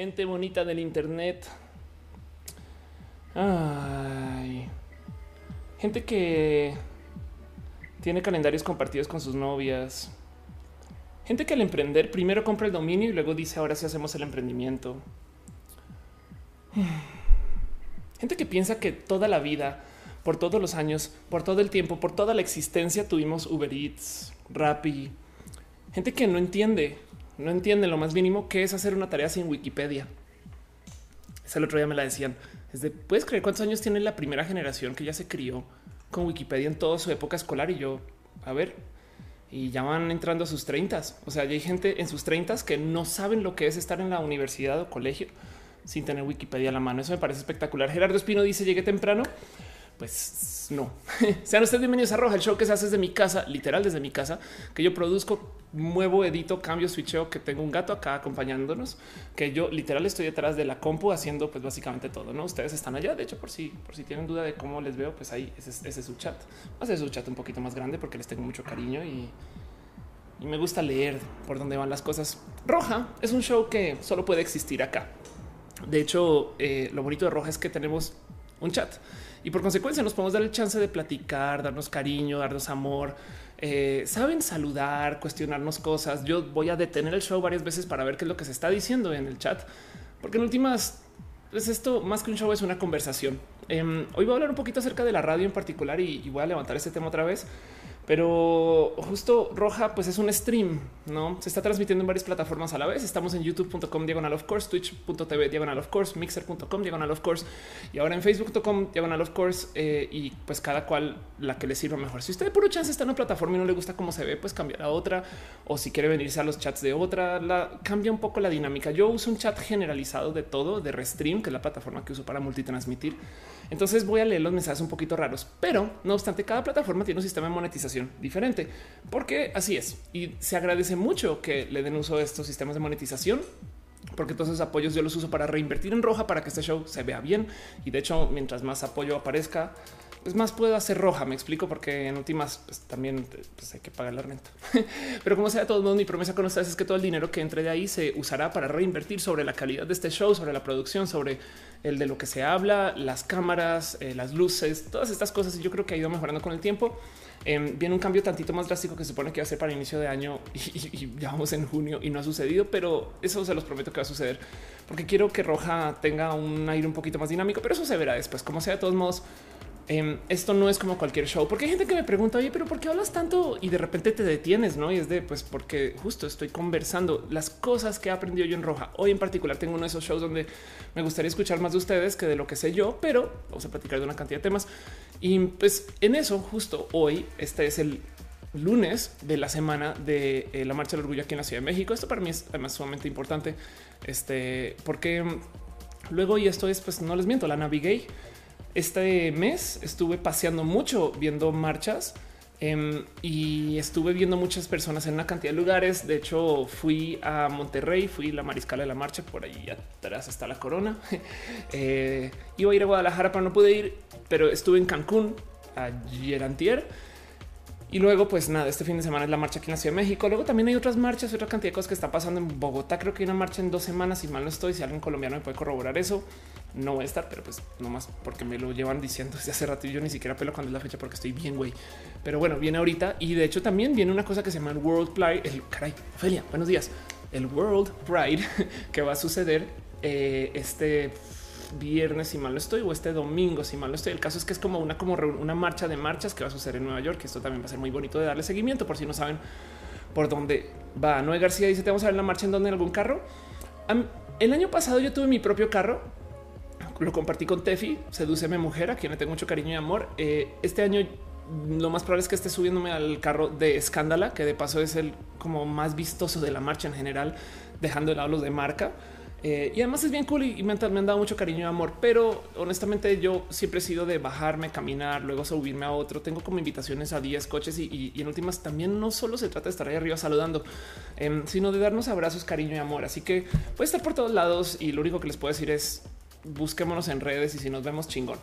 Gente bonita del Internet. Ay. Gente que tiene calendarios compartidos con sus novias. Gente que al emprender primero compra el dominio y luego dice ahora sí hacemos el emprendimiento. Gente que piensa que toda la vida, por todos los años, por todo el tiempo, por toda la existencia tuvimos Uber Eats, Rappi. Gente que no entiende, no entiende lo más mínimo que es hacer una tarea sin Wikipedia. Ese el otro día me la decían. Es de, ¿puedes creer cuántos años tiene la primera generación que ya se crió con Wikipedia en toda su época escolar? Y yo, a ver, y ya van entrando a sus 30. O sea, ya hay gente en sus 30 que no saben lo que es estar en la universidad o colegio sin tener Wikipedia a la mano. Eso me parece espectacular. Gerardo Espino dice llegué temprano. Pues no. Sean ustedes bienvenidos a Roja, el show que se hace desde mi casa, literal desde mi casa, que yo produzco, muevo, edito, cambio, switcheo, que tengo un gato acá acompañándonos, que yo literal estoy detrás de la compu haciendo pues básicamente todo, ¿no? Ustedes están allá, de hecho, por si, por si tienen duda de cómo les veo, pues ahí ese, ese es su chat. Hace su chat un poquito más grande porque les tengo mucho cariño y, me gusta leer por dónde van las cosas. Roja es un show que solo puede existir acá. De hecho, eh, lo bonito de Roja es que tenemos un chat y por consecuencia nos podemos dar el chance de platicar, darnos cariño, darnos amor. Eh, saben saludar, cuestionarnos cosas. Yo voy a detener el show varias veces para ver qué es lo que se está diciendo en el chat, porque en últimas, pues esto más que un show es una conversación. Em, hoy voy a hablar un poquito acerca de la radio en particular y, y voy a levantar este tema otra vez pero justo Roja, pues es un stream, no se está transmitiendo en varias plataformas a la vez. Estamos en youtube.com diagonal of course, twitch.tv diagonal of course, mixer.com diagonal of course y ahora en facebook.com diagonal of course. Eh, y pues cada cual la que le sirva mejor. Si usted por chance está en una plataforma y no le gusta cómo se ve, pues cambiar a otra o si quiere venirse a los chats de otra, cambia un poco la dinámica. Yo uso un chat generalizado de todo de Restream, que es la plataforma que uso para multitransmitir. Entonces voy a leer los mensajes un poquito raros, pero no obstante, cada plataforma tiene un sistema de monetización diferente, porque así es. Y se agradece mucho que le den uso a estos sistemas de monetización porque todos esos apoyos yo los uso para reinvertir en roja para que este show se vea bien. Y de hecho, mientras más apoyo aparezca, pues más puedo hacer roja. Me explico porque en últimas pues, también pues, hay que pagar la renta. Pero como sea, de todos modos, mi promesa con ustedes es que todo el dinero que entre de ahí se usará para reinvertir sobre la calidad de este show, sobre la producción, sobre el de lo que se habla, las cámaras, eh, las luces, todas estas cosas. Y yo creo que ha ido mejorando con el tiempo. Eh, viene un cambio tantito más drástico que se supone que va a ser para inicio de año y, ya vamos en junio y no ha sucedido, pero eso se los prometo que va a suceder porque quiero que Roja tenga un aire un poquito más dinámico, pero eso se verá después. Como sea, de todos modos, Em, esto no es como cualquier show, porque hay gente que me pregunta, oye, pero ¿por qué hablas tanto y de repente te detienes? No, y es de pues porque justo estoy conversando las cosas que he aprendido yo en Roja. Hoy en particular tengo uno de esos shows donde me gustaría escuchar más de ustedes que de lo que sé yo, pero vamos a platicar de una cantidad de temas. Y pues en eso, justo hoy, este es el lunes de la semana de eh, la marcha del orgullo aquí en la Ciudad de México. Esto para mí es además sumamente importante, este, porque luego y esto es, pues no les miento, la navigué este mes estuve paseando mucho viendo marchas em, y estuve viendo muchas personas en una cantidad de lugares. De hecho, fui a Monterrey, fui la Mariscala de la Marcha, por ahí atrás está la corona. Eh, iba a ir a Guadalajara, pero no pude ir, pero estuve en Cancún ayer antier y luego, pues nada, este fin de semana es la marcha aquí en la Ciudad de México. Luego también hay otras marchas, otra cantidad de cosas que está pasando en Bogotá. Creo que hay una marcha en dos semanas y mal no estoy. Si alguien colombiano me puede corroborar eso, no voy a estar, pero pues no más porque me lo llevan diciendo desde hace rato y yo ni siquiera pelo cuando es la fecha porque estoy bien, güey. Pero bueno, viene ahorita y de hecho también viene una cosa que se llama el World Pride. El caray, Ophelia, buenos días. El World Pride que va a suceder eh, este viernes, si mal no estoy, o este domingo, si mal no estoy. El caso es que es como una, como una marcha de marchas que va a suceder en Nueva York. Esto también va a ser muy bonito de darle seguimiento por si no saben por dónde va. Noé García dice: Te vamos a ver la marcha en donde en algún carro. El año pasado yo tuve mi propio carro. Lo compartí con Tefi, seduce mi mujer, a quien le tengo mucho cariño y amor. Eh, este año lo más probable es que esté subiéndome al carro de Escándala, que de paso es el como más vistoso de la marcha en general, dejando de lado los de marca. Eh, y además es bien cool y, me, han, dado mucho cariño y amor, pero honestamente yo siempre he sido de bajarme, caminar, luego subirme a otro. Tengo como invitaciones a 10 coches y, en últimas también no solo se trata de estar ahí arriba saludando, em, sino de darnos abrazos, cariño y amor. Así que puede estar por todos lados y lo único que les puedo decir es busquémonos en redes y si nos vemos chingón.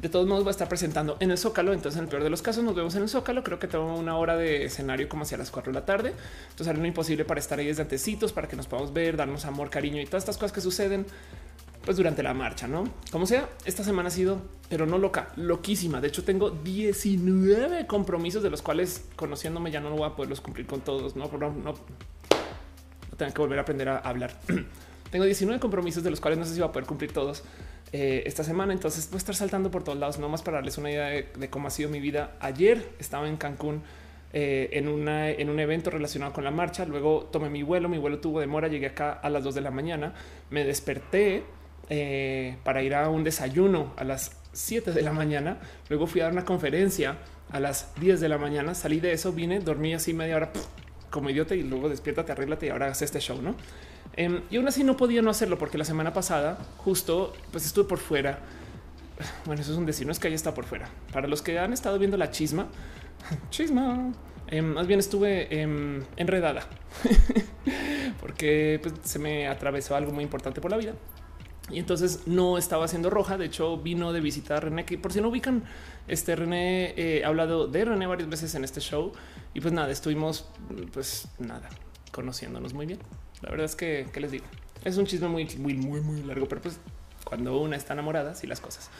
De todos modos, va a estar presentando en el Zócalo. Entonces, en el peor de los casos, nos vemos en el Zócalo. Creo que tengo una hora de escenario como hacia las 4 de la tarde. Entonces, haré lo imposible para estar ahí desde antecitos, para que nos podamos ver, darnos amor, cariño y todas estas cosas que suceden pues durante la marcha, no como sea. Esta semana ha sido, pero no loca, loquísima. De hecho, tengo 19 compromisos de los cuales conociéndome ya no lo voy a poderlos cumplir con todos. No, no, no, tengo que volver a aprender a hablar. tengo 19 compromisos de los cuales no sé si voy a poder cumplir todos eh, esta semana. Entonces voy a estar saltando por todos lados, no más para darles una idea de, cómo ha sido mi vida. Ayer estaba en Cancún. Eh, en, una, en un evento relacionado con la marcha. Luego tomé mi vuelo, mi vuelo tuvo demora, llegué acá a las 2 de la mañana, me desperté, eh, para ir a un desayuno a las 7 de la mañana. Luego fui a dar una conferencia a las 10 de la mañana. Salí de eso, vine, dormí así media hora como idiota y luego despiértate, arréglate y ahora haces este show, ¿no? Em, y aún así no podía no hacerlo porque la semana pasada justo pues estuve por fuera. Bueno, eso es un decir, no es que haya estado por fuera. Para los que han estado viendo la chisma, chisma, em, más bien estuve em, enredada porque pues, se me atravesó algo muy importante por la vida y entonces no estaba haciendo roja. De hecho, vino de visitar a René, que por si no ubican, este René eh, ha hablado de René varias veces en este show. Y pues nada, estuvimos, pues nada, conociéndonos muy bien. La verdad es que, ¿qué les digo? Es un chisme muy, muy, muy, muy largo, pero pues cuando una está enamorada, sí las cosas.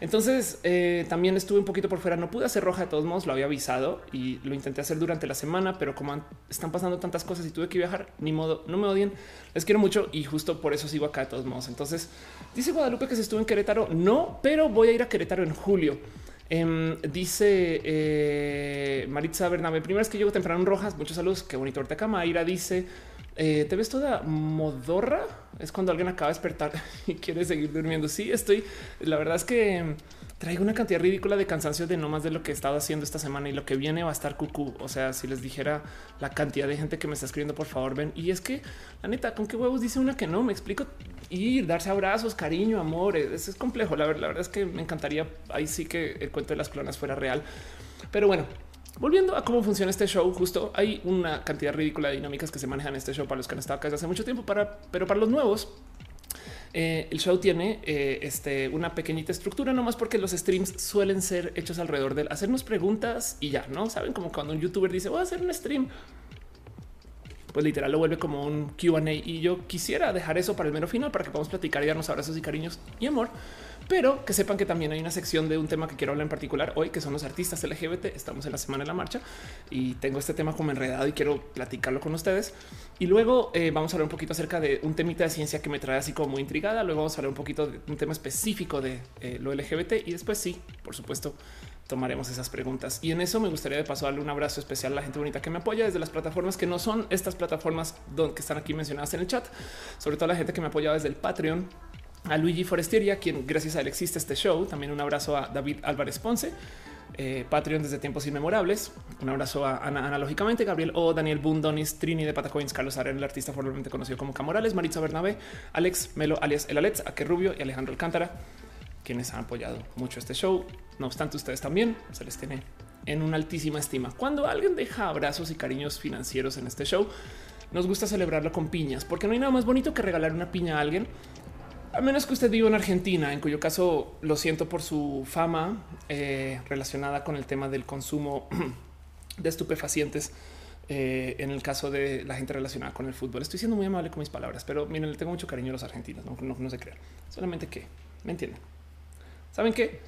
Entonces eh, también estuve un poquito por fuera. No pude hacer roja de todos modos, lo había avisado y lo intenté hacer durante la semana, pero como están pasando tantas cosas y tuve que viajar, ni modo, no me odien. Les quiero mucho y justo por eso sigo acá de todos modos. Entonces dice Guadalupe que se estuvo en Querétaro. No, pero voy a ir a Querétaro en julio. Em, dice eh, Maritza Bernabe, primera vez que llego temprano en Rojas, muchos saludos, qué bonito ahorita acá. Ira dice, eh, ¿te ves toda modorra? Es cuando alguien acaba de despertar y quiere seguir durmiendo. Sí, estoy, la verdad es que traigo una cantidad ridícula de cansancio de no más de lo que he estado haciendo esta semana y lo que viene va a estar cucú. O sea, si les dijera la cantidad de gente que me está escribiendo, por favor, ven. Y es que la neta, con qué huevos dice una que no me explico ir, darse abrazos, cariño, amor. Es, es complejo. La verdad, la verdad es que me encantaría ahí sí que el cuento de las clonas fuera real. Pero bueno, Volviendo a cómo funciona este show, justo hay una cantidad ridícula de dinámicas que se manejan en este show para los que han estado acá desde hace mucho tiempo, para, pero para los nuevos, eh, el show tiene eh, este, una pequeñita estructura, no más porque los streams suelen ser hechos alrededor de hacernos preguntas y ya no saben como cuando un youtuber dice voy a hacer un stream. Pues literal lo vuelve como un QA y yo quisiera dejar eso para el mero final para que podamos platicar y darnos abrazos y cariños y amor pero que sepan que también hay una sección de un tema que quiero hablar en particular hoy, que son los artistas LGBT. Estamos en la semana de la marcha y tengo este tema como enredado y quiero platicarlo con ustedes. Y luego eh, vamos a hablar un poquito acerca de un temita de ciencia que me trae así como muy intrigada. Luego vamos a hablar un poquito de un tema específico de eh, lo LGBT y después sí, por supuesto, tomaremos esas preguntas. Y en eso me gustaría de paso darle un abrazo especial a la gente bonita que me apoya desde las plataformas que no son estas plataformas que están aquí mencionadas en el chat, sobre todo la gente que me apoya desde el Patreon a Luigi Foresteria, quien gracias a él existe este show. También un abrazo a David Álvarez Ponce, eh, Patreon desde tiempos inmemorables. Un abrazo a Ana, analógicamente, Gabriel O, Daniel Bundonis, Trini de Patacoins, Carlos Aren, el artista formalmente conocido como Camorales, Maritza Bernabé, Alex Melo, alias El Alex, Aque Rubio y Alejandro Alcántara, quienes han apoyado mucho este show. No obstante, ustedes también se les tiene en una altísima estima. Cuando alguien deja abrazos y cariños financieros en este show, nos gusta celebrarlo con piñas, porque no hay nada más bonito que regalar una piña a alguien a menos que usted viva en Argentina, en cuyo caso lo siento por su fama eh, relacionada con el tema del consumo de estupefacientes. Eh, en el caso de la gente relacionada con el fútbol, estoy siendo muy amable con mis palabras, pero miren, le tengo mucho cariño a los argentinos. No, no, se crean, solamente que me entienden. Saben que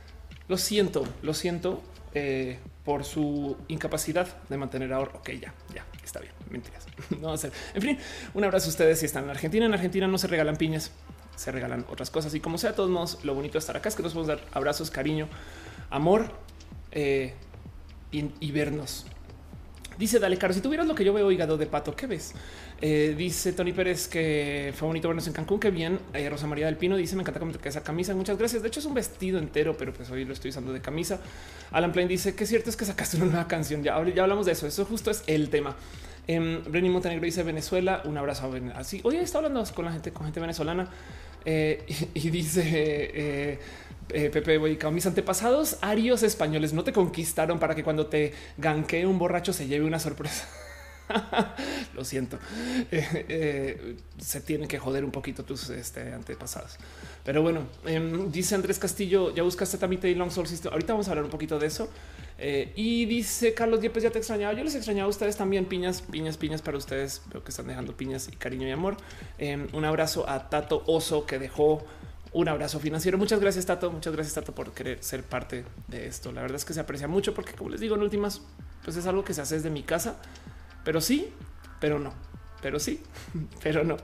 lo siento, lo siento eh, por su incapacidad de mantener ahora. Ok, ya, ya está bien. Mentiras. no a En fin, un abrazo a ustedes si están en Argentina. En Argentina no se regalan piñas se regalan otras cosas. Y como sea, todos modos, lo bonito de estar acá es que nos podemos dar abrazos, cariño, amor eh, y, vernos. Dice Dale Caro, si tuvieras lo que yo veo hígado de pato, ¿qué ves? Eh, dice Tony Pérez que fue bonito vernos en Cancún, qué bien. Eh, Rosa María del Pino dice me encanta cómo te esa camisa. Muchas gracias. De hecho es un vestido entero, pero pues hoy lo estoy usando de camisa. Alan Plain dice que cierto es que sacaste una nueva canción. Ya, ya hablamos de eso. Eso justo es el tema. Eh, Montenegro dice Venezuela. Un abrazo. Así hoy está hablando con la gente, con gente venezolana. Eh, y, dice eh, eh, Pepe Boicao, mis antepasados arios españoles no te conquistaron para que cuando te ganquee un borracho se lleve una sorpresa. Lo siento. Se tienen que joder un poquito tus este, antepasados. Pero bueno, em, dice Andrés Castillo, ya buscaste Tamite y Long Solstice. Ahorita vamos a hablar un poquito de eso. Eh, y dice Carlos Diepes, ya te extrañaba. Yo les extrañaba a ustedes también. Piñas, piñas, piñas para ustedes. Veo que están dejando piñas y cariño y amor. Em, un abrazo a Tato Oso que dejó un abrazo financiero. Muchas gracias, Tato. Muchas gracias, Tato, por querer ser parte de esto. La verdad es que se aprecia mucho porque, como les digo, en últimas, pues es algo que se hace desde mi casa, pero sí, pero no, pero sí, pero no.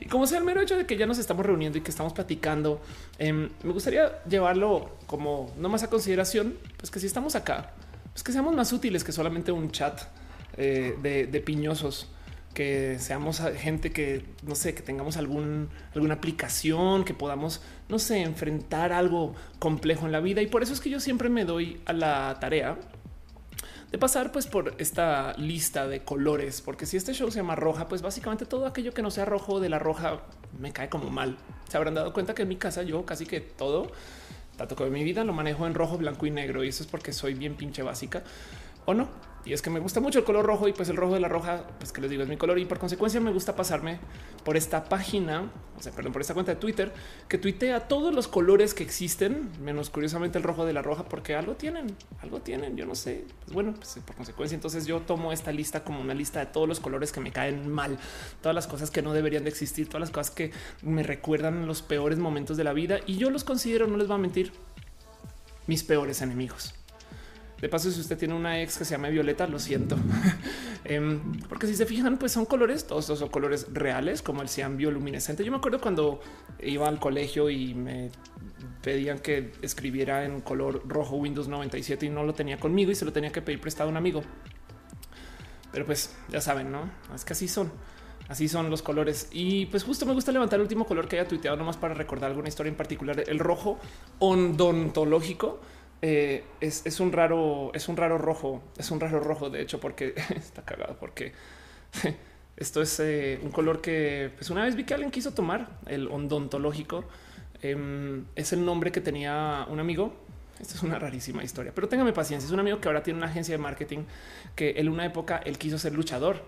Y como sea el mero hecho de que ya nos estamos reuniendo y que estamos platicando, em, me gustaría llevarlo como no más a consideración, pues que si estamos acá, pues que seamos más útiles que solamente un chat eh, de, de piñosos que seamos gente que no sé, que tengamos algún, alguna aplicación, que podamos, no sé, enfrentar algo complejo en la vida. Y por eso es que yo siempre me doy a la tarea de pasar pues por esta lista de colores, porque si este show se llama roja, pues básicamente todo aquello que no sea rojo de la roja me cae como mal. Se habrán dado cuenta que en mi casa yo casi que todo, tanto como mi vida, lo manejo en rojo, blanco y negro, y eso es porque soy bien pinche básica o no. Y es que me gusta mucho el color rojo y pues el rojo de la roja, pues que les digo es mi color y por consecuencia me gusta pasarme por esta página, o sea, perdón, por esta cuenta de Twitter que tuitea todos los colores que existen, menos curiosamente el rojo de la roja, porque algo tienen, algo tienen, yo no sé. Pues bueno, pues por consecuencia entonces yo tomo esta lista como una lista de todos los colores que me caen mal, todas las cosas que no deberían de existir, todas las cosas que me recuerdan los peores momentos de la vida y yo los considero, no les voy a mentir, mis peores enemigos. De paso, si usted tiene una ex que se llama Violeta, lo siento. Em, porque si se fijan, pues son colores, todos son colores reales, como el cian bioluminescente. Yo me acuerdo cuando iba al colegio y me pedían que escribiera en color rojo Windows 97 y no lo tenía conmigo y se lo tenía que pedir prestado a un amigo. Pero pues ya saben, ¿no? Es que así son. Así son los colores. Y pues justo me gusta levantar el último color que haya tuiteado nomás para recordar alguna historia en particular. El rojo odontológico eh, es, un raro, es un raro rojo, es un raro rojo, de hecho, porque está cagado, porque esto es eh, un color que pues una vez vi que alguien quiso tomar el odontológico. Em, es el nombre que tenía un amigo. Esta es una rarísima historia, pero téngame paciencia. Es un amigo que ahora tiene una agencia de marketing que en una época él quiso ser luchador,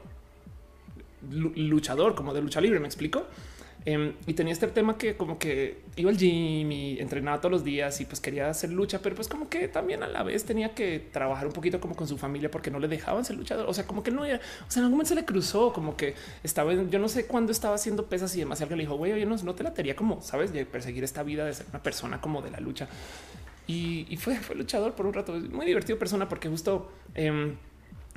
luchador como de lucha libre. Me explico. Em, y tenía este tema que como que iba al gym y entrenaba todos los días y pues quería hacer lucha, pero pues como que también a la vez tenía que trabajar un poquito como con su familia porque no le dejaban ser luchador. O sea, como que no era, o sea, en algún momento se le cruzó como que estaba, yo no sé cuándo estaba haciendo pesas y demás. Y alguien le dijo, güey, yo no, no te la tenía como, sabes, de perseguir esta vida de ser una persona como de la lucha. Y, fue, fue luchador por un rato. Muy divertido persona porque justo em,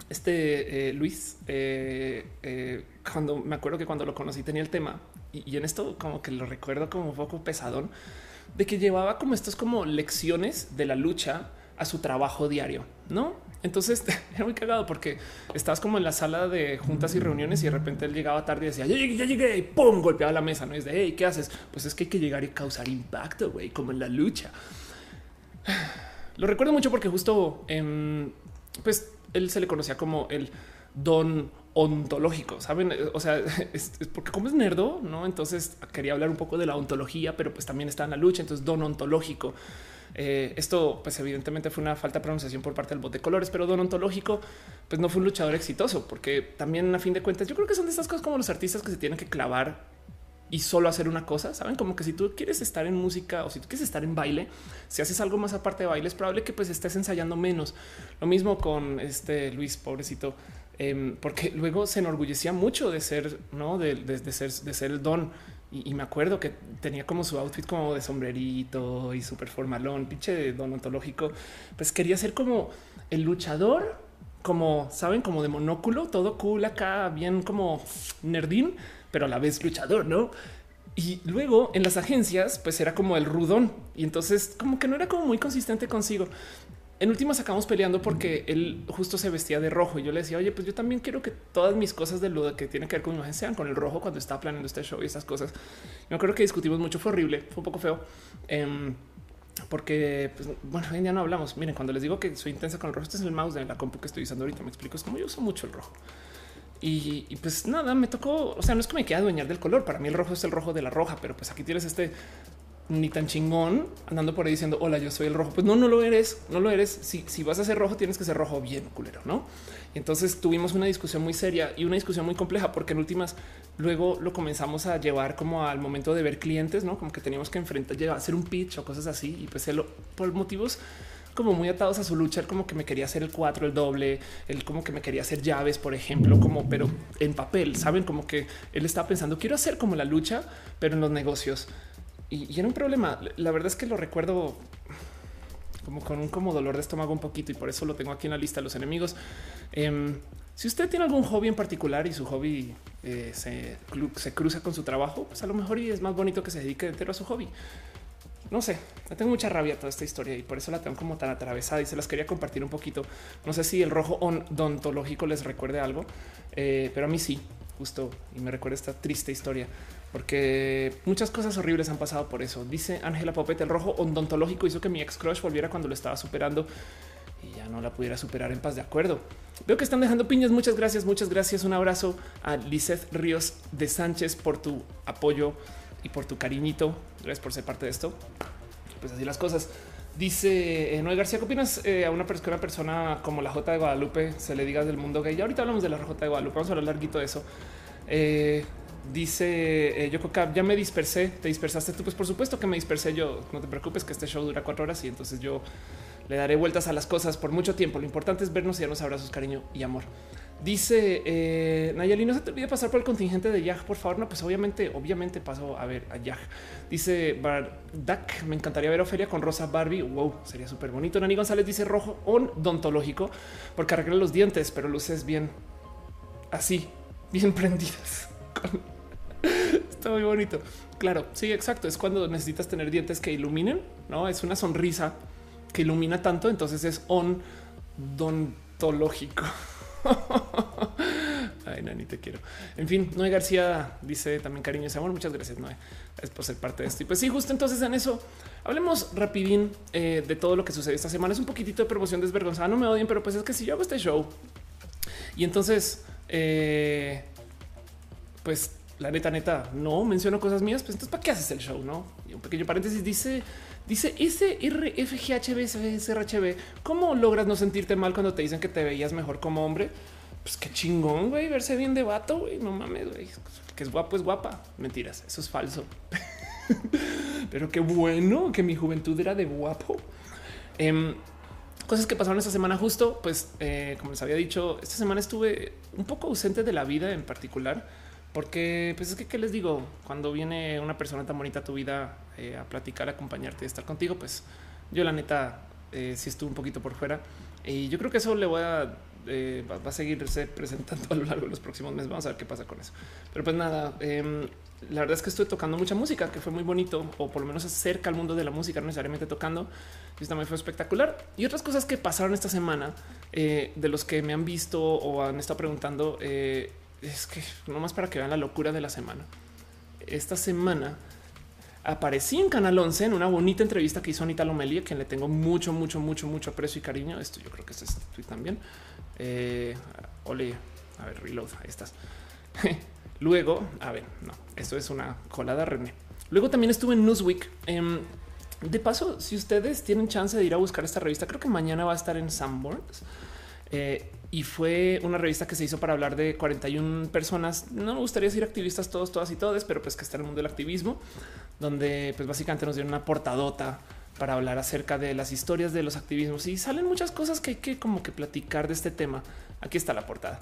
este eh, Luis, eh, eh, cuando me acuerdo que cuando lo conocí tenía el tema y, en esto como que lo recuerdo como un poco pesadón de que llevaba como estos como lecciones de la lucha a su trabajo diario, ¿no? Entonces era muy cagado porque estabas como en la sala de juntas y reuniones y de repente él llegaba tarde y decía, ya llegué, ya llegué, y pum, golpeaba la mesa, ¿no? es de, hey, ¿qué haces? Pues es que hay que llegar y causar impacto, güey, como en la lucha. Lo recuerdo mucho porque justo, en, pues él se le conocía como el don ontológico, saben? O sea, es, porque como es nerdo, no? Entonces quería hablar un poco de la ontología, pero pues también está en la lucha. Entonces, don ontológico. Eh, esto, pues evidentemente fue una falta de pronunciación por parte del bot de colores, pero don ontológico, pues no fue un luchador exitoso, porque también a fin de cuentas, yo creo que son de estas cosas como los artistas que se tienen que clavar y solo hacer una cosa. Saben como que si tú quieres estar en música o si tú quieres estar en baile, si haces algo más aparte de baile, es probable que pues estés ensayando menos. Lo mismo con este Luis, pobrecito Em, porque luego se enorgullecía mucho de ser, no de, ser, de ser el don. Y, me acuerdo que tenía como su outfit como de sombrerito y súper formalón, pinche don ontológico. Pues quería ser como el luchador, como saben, como de monóculo, todo cool acá, bien como nerdín, pero a la vez luchador, no? Y luego en las agencias, pues era como el rudón. Y entonces como que no era como muy consistente consigo en últimas acabamos peleando porque él justo se vestía de rojo y yo le decía, oye, pues yo también quiero que todas mis cosas de lo que tiene que ver con mi imagen sean con el rojo cuando estaba planeando este show y esas cosas. Yo creo que discutimos mucho, fue horrible, fue un poco feo. Em, porque, pues, bueno, hoy en día no hablamos. Miren, cuando les digo que soy intensa con el rojo, este es el mouse de la compu que estoy usando ahorita. Me explico, es como yo uso mucho el rojo. Y, y, pues nada, me tocó, o sea, no es que me quede adueñar del color. Para mí el rojo es el rojo de la roja, pero pues aquí tienes este ni tan chingón andando por ahí diciendo hola, yo soy el rojo. Pues no, no lo eres, no lo eres. Si, si vas a ser rojo, tienes que ser rojo bien culero, no? Y entonces tuvimos una discusión muy seria y una discusión muy compleja, porque en últimas luego lo comenzamos a llevar como al momento de ver clientes, no como que teníamos que enfrentar, hacer un pitch o cosas así. Y pues él, por motivos como muy atados a su lucha, como que me quería hacer el cuatro, el doble, el como que me quería hacer llaves, por ejemplo, como pero en papel, saben como que él estaba pensando quiero hacer como la lucha, pero en los negocios y, era un problema. La verdad es que lo recuerdo como con un como dolor de estómago un poquito y por eso lo tengo aquí en la lista de los enemigos. Em, si usted tiene algún hobby en particular y su hobby eh, se, se, cruza con su trabajo, pues a lo mejor y es más bonito que se dedique entero a su hobby. No sé, tengo mucha rabia toda esta historia y por eso la tengo como tan atravesada y se las quería compartir un poquito. No sé si el rojo odontológico les recuerde algo, eh, pero a mí sí, justo y me recuerda esta triste historia porque muchas cosas horribles han pasado por eso. Dice Ángela Popete, el rojo odontológico hizo que mi ex crush volviera cuando lo estaba superando y ya no la pudiera superar en paz. De acuerdo. Veo que están dejando piñas. Muchas gracias, muchas gracias. Un abrazo a Lizeth Ríos de Sánchez por tu apoyo y por tu cariñito. Gracias por ser parte de esto. Pues así las cosas. Dice eh, Noé García, ¿qué opinas eh, a una persona, como la J de Guadalupe se le diga del mundo gay? Ya ahorita hablamos de la J de Guadalupe, vamos a hablar larguito de eso. Eh, Dice eh, ya me dispersé, te dispersaste tú. Pues por supuesto que me dispersé yo. No te preocupes que este show dura cuatro horas y entonces yo le daré vueltas a las cosas por mucho tiempo. Lo importante es vernos y darnos abrazos, cariño y amor. Dice eh, Nayeli, no se te olvide pasar por el contingente de Yag, por favor. No, pues obviamente, obviamente paso a ver a Yag. Dice Bardak, me encantaría ver a Ofelia con Rosa Barbie. Wow, sería súper bonito. Nani González dice rojo odontológico porque arregla los dientes, pero luces bien así, bien prendidas. Está muy bonito. Claro, sí, exacto. Es cuando necesitas tener dientes que iluminen, no es una sonrisa que ilumina tanto. Entonces es on dontológico. Ay, Nani, te quiero. En fin, Noé García dice también cariño y amor. Muchas gracias, Noé, es por ser parte de esto. Y pues sí, justo entonces en eso hablemos rapidín eh, de todo lo que sucede esta semana. Es un poquitito de promoción desvergonzada. No me odien, pero pues es que si yo hago este show y entonces, eh, pues la neta, neta, no menciono cosas mías, pues entonces, ¿para qué haces el show? No? Y un pequeño paréntesis dice, dice SRFGHB, ¿cómo logras no sentirte mal cuando te dicen que te veías mejor como hombre? Pues qué chingón, güey, verse bien de vato, güey, no mames, güey, que es guapo, es guapa. Mentiras, eso es falso. Pero qué bueno que mi juventud era de guapo. Em, cosas que pasaron esta semana justo, pues eh, como les había dicho, esta semana estuve un poco ausente de la vida en particular porque, pues es que, ¿qué les digo? Cuando viene una persona tan bonita a tu vida eh, a platicar, a acompañarte, a estar contigo, pues yo la neta eh, sí estuve un poquito por fuera. Y yo creo que eso le voy a, eh, va, a seguirse presentando a lo largo de los próximos meses. Vamos a ver qué pasa con eso. Pero pues nada, em, la verdad es que estoy tocando mucha música, que fue muy bonito, o por lo menos acerca al mundo de la música, no necesariamente tocando. Y también fue espectacular. Y otras cosas que pasaron esta semana, de los que me han visto o han estado preguntando, es que no más para que vean la locura de la semana. Esta semana aparecí en Canal 11 en una bonita entrevista que hizo Anita Lomelia, quien le tengo mucho, mucho, mucho, mucho aprecio y cariño. Esto yo creo que es este tweet también. Eh, ole, a ver, reload, ahí estás. Luego, a ver, no, esto es una colada René. Luego también estuve en Newsweek. Em, de paso, si ustedes tienen chance de ir a buscar esta revista, creo que mañana va a estar en Sanborns. Eh, y fue una revista que se hizo para hablar de 41 personas. No me gustaría decir activistas todos, todas y todas, pero pues que está en el mundo del activismo, donde pues básicamente nos dieron una portadota para hablar acerca de las historias de los activismos y salen muchas cosas que hay que como que platicar de este tema. Aquí está la portada.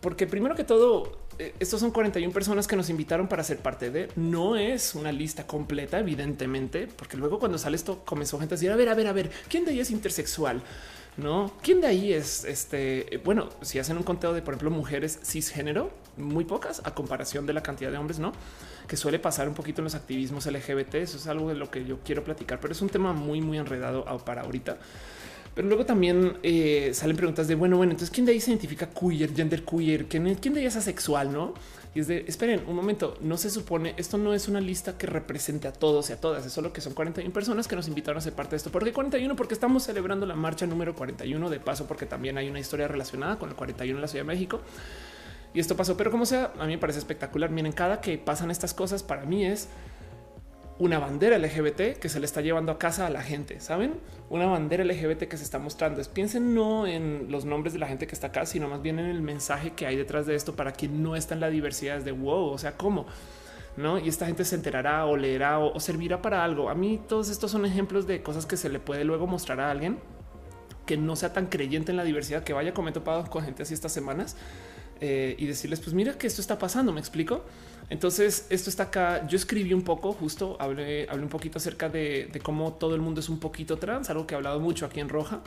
Porque primero que todo, eh, estos son 41 personas que nos invitaron para ser parte de. No es una lista completa, evidentemente, porque luego cuando sale esto comenzó gente a decir, a ver, a ver, a ver, ¿quién de ellos es intersexual? No, ¿quién de ahí es este? Bueno, si hacen un conteo de, por ejemplo, mujeres cisgénero, muy pocas a comparación de la cantidad de hombres, no? Que suele pasar un poquito en los activismos LGBT. Eso es algo de lo que yo quiero platicar, pero es un tema muy, muy enredado para ahorita. Pero luego también eh, salen preguntas de bueno, bueno, entonces quién de ahí se identifica queer, gender queer, quién de ahí es asexual, no? Y es de esperen un momento, no se supone esto no es una lista que represente a todos y a todas, es solo que son 41 personas que nos invitaron a ser parte de esto. ¿Por qué 41? Porque estamos celebrando la marcha número 41 de paso, porque también hay una historia relacionada con el 41 en la Ciudad de México. Y esto pasó, pero como sea, a mí me parece espectacular. Miren, cada que pasan estas cosas para mí es una bandera LGBT que se le está llevando a casa a la gente, ¿saben? Una bandera LGBT que se está mostrando. Es, piensen no en los nombres de la gente que está acá, sino más bien en el mensaje que hay detrás de esto para quien no está en la diversidad. Es de wow, o sea, ¿cómo? ¿no? Y esta gente se enterará o leerá o, servirá para algo. A mí todos estos son ejemplos de cosas que se le puede luego mostrar a alguien que no sea tan creyente en la diversidad, que vaya comer con gente así estas semanas eh, y decirles, pues mira que esto está pasando, ¿me explico? Entonces, esto está acá. Yo escribí un poco, justo hablé, hablé un poquito acerca de, de, cómo todo el mundo es un poquito trans, algo que he hablado mucho aquí en Roja.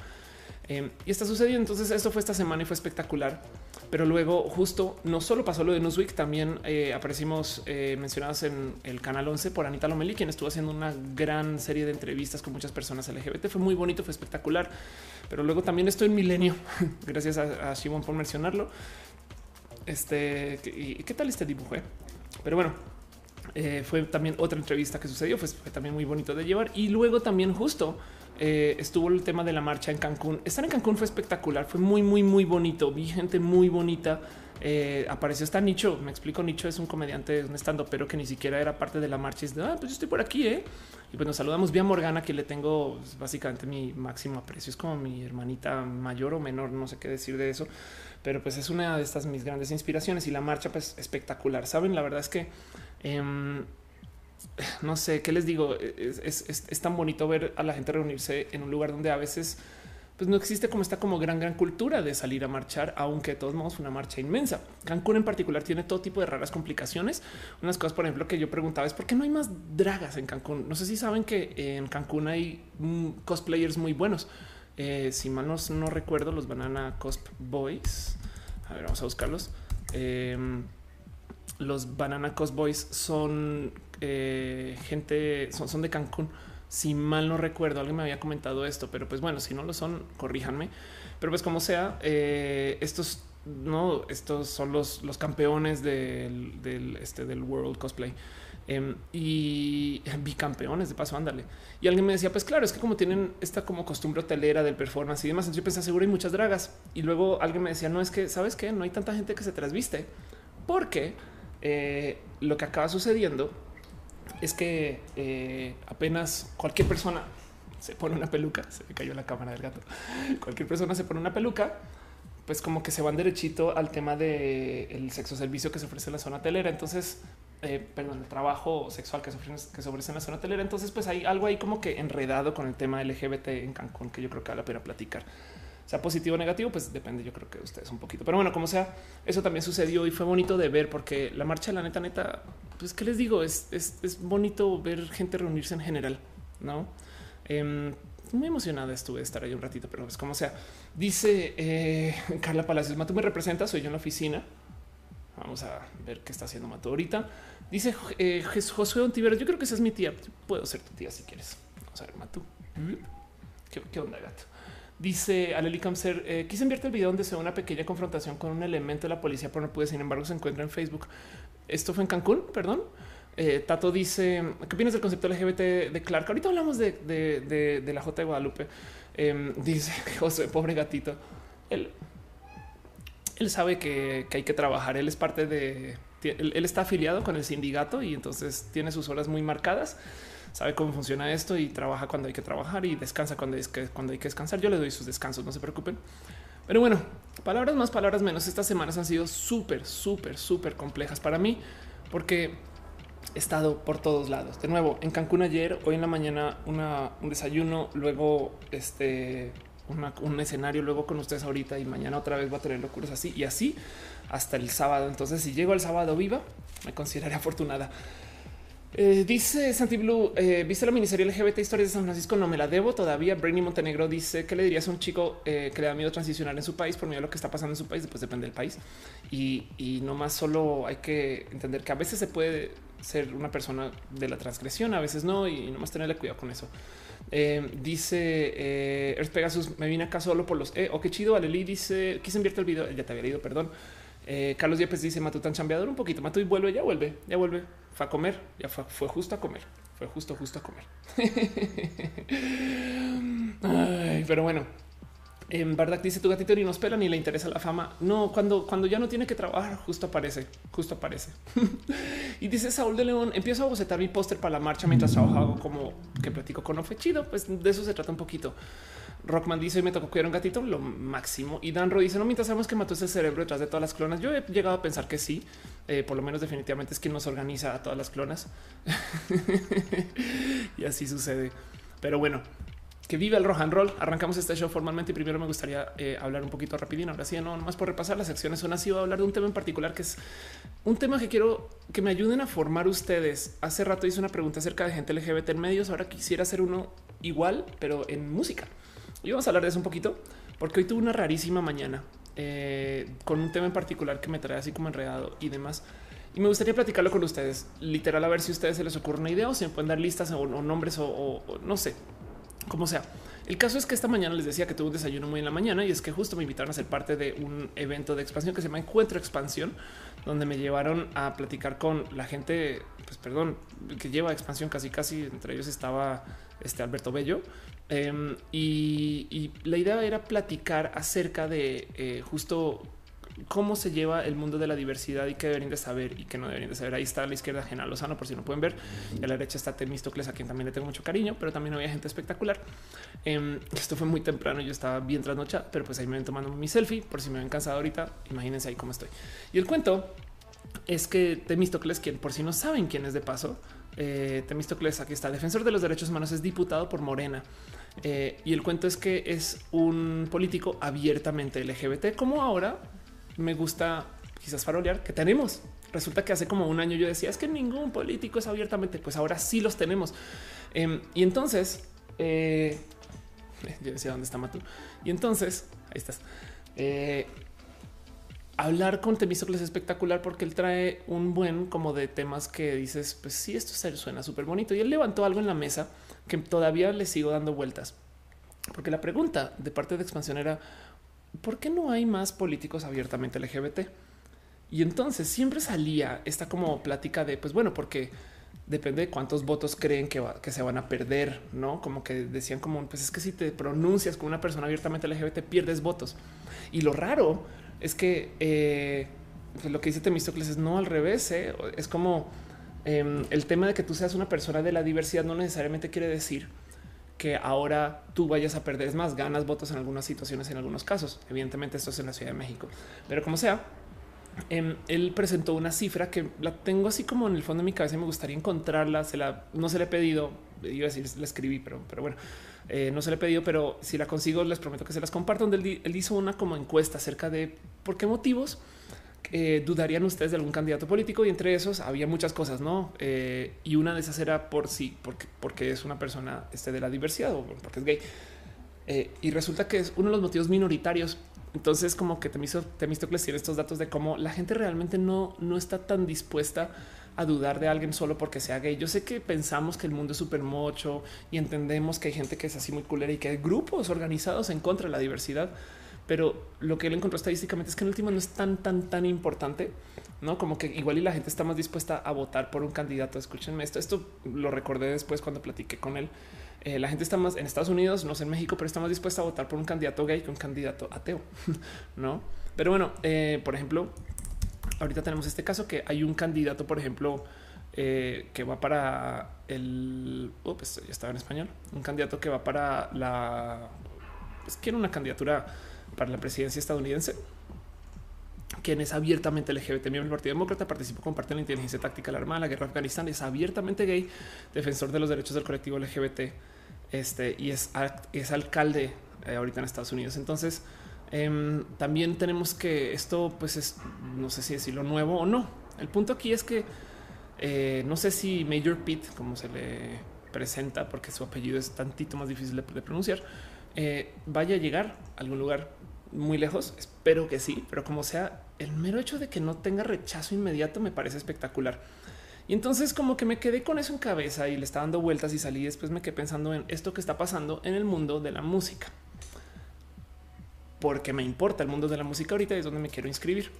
Em, y está sucediendo. Entonces, esto fue esta semana y fue espectacular. Pero luego, justo no solo pasó lo de Newsweek, también eh, aparecimos eh, mencionados en el canal 11 por Anita Lomeli, quien estuvo haciendo una gran serie de entrevistas con muchas personas LGBT. Fue muy bonito, fue espectacular. Pero luego también estoy en Milenio, gracias a, a por mencionarlo. Este, ¿y qué tal este dibujo? Pero bueno, eh, fue también otra entrevista que sucedió, fue, fue, también muy bonito de llevar. Y luego también justo eh, estuvo el tema de la marcha en Cancún. Estar en Cancún fue espectacular, fue muy, muy, muy bonito. Vi gente muy bonita. Eh, apareció esta Nicho. Me explico. Nicho es un comediante, un estando, pero que ni siquiera era parte de la marcha. Y de ah, pues yo estoy por aquí. ¿eh? Y pues nos saludamos. Vi a Morgana, que le tengo pues, básicamente mi máximo aprecio. Es como mi hermanita mayor o menor. No sé qué decir de eso, pero pues es una de estas mis grandes inspiraciones y la marcha, pues espectacular. Saben, la verdad es que em, no sé qué les digo. Es, tan bonito ver a la gente reunirse en un lugar donde a veces pues no existe como esta como gran, gran cultura de salir a marchar, aunque de todos modos una marcha inmensa. Cancún en particular tiene todo tipo de raras complicaciones. Unas cosas, por ejemplo, que yo preguntaba es por qué no hay más dragas en Cancún. No sé si saben que en Cancún hay mm, cosplayers muy buenos. Eh, si mal no, recuerdo, los Banana Cosp Boys. A ver, vamos a buscarlos. Em, los Banana Cosp Boys son eh, gente, son, son de Cancún. Si mal no recuerdo, alguien me había comentado esto, pero pues bueno, si no lo son, corríjanme. Pero pues como sea, eh, estos no, estos son los, los campeones del, del, este, del World Cosplay. Em, y bicampeones de paso, ándale. Y alguien me decía, pues claro, es que como tienen esta como costumbre hotelera del performance y demás, entonces yo pensé, seguro hay muchas dragas. Y luego alguien me decía, no, es que, ¿sabes qué? No hay tanta gente que se trasviste. Porque eh, lo que acaba sucediendo es que eh, apenas cualquier persona se pone una peluca, se me cayó la cámara del gato, cualquier persona se pone una peluca, pues como que se van derechito al tema del el sexo servicio que se ofrece en la zona telera. Entonces, eh, perdón, el trabajo sexual que se, ofrece, que en la zona telera. Entonces, pues hay algo ahí como que enredado con el tema LGBT en Cancún que yo creo que vale la pena platicar sea positivo o negativo, pues depende, yo creo que ustedes un poquito. Pero bueno, como sea, eso también sucedió y fue bonito de ver porque la marcha, la neta, neta, pues qué les digo, es, es, bonito ver gente reunirse en general, ¿no? Eh, muy emocionada estuve de estar ahí un ratito, pero es pues como sea. Dice eh, Carla Palacios, Matu me representa, soy yo en la oficina. Vamos a ver qué está haciendo Mato ahorita. Dice eh, Josué yo creo que esa es mi tía. Puedo ser tu tía si quieres. Vamos a ver, Matu. ¿Qué, qué onda, gato? Dice Aleli Camser, eh, quise enviarte el video donde se ve una pequeña confrontación con un elemento de la policía, pero no pude. Sin embargo, se encuentra en Facebook. Esto fue en Cancún, perdón. Eh, Tato dice, ¿qué opinas del concepto LGBT de Clark? Ahorita hablamos de, la J de Guadalupe. Em, dice José, pobre gatito. Él, él sabe que, hay que trabajar. Él es parte de... Él, él está afiliado con el sindicato y entonces tiene sus horas muy marcadas sabe cómo funciona esto y trabaja cuando hay que trabajar y descansa cuando, es que, cuando hay que descansar. Yo le doy sus descansos, no se preocupen. Pero bueno, palabras más, palabras menos. Estas semanas han sido súper, súper, súper complejas para mí porque estado por todos lados. De nuevo, en Cancún ayer, hoy en la mañana un desayuno, luego este, un escenario, luego con ustedes ahorita y mañana otra vez va a tener locuras así y así hasta el sábado. Entonces, si llego el sábado viva, me consideraré afortunada. Eh, dice Santi Blue, eh, ¿viste la miniserie LGBT Historias de San Francisco? No me la debo todavía. Brainy Montenegro dice que le dirías a un chico eh, que le da miedo transicionar en su país por miedo a lo que está pasando en su país. Después depende del país. Y, y no más solo hay que entender que a veces se puede ser una persona de la transgresión, a veces no, y no más tenerle cuidado con eso. dice eh, Pegasus, me vine acá solo por los. Eh, oh, qué chido. Aleli dice, quise invierte el video. Ya te había leído, perdón. Eh, Carlos Diepes dice Matu tan chambeador un poquito. Matu y vuelve, ya vuelve, ya vuelve. Fue a comer, ya fue, fue justo a comer. Fue justo, justo a comer. pero bueno, En verdad dice tu gatito ni nos pela ni le interesa la fama. No, cuando, cuando ya no tiene que trabajar, justo aparece, justo aparece. y dice Saúl de León, empiezo a bocetar mi póster para la marcha mientras trabajaba como que platico con Ofe. Chido, pues de eso se trata un poquito. Rockman dice, me tocó cuidar un gatito, lo máximo. Y Danro dice, no, mientras sabemos que mató ese cerebro detrás de todas las clonas. Yo he llegado a pensar que sí, eh, por lo menos definitivamente es quien nos organiza a todas las clonas. y así sucede. Pero bueno, que vive el rock and roll. Arrancamos este show formalmente y primero me gustaría eh, hablar un poquito rapidín. Ahora sí, no más por repasar las secciones. Son así, voy a hablar de un tema en particular que es un tema que quiero que me ayuden a formar ustedes. Hace rato hice una pregunta acerca de gente LGBT en medios. Ahora quisiera hacer uno igual, pero en música. Y vamos a hablar de eso un poquito porque hoy tuve una rarísima mañana eh, con un tema en particular que me trae así como enredado y demás. Y me gustaría platicarlo con ustedes, literal, a ver si a ustedes se les ocurre una idea o se me pueden dar listas o, nombres o no sé, como sea. El caso es que esta mañana les decía que tuve un desayuno muy en la mañana y es que justo me invitaron a ser parte de un evento de expansión que se llama Encuentro Expansión, donde me llevaron a platicar con la gente, pues perdón, que lleva expansión casi casi, entre ellos estaba este Alberto Bello. Em, y, la idea era platicar acerca de eh, justo cómo se lleva el mundo de la diversidad y qué deberían de saber y qué no deberían de saber. Ahí está a la izquierda Genal Lozano, por si no pueden ver. Y a la derecha está Temístocles, a quien también le tengo mucho cariño, pero también había gente espectacular. Em, esto fue muy temprano, yo estaba bien trasnochada, pero pues ahí me ven tomando mi selfie, por si me ven cansado ahorita, imagínense ahí cómo estoy. Y el cuento es que Temístocles, quien por si no saben quién es de paso, eh, aquí está, defensor de los derechos humanos, es diputado por Morena. Eh, y el cuento es que es un político abiertamente LGBT, como ahora me gusta quizás farolear que tenemos. Resulta que hace como un año yo decía es que ningún político es abiertamente, pues ahora sí los tenemos. Em, y entonces, eh, yo decía dónde está Matu. Y entonces, ahí estás. Eh, hablar con Temístocles es espectacular porque él trae un buen como de temas que dices, pues sí, esto suena súper bonito. Y él levantó algo en la mesa que todavía le sigo dando vueltas. Porque la pregunta de parte de expansión era, ¿por qué no hay más políticos abiertamente LGBT? Y entonces siempre salía esta como plática de, pues bueno, porque depende de cuántos votos creen que, se van a perder, ¿no? Como que decían como, pues es que si te pronuncias como una persona abiertamente LGBT pierdes votos. Y lo raro es que eh, pues lo que dice Temístocles es no al revés, ¿eh? es como em, el tema de que tú seas una persona de la diversidad no necesariamente quiere decir que ahora tú vayas a perder más ganas votos en algunas situaciones, en algunos casos. Evidentemente esto es en la Ciudad de México, pero como sea, em, él presentó una cifra que la tengo así como en el fondo de mi cabeza y me gustaría encontrarla. Se la no se le he pedido, iba a decir, la escribí, pero, pero bueno, eh, no se le he pedido, pero si la consigo, les prometo que se las comparto. Donde él hizo una como encuesta acerca de por qué motivos eh, dudarían ustedes de algún candidato político y entre esos había muchas cosas, no? Eh, y una de esas era por sí, porque, es una persona este, de la diversidad o porque es gay. Eh, y resulta que es uno de los motivos minoritarios. Entonces, como que Temístocles tiene estos datos de cómo la gente realmente no, no está tan dispuesta a dudar de alguien solo porque sea gay. Yo sé que pensamos que el mundo es súper mocho y entendemos que hay gente que es así muy culera y que hay grupos organizados en contra de la diversidad pero lo que él encontró estadísticamente es que en último no es tan, tan, tan importante, no como que igual y la gente está más dispuesta a votar por un candidato. Escúchenme esto. Esto lo recordé después cuando platiqué con él. Eh, la gente está más en Estados Unidos, no sé en México, pero está más dispuesta a votar por un candidato gay que un candidato ateo, no? Pero bueno, eh, por ejemplo, ahorita tenemos este caso que hay un candidato, por ejemplo, eh, que va para el. Oh, pues ya estaba en español. Un candidato que va para la. Es que una candidatura para la presidencia estadounidense, quien es abiertamente LGBT, miembro del Partido Demócrata, participó con parte de la inteligencia táctica la Armada, la guerra de Afganistán, es abiertamente gay, defensor de los derechos del colectivo LGBT, este, y es, es alcalde eh, ahorita en Estados Unidos. Entonces, em, también tenemos que esto, pues es, no sé si decirlo nuevo o no. El punto aquí es que eh, no sé si Major Pitt, como se le presenta, porque su apellido es tantito más difícil de, de pronunciar, eh, vaya a llegar a algún lugar muy lejos. Espero que sí, pero como sea, el mero hecho de que no tenga rechazo inmediato me parece espectacular. Y entonces como que me quedé con eso en cabeza y le estaba dando vueltas y salí después me quedé pensando en esto que está pasando en el mundo de la música. Porque me importa el mundo de la música ahorita es donde me quiero inscribir.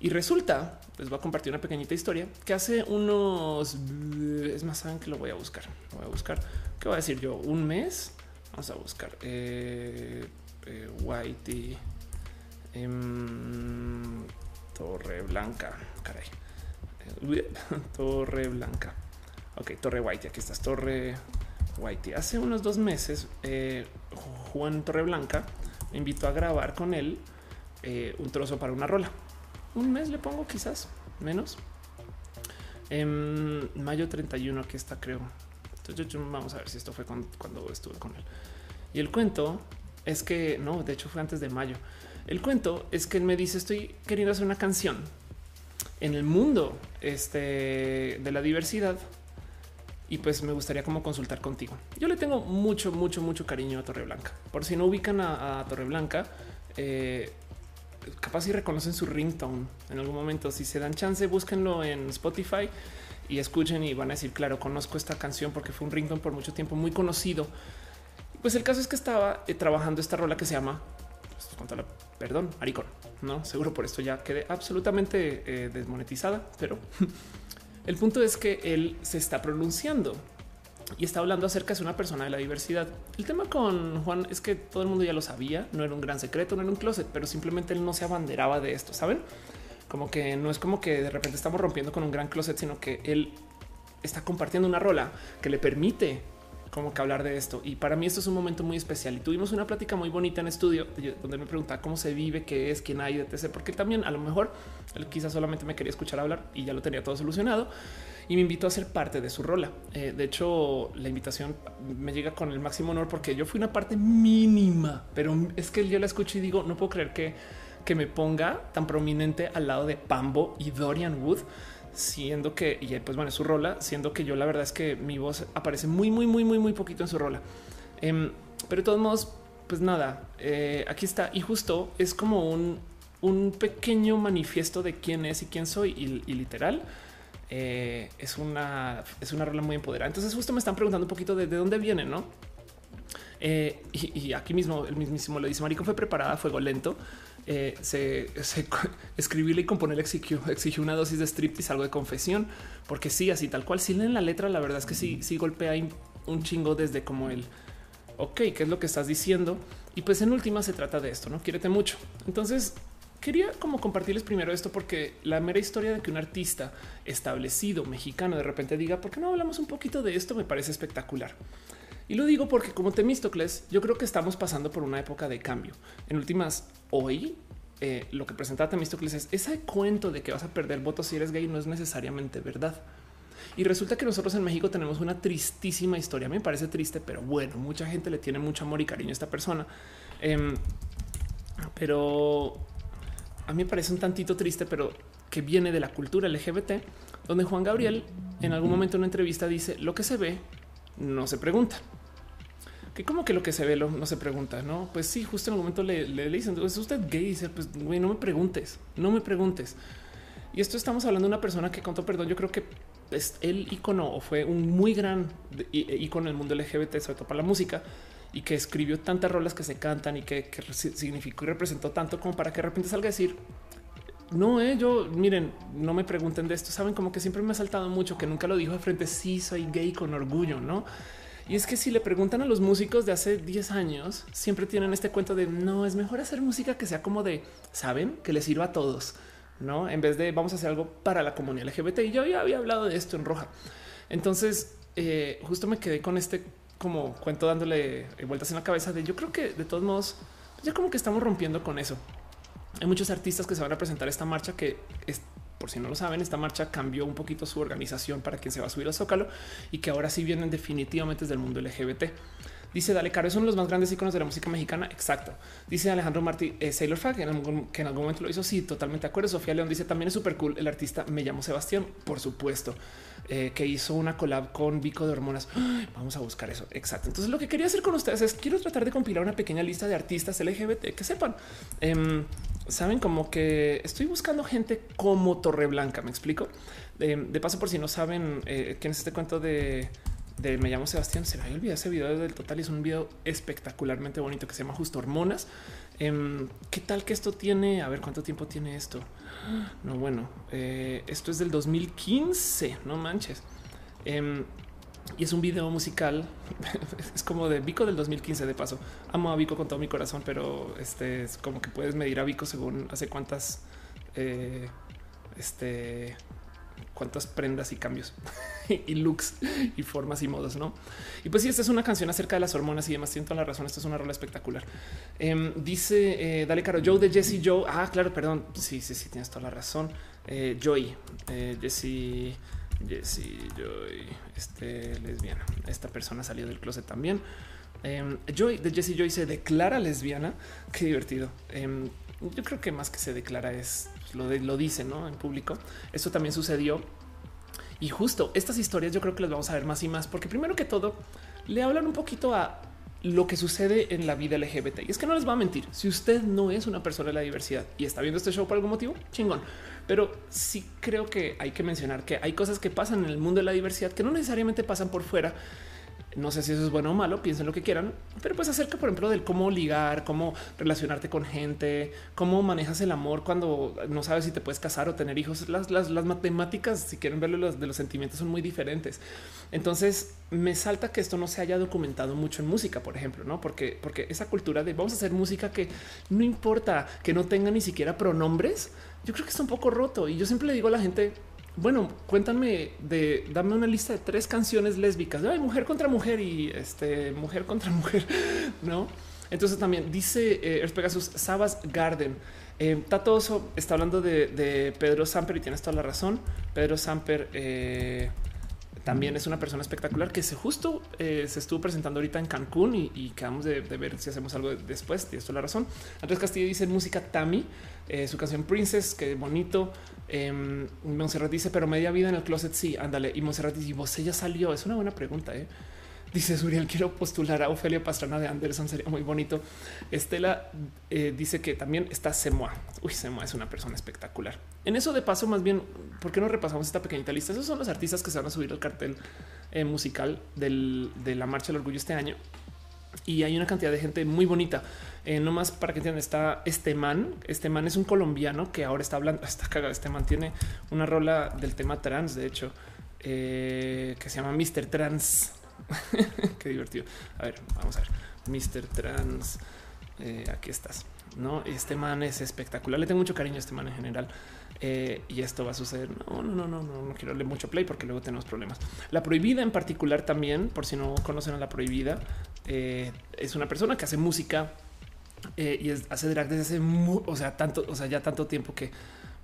Y resulta, les voy a compartir una pequeñita historia que hace unos, es más, saben que lo voy a buscar, voy a buscar, ¿qué voy a decir yo? Un mes, vamos a buscar, eh, eh, Whitey em, Torre Blanca. Caray. Torre Blanca. Ok, Torre Whitey. Aquí estás, Torre Whitey. Hace unos dos meses, eh, Juan Torreblanca me invitó a grabar con él eh, un trozo para una rola. Un mes le pongo, quizás menos. En mayo 31, aquí está, creo. Entonces, vamos a ver si esto fue cuando estuve con él. Y el cuento es que no, de hecho fue antes de mayo. El cuento es que él me dice: Estoy queriendo hacer una canción en el mundo este, de la diversidad y pues me gustaría como consultar contigo. Yo le tengo mucho, mucho, mucho cariño a Torreblanca. Por si no ubican a, a Torreblanca, eh, capaz si reconocen su ringtone en algún momento. Si se dan chance, búsquenlo en Spotify y escuchen y van a decir, claro, conozco esta canción porque fue un ringtone por mucho tiempo muy conocido. Pues el caso es que estaba eh, trabajando esta rola que se llama, pues, perdón, Aricon. No, seguro por esto ya quedé absolutamente eh, desmonetizada, pero El punto es que él se está pronunciando y está hablando acerca de una persona de la diversidad. El tema con Juan es que todo el mundo ya lo sabía, no era un gran secreto, no era un closet, pero simplemente él no se abanderaba de esto, ¿saben? Como que no es como que de repente estamos rompiendo con un gran closet, sino que él está compartiendo una rola que le permite como que hablar de esto. Y para mí esto es un momento muy especial. Y tuvimos una plática muy bonita en estudio donde me preguntaba cómo se vive, qué es, quién hay, etc. Porque también a lo mejor él quizás solamente me quería escuchar hablar y ya lo tenía todo solucionado. Y me invitó a ser parte de su rola. Eh, de hecho, la invitación me llega con el máximo honor porque yo fui una parte mínima, pero es que yo la escucho y digo, no puedo creer que, que me ponga tan prominente al lado de Pambo y Dorian Wood siendo que, y pues bueno, su rola, siendo que yo la verdad es que mi voz aparece muy, muy, muy, muy, muy poquito en su rola. Em, pero de todos modos, pues nada, eh, aquí está. Y justo es como un, un pequeño manifiesto de quién es y quién soy. Y, literal, eh, es una, es una rola muy empoderada. Entonces justo me están preguntando un poquito de, de dónde viene, ¿no? Eh, y, aquí mismo el mismísimo le dice Marico fue preparada a fuego lento. Eh, se, se escribirle y componer exigió, exigió una dosis de striptease, algo de confesión, porque sí, así tal cual. Si leen la letra, la verdad es que sí, sí golpea un chingo desde como el ok, qué es lo que estás diciendo. Y pues en última se trata de esto, no quiérete mucho. Entonces quería como compartirles primero esto porque la mera historia de que un artista establecido mexicano de repente diga, ¿por qué no hablamos un poquito de esto? Me parece espectacular. Y lo digo porque como Temístocles, yo creo que estamos pasando por una época de cambio. En últimas, hoy eh, lo que presenta Temístocles es ese cuento de que vas a perder votos si eres gay no es necesariamente verdad. Y resulta que nosotros en México tenemos una tristísima historia. me parece triste, pero bueno, mucha gente le tiene mucho amor y cariño a esta persona. Em, pero a mí me parece un tantito triste, pero que viene de la cultura LGBT, donde Juan Gabriel en algún momento en una entrevista dice lo que se ve no se pregunta que como que lo que se ve no se pregunta, no? Pues sí, justo en el momento le, le, dicen, ¿es usted gay? Y dice, pues güey, no me preguntes, no me preguntes. Y esto estamos hablando de una persona que contó perdón, yo creo que es el icono o fue un muy gran icono en el mundo LGBT, sobre todo para la música y que escribió tantas rolas que se cantan y que, significó y representó tanto como para que de repente salga a decir no, eh, yo miren, no me pregunten de esto. Saben como que siempre me ha saltado mucho que nunca lo dijo de frente. Sí, soy gay con orgullo, no? Y es que si le preguntan a los músicos de hace 10 años, siempre tienen este cuento de no es mejor hacer música que sea como de saben que les sirva a todos, no en vez de vamos a hacer algo para la comunidad LGBT. Y yo ya había hablado de esto en roja. Entonces, eh, justo me quedé con este como cuento dándole vueltas en la cabeza de yo creo que de todos modos, ya como que estamos rompiendo con eso. Hay muchos artistas que se van a presentar esta marcha que por si no lo saben, esta marcha cambió un poquito su organización para quien se va a subir al Zócalo y que ahora sí vienen definitivamente desde el mundo LGBT. Dice Dale Caro es uno de los más grandes iconos de la música mexicana. Exacto. Dice Alejandro Martí, eh, Sailor Fag, que en, algún, momento lo hizo. Sí, totalmente de acuerdo. Sofía León dice también es súper cool. El artista me llamo Sebastián, por supuesto, eh, que hizo una collab con Vico de Hormonas. Vamos a buscar eso. Exacto. Entonces, lo que quería hacer con ustedes es quiero tratar de compilar una pequeña lista de artistas LGBT que sepan. Em, saben como que estoy buscando gente como Torreblanca. Me explico. Em, de paso, por si no saben eh, quién es este cuento de de Me llamo Sebastián. Se me había olvidado ese video del total. Es un video espectacularmente bonito que se llama Justo Hormonas. Em, ¿Qué tal que esto tiene? A ver cuánto tiempo tiene esto. No, bueno, eh, esto es del 2015. No manches. Em, y es un video musical. es como de Vico del 2015. De paso, amo a Vico con todo mi corazón, pero este es como que puedes medir a Vico según hace cuántas, eh, este, cuántas prendas y cambios y looks y formas y modos, no? Y pues sí, esta es una canción acerca de las hormonas y demás. Siento la razón. Esta es una rola espectacular. Em, dice eh, Dale Caro Joe de Jesse Joe. Ah, claro, perdón. Sí, sí, sí, tienes toda la razón. Eh, Joy, eh, Jesse, Jesse Joy, este lesbiana. Esta persona salió del closet también. Em, Joy de Jesse Joy se declara lesbiana. Qué divertido. Em, yo creo que más que se declara es lo, lo dice ¿no? en público. Esto también sucedió y justo estas historias yo creo que las vamos a ver más y más, porque primero que todo le hablan un poquito a lo que sucede en la vida LGBT. Y es que no les va a mentir, si usted no es una persona de la diversidad y está viendo este show por algún motivo, chingón. Pero sí creo que hay que mencionar que hay cosas que pasan en el mundo de la diversidad que no necesariamente pasan por fuera no sé si eso es bueno o malo, piensen lo que quieran, pero pues acerca, por ejemplo, del cómo ligar, cómo relacionarte con gente, cómo manejas el amor cuando no sabes si te puedes casar o tener hijos. Las, las, matemáticas, si quieren verlo, los, de los sentimientos son muy diferentes. Entonces me salta que esto no se haya documentado mucho en música, por ejemplo, no? Porque, porque esa cultura de vamos a hacer música que no importa que no tenga ni siquiera pronombres. Yo creo que está un poco roto y yo siempre le digo a la gente, bueno, cuéntame de dame una lista de tres canciones lésbicas. Hay mujer contra mujer y este mujer contra mujer, no? Entonces también dice eh, Pegasus Sabas Garden. Eh, Tatoso está hablando de, Pedro Samper y tienes toda la razón. Pedro Samper eh, también es una persona espectacular que se justo eh, se estuvo presentando ahorita en Cancún y, y quedamos de, ver si hacemos algo después. Tienes toda la razón. Andrés Castillo dice música Tami, su canción Princess, que bonito. Eh, Monserrat dice, pero media vida en el closet. Sí, ándale. Y Monserrat dice, vos ella salió. Es una buena pregunta. ¿eh? Dice Suriel, quiero postular a Ofelia Pastrana de Anderson, sería muy bonito. Estela eh, dice que también está Semoa. Uy, Semoa es una persona espectacular. En eso de paso, más bien, ¿por qué no repasamos esta pequeñita lista? Esos son los artistas que se van a subir al cartel eh, musical de la Marcha del Orgullo este año. Y hay una cantidad de gente muy bonita. Eh, no más para que entiendan, está este man. Este man es un colombiano que ahora está hablando. Está cagado. Este man tiene una rola del tema trans, de hecho, eh, que se llama Mr. Trans. Qué divertido. A ver, vamos a ver. Mr. Trans. Eh, aquí estás. No, este man es espectacular. Le tengo mucho cariño a este man en general. Eh, y esto va a suceder. No, no, no, no, no, no quiero darle mucho play porque luego tenemos problemas. La prohibida en particular también, por si no conocen a la prohibida, eh, es una persona que hace música y hace drag desde hace, o sea, tanto, o sea, ya tanto tiempo que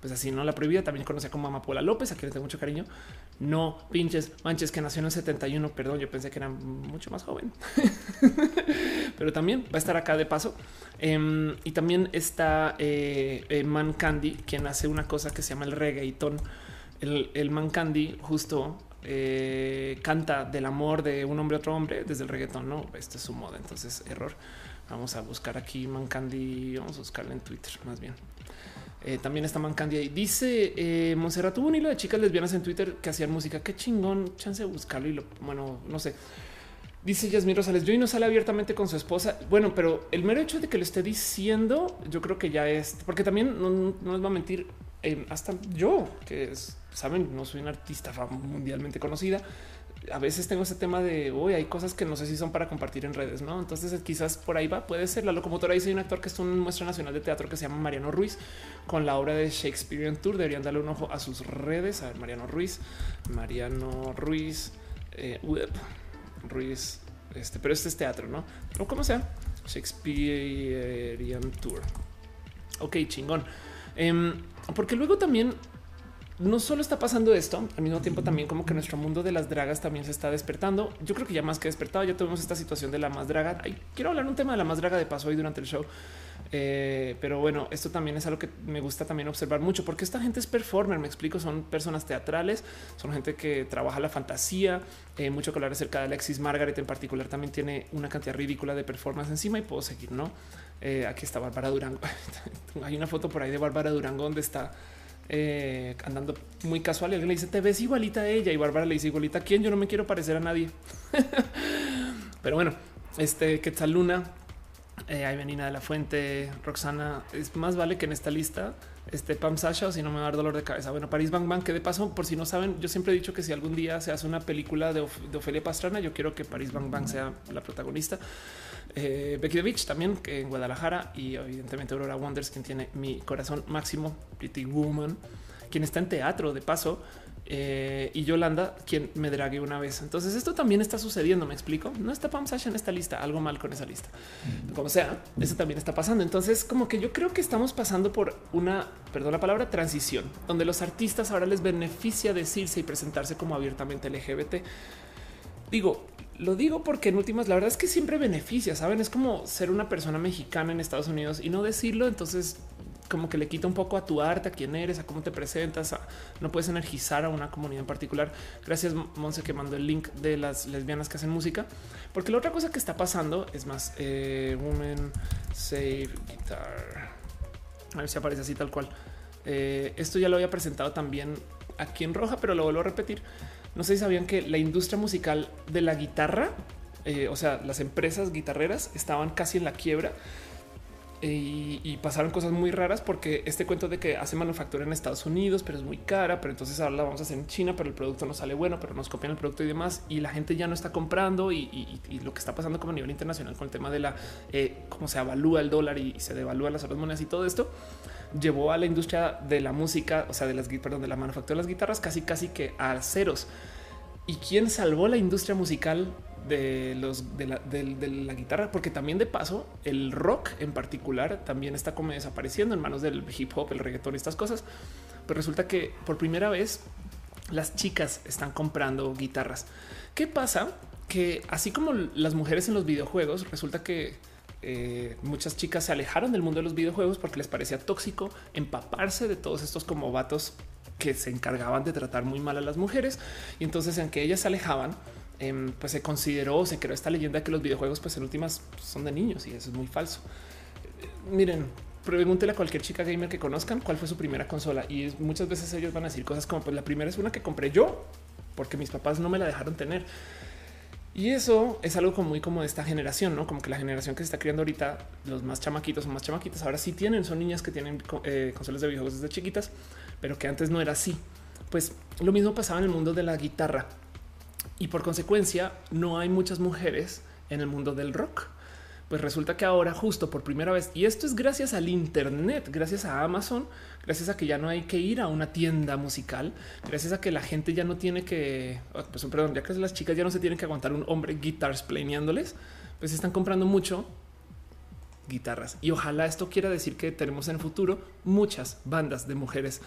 pues así no la prohibida también conocía como Amapola López, a quien le tengo mucho cariño. No pinches manches que nació en el 71. Perdón, yo pensé que era mucho más joven, pero también va a estar acá de paso. Em, y también está eh, eh, Man Candy, quien hace una cosa que se llama el reggaeton. El, el Man Candy justo eh, canta del amor de un hombre a otro hombre desde el reggaetón. No, este es su moda. Entonces, error. Vamos a buscar aquí Man Candy. Vamos a buscarla en Twitter más bien. Eh, también está Mancandia y dice eh, Monserrat tuvo un hilo de chicas lesbianas en Twitter que hacían música. Qué chingón, chance de buscarlo y lo bueno, no sé. Dice Yasmin Rosales, Joy no sale abiertamente con su esposa. Bueno, pero el mero hecho de que lo esté diciendo, yo creo que ya es porque también no, les va a mentir. Eh, hasta yo, que saben, no soy una artista mundialmente conocida a veces tengo ese tema de hoy hay cosas que no sé si son para compartir en redes, no? Entonces, eh, quizás por ahí va, puede ser. La locomotora dice un actor que es un muestra nacional de teatro que se llama Mariano Ruiz con la obra de Shakespeare Tour. Deberían darle un ojo a sus redes. A ver, Mariano Ruiz, Mariano Ruiz, eh, Ruiz, este, pero este es teatro, no? O como sea, Shakespearean Tour. Ok, chingón. Em, porque luego también no solo está pasando esto, al mismo tiempo también como que nuestro mundo de las dragas también se está despertando. Yo creo que ya más que despertado, ya tuvimos esta situación de la más draga. quiero hablar un tema de la más draga de paso hoy durante el show. Eh, pero bueno, esto también es algo que me gusta también observar mucho porque esta gente es performer. Me explico, son personas teatrales, son gente que trabaja la fantasía. Eh, mucho que hablar acerca de Alexis Margaret en particular también tiene una cantidad ridícula de performance encima y puedo seguir. No, eh, aquí está Bárbara Durango. Hay una foto por ahí de Bárbara Durango donde está eh, andando muy casual y alguien le dice te ves igualita a ella y Bárbara le dice igualita a quién yo no me quiero parecer a nadie pero bueno este Quetzal Luna Eh, de la Fuente, Roxana. Es más vale que en esta lista este Pam Sasha o si no me va a dar dolor de cabeza. Bueno, París Bang Bang, que de paso, por si no saben, yo siempre he dicho que si algún día se hace una película de, de Ofelia Pastrana, yo quiero que París Bang Bang sea la protagonista. Eh, Becky the Beach también, que en Guadalajara y evidentemente Aurora Wonders, quien tiene mi corazón máximo, Pretty Woman, quien está en teatro de paso. Eh, y Yolanda, quien me drague una vez. Entonces, esto también está sucediendo. Me explico. No está Pam Sasha en esta lista, algo mal con esa lista. Como sea, eso también está pasando. Entonces, como que yo creo que estamos pasando por una, perdón la palabra, transición, donde los artistas ahora les beneficia decirse y presentarse como abiertamente LGBT. Digo, lo digo porque en últimas, la verdad es que siempre beneficia, saben? Es como ser una persona mexicana en Estados Unidos y no decirlo. Entonces, como que le quita un poco a tu arte, a quién eres, a cómo te presentas. no puedes energizar a una comunidad en particular. Gracias, Monse, que mandó el link de las lesbianas que hacen música. Porque la otra cosa que está pasando es más eh, Women Save Guitar. A ver si aparece así tal cual. Eh, esto ya lo había presentado también aquí en Roja, pero lo vuelvo a repetir. No sé si sabían que la industria musical de la guitarra, eh, o sea, las empresas guitarreras estaban casi en la quiebra y, pasaron cosas muy raras porque este cuento de que hace manufactura en Estados Unidos, pero es muy cara, pero entonces ahora la vamos a hacer en China, pero el producto no sale bueno, pero nos copian el producto y demás, y la gente ya no está comprando y, lo que está pasando como a nivel internacional con el tema de la eh, cómo se evalúa el dólar y se devalúan las otras monedas y todo esto llevó a la industria de la música, o sea, de las perdón, de la manufactura de las guitarras casi casi que a ceros. ¿Y quién salvó la industria musical de los de la, guitarra, porque también de paso el rock en particular también está como desapareciendo en manos del hip hop, el reggaetón estas cosas. Pero resulta que por primera vez las chicas están comprando guitarras. ¿Qué pasa? Que así como las mujeres en los videojuegos, resulta que eh, muchas chicas se alejaron del mundo de los videojuegos porque les parecía tóxico empaparse de todos estos como vatos que se encargaban de tratar muy mal a las mujeres. Y entonces en que ellas se alejaban, Em, pues se consideró, se creó esta leyenda que los videojuegos, pues en últimas son de niños y eso es muy falso. miren, pregúntele a cualquier chica gamer que conozcan cuál fue su primera consola y muchas veces ellos van a decir cosas como pues la primera es una que compré yo porque mis papás no me la dejaron tener. Y eso es algo como muy como de esta generación, no como que la generación que se está criando ahorita, los más chamaquitos o más chamaquitas, ahora sí tienen, son niñas que tienen eh, consolas de videojuegos desde chiquitas, pero que antes no era así. Pues lo mismo pasaba en el mundo de la guitarra y por consecuencia no hay muchas mujeres en el mundo del rock. Pues resulta que ahora justo por primera vez, y esto es gracias al Internet, gracias a Amazon, gracias a que ya no hay que ir a una tienda musical, gracias a que la gente ya no tiene que, oh, pues, perdón, ya que las chicas ya no se tienen que aguantar un hombre guitars planeándoles, pues están comprando mucho guitarras. Y ojalá esto quiera decir que tenemos en el futuro muchas bandas de mujeres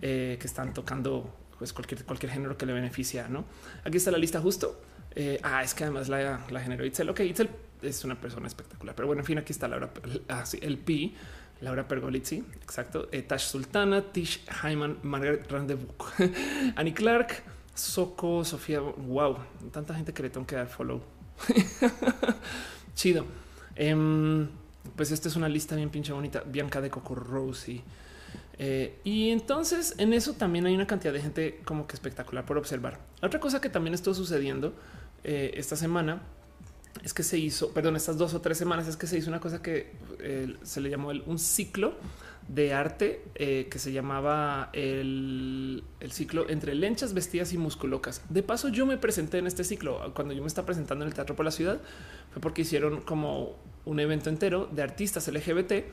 eh, que están tocando pues cualquier, cualquier género que le beneficia. No aquí está la lista justo. Eh, ah, es que además la, la generó Itzel. Ok, Itzel es una persona espectacular, pero bueno, en fin, aquí está Laura, ah, el Pi, Laura Pergolizzi, exacto. Eh, Tash Sultana, Tish Hyman, Margaret Randevuk, Annie Clark, Soco, Sofía. Wow, tanta gente que le tengo que dar follow. Chido. Em, pues esta es una lista bien pinche bonita. Bianca de Coco Rossi. Eh, y entonces en eso también hay una cantidad de gente como que espectacular por observar. Otra cosa que también estuvo sucediendo eh, esta semana es que se hizo, perdón, estas dos o tres semanas es que se hizo una cosa que eh, se le llamó un ciclo de arte que se llamaba el, el, ciclo entre lenchas, vestidas y musculocas. De paso, yo me presenté en este ciclo cuando yo me estaba presentando en el Teatro por la Ciudad, fue porque hicieron como un evento entero de artistas LGBT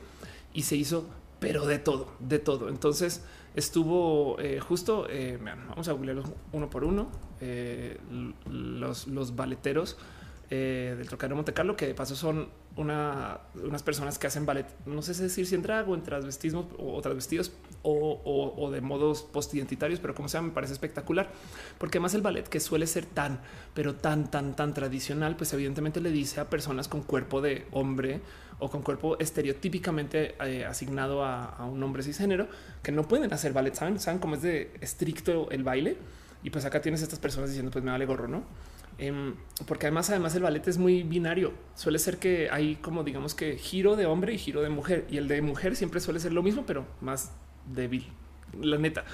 y se hizo pero de todo, de todo. Entonces estuvo eh, justo, eh, vamos a googlearlos uno por uno, eh, los, los baleteros del Trocadero Monte Carlo, que de paso son una, unas personas que hacen ballet, no sé si decir si en drag o en transvestismo o, transvestidos o, o, de modos postidentitarios, pero como sea, me parece espectacular, porque además el ballet que suele ser tan, pero tan, tan, tan tradicional, pues evidentemente le dice a personas con cuerpo de hombre, o con cuerpo estereotípicamente eh, asignado a, un hombre cisgénero que no pueden hacer ballet. Saben, saben cómo es de estricto el baile. Y pues acá tienes estas personas diciendo, pues me vale gorro, no? Em, porque además, además el ballet es muy binario. Suele ser que hay como digamos que giro de hombre y giro de mujer. Y el de mujer siempre suele ser lo mismo, pero más débil, la neta.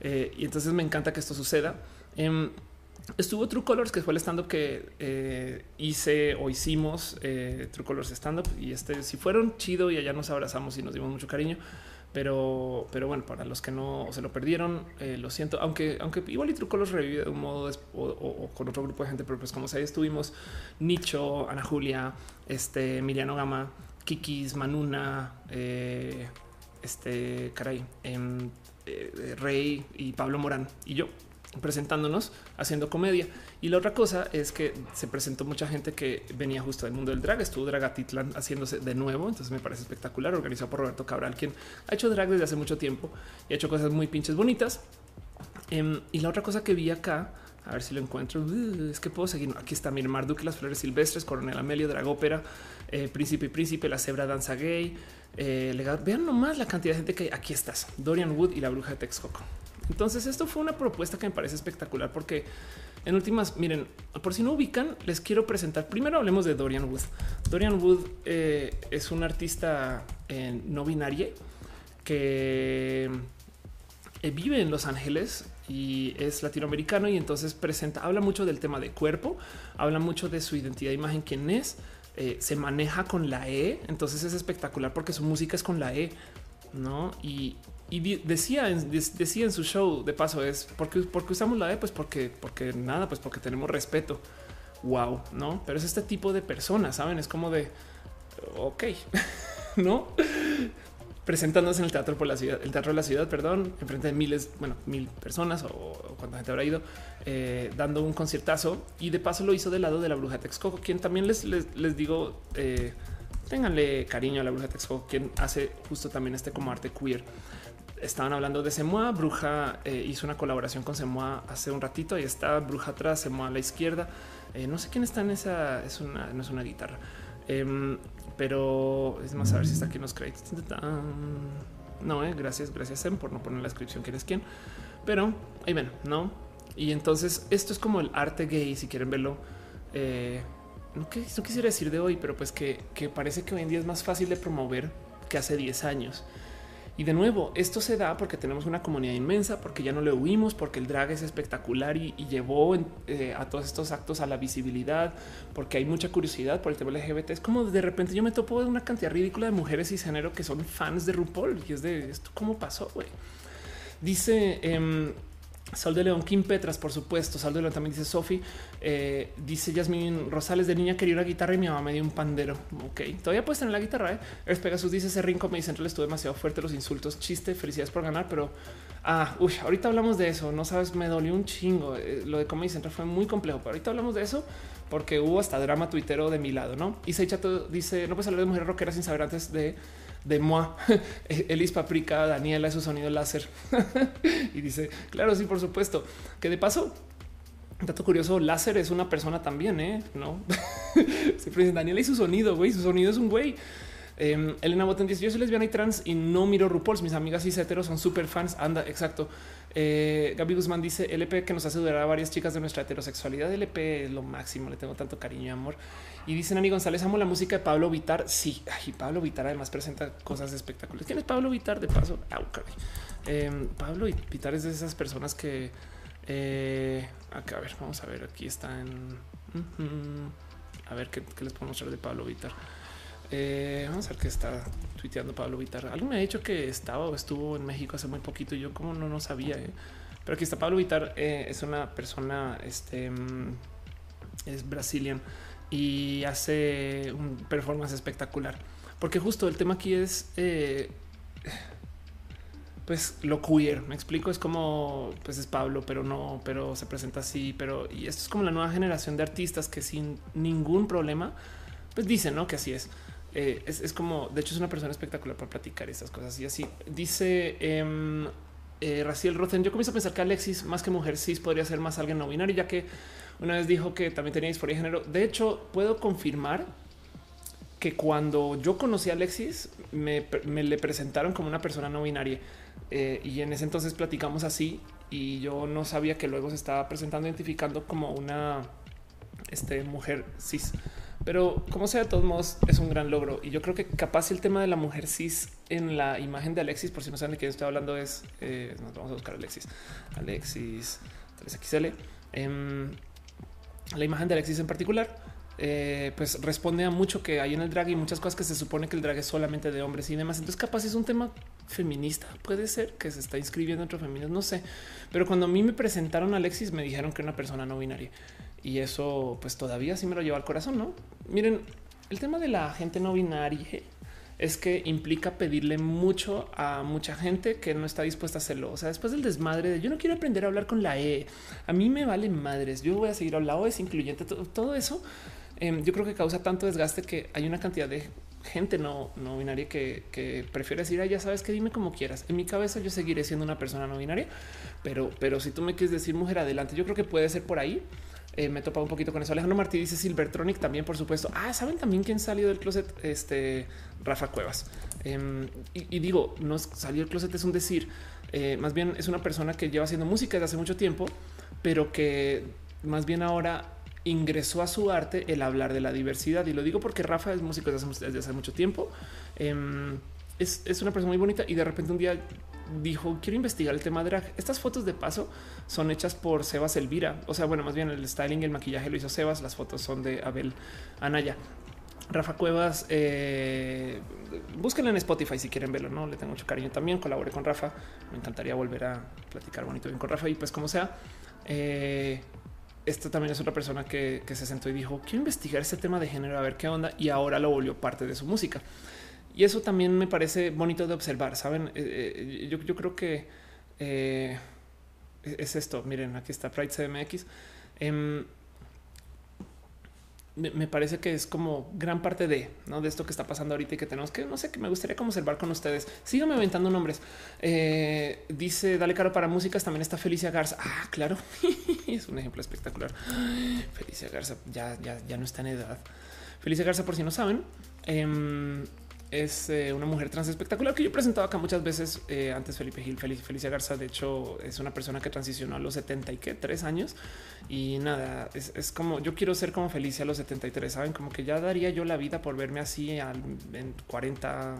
Eh, y entonces me encanta que esto suceda. Em, Estuvo True Colors, que fue el stand up que eh, hice o hicimos eh, True Colors stand up. Y este, si fueron chido y allá nos abrazamos y nos dimos mucho cariño. Pero, pero bueno, para los que no se lo perdieron, eh, lo siento. Aunque, aunque igual y True Colors revive de un modo o, con otro grupo de gente, pero pues como sea, estuvimos Nicho, Ana Julia, este Miriano Gama, Kikis, Manuna, este caray, em, Rey y Pablo Morán y yo presentándonos, haciendo comedia. Y la otra cosa es que se presentó mucha gente que venía justo del mundo del drag. Estuvo Dragatitlan haciéndose de nuevo. Entonces me parece espectacular. Organizado por Roberto Cabral, quien ha hecho drag desde hace mucho tiempo y ha hecho cosas muy pinches bonitas. Em, y la otra cosa que vi acá, a ver si lo encuentro, uh, es que puedo seguir. Aquí está Mir Marduk, las flores silvestres, Coronel Amelio, Dragópera, eh, Príncipe y Príncipe, la cebra danza gay. Eh, vean nomás la cantidad de gente que hay. Aquí estás, Dorian Wood y la bruja de Texcoco. Entonces esto fue una propuesta que me parece espectacular porque en últimas, miren, por si no ubican, les quiero presentar. Primero hablemos de Dorian Wood. Dorian Wood eh, es un artista eh, no binario que eh, vive en Los Ángeles y es latinoamericano y entonces presenta, habla mucho del tema de cuerpo, habla mucho de su identidad, imagen, quién es, se maneja con la E, entonces es espectacular porque su música es con la E, ¿no? Y, y decía, decía en su show de paso es porque, porque usamos la E, pues porque, porque nada, pues porque tenemos respeto. Wow, no, pero es este tipo de personas, saben? Es como de ok, no presentándose en el teatro por la ciudad, el teatro de la ciudad, perdón, enfrente de miles, bueno, mil personas o, cuánta gente habrá ido eh, dando un conciertazo. Y de paso lo hizo del lado de la bruja Texcoco, quien también les, les, digo, eh, cariño a la bruja Texcoco, quien hace justo también este como arte queer estaban hablando de Semoa. Bruja eh, hizo una colaboración con Semoa hace un ratito. y está Bruja atrás, Semoa a la izquierda. Eh, no sé quién está en esa. Es una, no es una guitarra, em, pero es más a ver si está aquí en los créditos. No, eh, gracias, gracias Sem por no poner la descripción quién es quién. Pero ahí ven, no? Y entonces esto es como el arte gay. Si quieren verlo, no, que, no quisiera decir de hoy, pero pues que, que parece que hoy en día es más fácil de promover que hace 10 años. Y de nuevo, esto se da porque tenemos una comunidad inmensa, porque ya no le huimos, porque el drag es espectacular y, llevó eh, a todos estos actos a la visibilidad, porque hay mucha curiosidad por el tema LGBT. Es como de repente yo me topo de una cantidad ridícula de mujeres y género que son fans de RuPaul y es de esto, ¿cómo pasó? Dice em, Sal de León, Kim Petras, por supuesto. Sal de León también dice Sofi. Eh, dice Yasmin Rosales de niña quería una guitarra y mi mamá me dio un pandero. Ok, todavía puedes tener la guitarra. ¿eh? Eres Pegasus dice ese rinco me dice estuvo demasiado fuerte los insultos. Chiste, felicidades por ganar, pero ah, uy, ahorita hablamos de eso. No sabes, me dolió un chingo. Eh, lo de Comedy Central fue muy complejo, pero ahorita hablamos de eso porque hubo hasta drama tuitero de mi lado, no? Y Seichato dice no puedes hablar de mujer rockera sin saber antes de de moi, Elis Paprika, Daniela, su sonido láser. y dice, claro, sí, por supuesto. Que de paso, dato curioso, láser es una persona también, ¿eh? No. Siempre dicen Daniela y su sonido, güey, su sonido es un güey. Eh, Elena Boten dice: Yo soy lesbiana y trans y no miro RuPaul's. Mis amigas y heteros son súper fans. Anda, exacto. Eh, Gaby Guzmán dice: LP que nos hace durar a varias chicas de nuestra heterosexualidad. LP es lo máximo. Le tengo tanto cariño y amor. Y dice Nani González: Amo la música de Pablo Vitar. Sí, y Pablo Vitar además presenta cosas espectaculares. ¿Quién es Pablo Vitar? De paso, eh, Pablo Vitar es de esas personas que eh, acá, a ver, vamos a ver. Aquí está en a ver qué, les puedo mostrar de Pablo Vitar. Eh, vamos a ver qué está tuiteando Pablo Vitar. Alguien me ha dicho que estaba o estuvo en México hace muy poquito y yo como no, no sabía. Eh. Pero aquí está Pablo Vitar, es una persona, este, mm, es brasilian y hace un performance espectacular. Porque justo el tema aquí es, pues lo queer. Me explico, es como, pues es Pablo, pero no, pero se presenta así, pero y esto es como la nueva generación de artistas que sin ningún problema, pues dicen, ¿no? Que así es. Eh, es, como, de hecho, es una persona espectacular para platicar estas cosas y así. Dice eh, eh, Raciel Roten, yo comienzo a pensar que Alexis, más que mujer cis, podría ser más alguien no binario, ya que una vez dijo que también tenía disforia de género. De hecho, puedo confirmar que cuando yo conocí a Alexis, me, le presentaron como una persona no binaria eh, y en ese entonces platicamos así y yo no sabía que luego se estaba presentando, identificando como una este, mujer cis. Pero como sea, de todos modos es un gran logro. Y yo creo que capaz el tema de la mujer cis en la imagen de Alexis, por si no saben de quién estoy hablando, es, eh, nos vamos a buscar Alexis, Alexis 3XL. Em, la imagen de Alexis en particular, eh, pues responde a mucho que hay en el drag y muchas cosas que se supone que el drag es solamente de hombres y demás. Entonces, capaz es un tema feminista. Puede ser que se está inscribiendo entre femeninos, no sé. Pero cuando a mí me presentaron a Alexis, me dijeron que era una persona no binaria y eso, pues todavía sí me lo lleva al corazón. No miren, el tema de la gente no binaria es que implica pedirle mucho a mucha gente que no está dispuesta a hacerlo. O sea, después del desmadre de yo no quiero aprender a hablar con la E, a mí me vale madres, yo voy a seguir hablando, es incluyente, todo, eso. Em, yo creo que causa tanto desgaste que hay una cantidad de gente no, no binaria que, prefiere decir, ya sabes que dime como quieras. En mi cabeza yo seguiré siendo una persona no binaria, pero, pero si tú me quieres decir mujer adelante, yo creo que puede ser por ahí. Eh, me he topado un poquito con eso. Alejandro Martí dice Silvertronic también, por supuesto. Ah, saben también quién salió del closet. Este Rafa Cuevas. Em, y, digo, no salió del closet, es un decir. Eh, más bien es una persona que lleva haciendo música desde hace mucho tiempo, pero que más bien ahora ingresó a su arte el hablar de la diversidad. Y lo digo porque Rafa es músico desde hace, mucho tiempo. Em, es, es, una persona muy bonita y de repente un día dijo quiero investigar el tema drag. Estas fotos de paso son hechas por Sebas Elvira. O sea, bueno, más bien el styling el maquillaje lo hizo Sebas. Las fotos son de Abel Anaya. Rafa Cuevas, eh, búsquenla en Spotify si quieren verlo. No le tengo mucho cariño también. Colaboré con Rafa. Me encantaría volver a platicar bonito bien con Rafa y pues como sea. Eh, esto también es otra persona que, se sentó y dijo quiero investigar este tema de género a ver qué onda y ahora lo volvió parte de su música. Y eso también me parece bonito de observar, ¿saben? Eh, eh, yo, creo que eh, es esto. Miren, aquí está Pride CMX. Me parece que es como gran parte de, ¿no? de esto que está pasando ahorita y que tenemos que, no sé, que me gustaría como observar con ustedes. Síganme aventando nombres. dice, dale caro para músicas, también está Felicia Garza. Ah, claro, es un ejemplo espectacular. Felicia Garza ya, ya, ya no está en edad. Felicia Garza, por si no saben, em, es eh, una mujer trans espectacular que yo he presentado acá muchas veces. Eh, antes Felipe Gil, Felicia Garza, de hecho, es una persona que transicionó a los 70 y que tres años. Y nada, es, como yo quiero ser como Felicia a los 73. Saben, como que ya daría yo la vida por verme así en 40,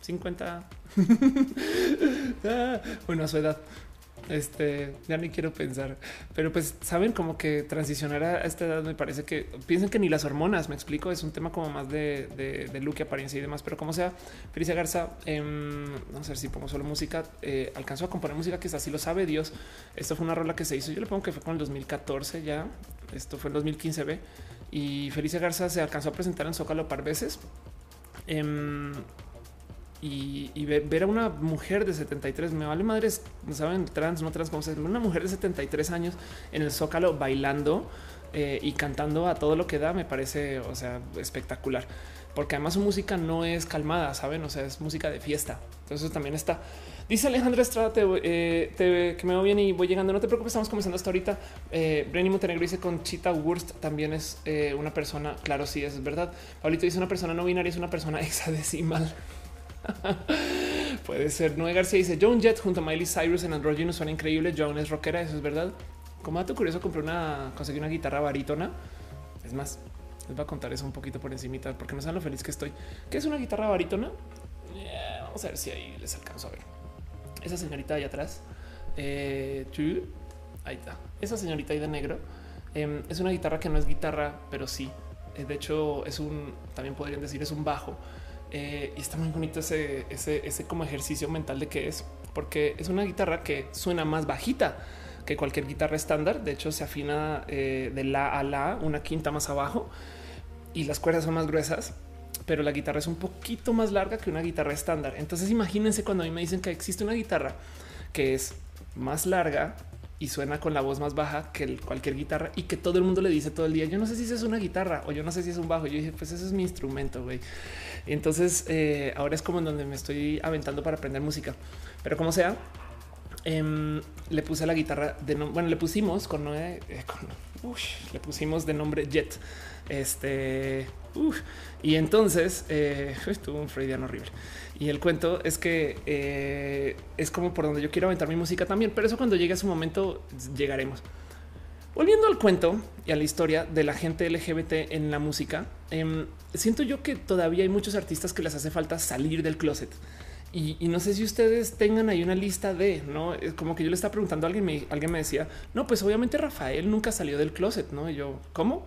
50. Ah, bueno, a su edad. Este ya ni quiero pensar, pero pues saben como que transicionar a esta edad me parece que piensen que ni las hormonas me explico. Es un tema como más de, de, look y apariencia y demás, pero como sea, Felicia Garza, em, no sé si pongo solo música, eh, alcanzó a componer música que así lo sabe Dios. Esto fue una rola que se hizo. Yo le pongo que fue con el 2014 ya. Esto fue en 2015 B y Felicia Garza se alcanzó a presentar en Zócalo par veces. Em, y, ver, a una mujer de 73, me vale madres, no saben, trans, no trans, como se una mujer de 73 años en el Zócalo bailando eh, y cantando a todo lo que da, me parece, o sea, espectacular. Porque además su música no es calmada, saben, o sea, es música de fiesta. Entonces también está. Dice Alejandra Estrada eh, que me veo bien y voy llegando. No te preocupes, estamos comenzando hasta ahorita. Eh, Brenny Montenegro dice con Chita Wurst también es eh, una persona. Claro, sí, es verdad. Pablito dice una persona no binaria, es una persona hexadecimal. Puede ser. Noé García dice Joan Jett junto a Miley Cyrus en Androgyno suena increíble. Joan es rockera, eso es verdad. Como dato curioso, compré una, conseguí una guitarra barítona. Es más, les voy a contar eso un poquito por encimita porque no saben lo feliz que estoy. ¿Qué es una guitarra barítona? vamos a ver si ahí les alcanzo a ver. Esa señorita ahí atrás. Eh, ahí está. Esa señorita ahí de negro em, es una guitarra que no es guitarra, pero sí. Eh, de hecho, es un, también podrían decir, es un bajo eh, y está muy bonito ese, ese, como ejercicio mental de que es, porque es una guitarra que suena más bajita que cualquier guitarra estándar. De hecho, se afina eh, de la a la, una quinta más abajo y las cuerdas son más gruesas, pero la guitarra es un poquito más larga que una guitarra estándar. Entonces, imagínense cuando a mí me dicen que existe una guitarra que es más larga y suena con la voz más baja que cualquier guitarra y que todo el mundo le dice todo el día. Yo no sé si es una guitarra o yo no sé si es un bajo. Yo dije, pues ese es mi instrumento. güey. Entonces eh, ahora es como en donde me estoy aventando para aprender música, pero como sea, em, le puse la guitarra de bueno, le pusimos con, eh, le pusimos de nombre Jet. Este y entonces eh, estuvo un Freudian horrible. Y el cuento es que es como por donde yo quiero aventar mi música también, pero eso cuando llegue a su momento llegaremos. Volviendo al cuento y a la historia de la gente LGBT en la música, em, siento yo que todavía hay muchos artistas que les hace falta salir del closet. Y, no sé si ustedes tengan ahí una lista de no es como que yo le estaba preguntando a alguien, alguien me decía, no, pues obviamente Rafael nunca salió del closet, no? Y yo, ¿cómo?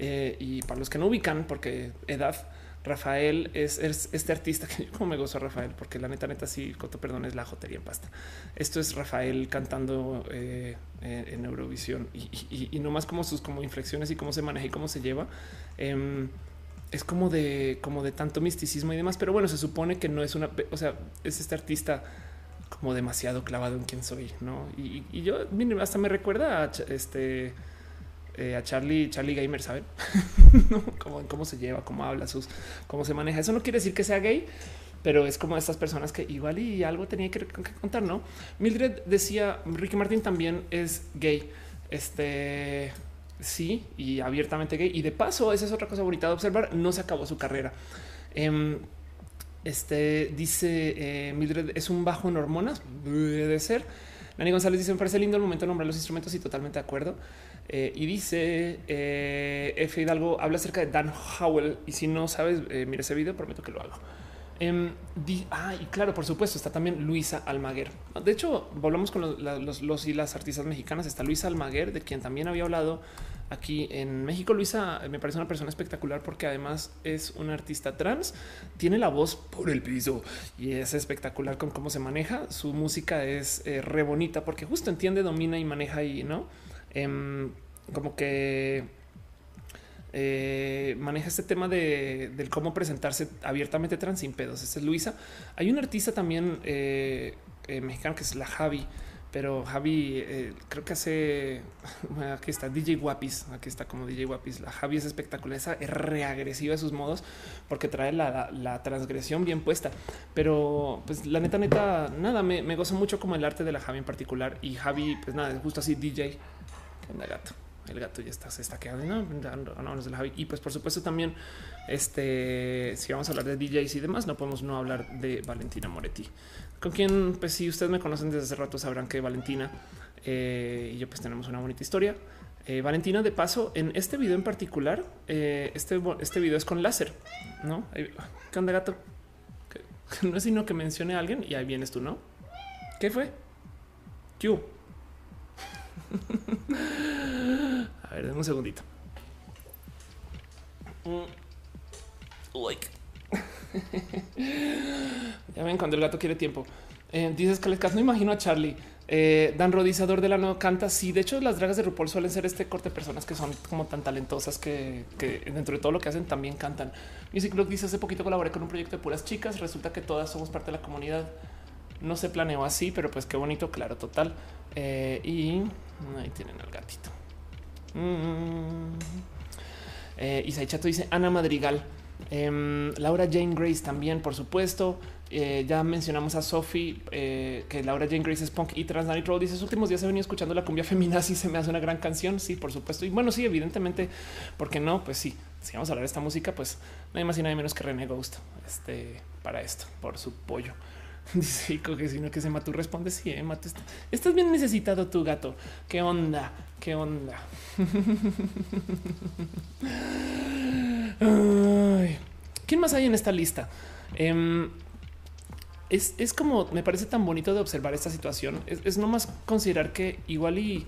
Eh, y para los que no ubican, porque edad, Rafael es, este artista que yo como me gozo a Rafael, porque la neta, neta, sí, coto, perdón, es la jotería en pasta. Esto es Rafael cantando eh, en Eurovisión y, no más como sus como inflexiones y cómo se maneja y cómo se lleva. Em, es como de, como de tanto misticismo y demás, pero bueno, se supone que no es una, o sea, es este artista como demasiado clavado en quién soy, no? Y, yo hasta me recuerda a este eh, a Charlie, Charlie Gamer, ¿saben? ¿Cómo, cómo se lleva, cómo habla, sus, cómo se maneja. Eso no quiere decir que sea gay, pero es como estas personas que igual y algo tenía que, contar, ¿no? Mildred decía, Ricky Martin también es gay. Este sí, y abiertamente gay. Y de paso, esa es otra cosa bonita de observar. No se acabó su carrera. Em, este dice eh, Mildred es un bajo en hormonas. Debe ser. Nani González dice: Me parece lindo el momento de nombrar los instrumentos y totalmente de acuerdo. Eh, y dice eh, F. Hidalgo habla acerca de Dan Howell. Y si no sabes, eh, ese video, prometo que lo hago. Em, ah, y claro, por supuesto, está también Luisa Almaguer. De hecho, volvamos con los, los, y las artistas mexicanas. Está Luisa Almaguer, de quien también había hablado aquí en México. Luisa me parece una persona espectacular porque además es una artista trans, tiene la voz por el piso y es espectacular con cómo se maneja. Su música es re bonita porque justo entiende, domina y maneja y no Em, como que eh, maneja este tema de, del cómo presentarse abiertamente trans sin pedos. Esta es Luisa. Hay un artista también eh, eh, mexicano que es la Javi, pero Javi creo que hace aquí está DJ Guapis. Aquí está como DJ Guapis. La Javi es espectacular, es reagresiva de sus modos porque trae la, transgresión bien puesta. Pero pues la neta, neta, nada, me, me gozo mucho como el arte de la Javi en particular y Javi, pues nada, justo así DJ el gato. El gato ya está, se está quedando. No, no, Javi. Y pues por supuesto también, este, si vamos a hablar de DJs y demás, no podemos no hablar de Valentina Moretti, con quien, pues si ustedes me conocen desde hace rato, sabrán que Valentina eh, y yo pues tenemos una bonita historia. Eh, Valentina, de paso, en este video en particular, eh, este, este video es con láser, ¿no? ¿Qué onda, gato? No es sino que mencione a alguien y ahí vienes tú, ¿no? ¿Qué fue? ¿Qué a ver, denme un segundito. ya ven cuando el gato quiere tiempo. Eh, dices que no imagino a Charlie. Eh, Dan Rodizador de la no canta. Sí, de hecho, las dragas de RuPaul suelen ser este corte de personas que son como tan talentosas que, dentro de todo lo que hacen también cantan. Music Blog dice hace poquito colaboré con un proyecto de puras chicas. Resulta que todas somos parte de la comunidad. No se planeó así, pero pues qué bonito, claro, total. Eh, y ahí tienen al gatito. Mm. Eh, Isai Chato dice Ana Madrigal. Em, Laura Jane Grace también, por supuesto. Eh, ya mencionamos a Sophie, eh, que Laura Jane Grace es punk y trans. Danny Troll dice: últimos días he venido escuchando la cumbia feminina. y se me hace una gran canción. Sí, por supuesto. Y bueno, sí, evidentemente, porque no? Pues sí, si vamos a hablar de esta música, pues hay más y nada menos que René Ghost este, para esto, por su pollo. Dice que si no que se mató, responde sí, eh, Estás bien necesitado tu gato. ¿Qué onda? ¿Qué onda? ¿Quién más hay en esta lista? Em, es, como me parece tan bonito de observar esta situación. Es, es no más considerar que igual y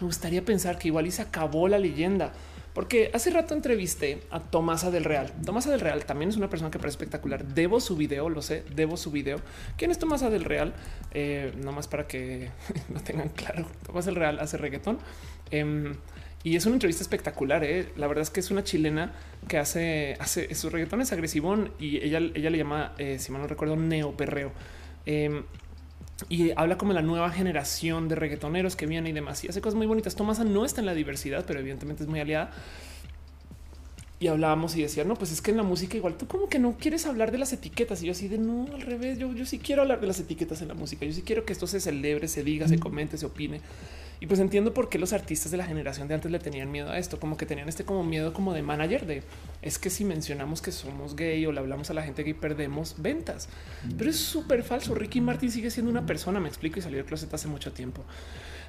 me gustaría pensar que igual y se acabó la leyenda porque hace rato entrevisté a Tomasa del Real. Tomasa del Real también es una persona que parece espectacular. Debo su video, lo sé, debo su video. ¿Quién es Tomasa del Real? Eh, más para que lo tengan claro. Tomasa del Real hace reggaetón. Em, y es una entrevista espectacular. Eh. La verdad es que es una chilena que hace, hace su reggaetón es agresivón y ella, ella le llama, eh, si mal no recuerdo, neoperreo. Eh, y habla como la nueva generación de reggaetoneros que viene y demás y hace cosas muy bonitas. Tomasa no está en la diversidad, pero evidentemente es muy aliada. Y hablábamos y decía, no, pues es que en la música igual tú como que no quieres hablar de las etiquetas. Y yo así de no, al revés, yo, yo sí quiero hablar de las etiquetas en la música. Yo sí quiero que esto se celebre, se diga, se comente, se opine. Y pues entiendo por qué los artistas de la generación de antes le tenían miedo a esto, como que tenían este como miedo como de manager de es que si mencionamos que somos gay o le hablamos a la gente gay perdemos ventas. Pero es súper falso. Ricky Martin sigue siendo una persona, me explico, y salió del closet hace mucho tiempo.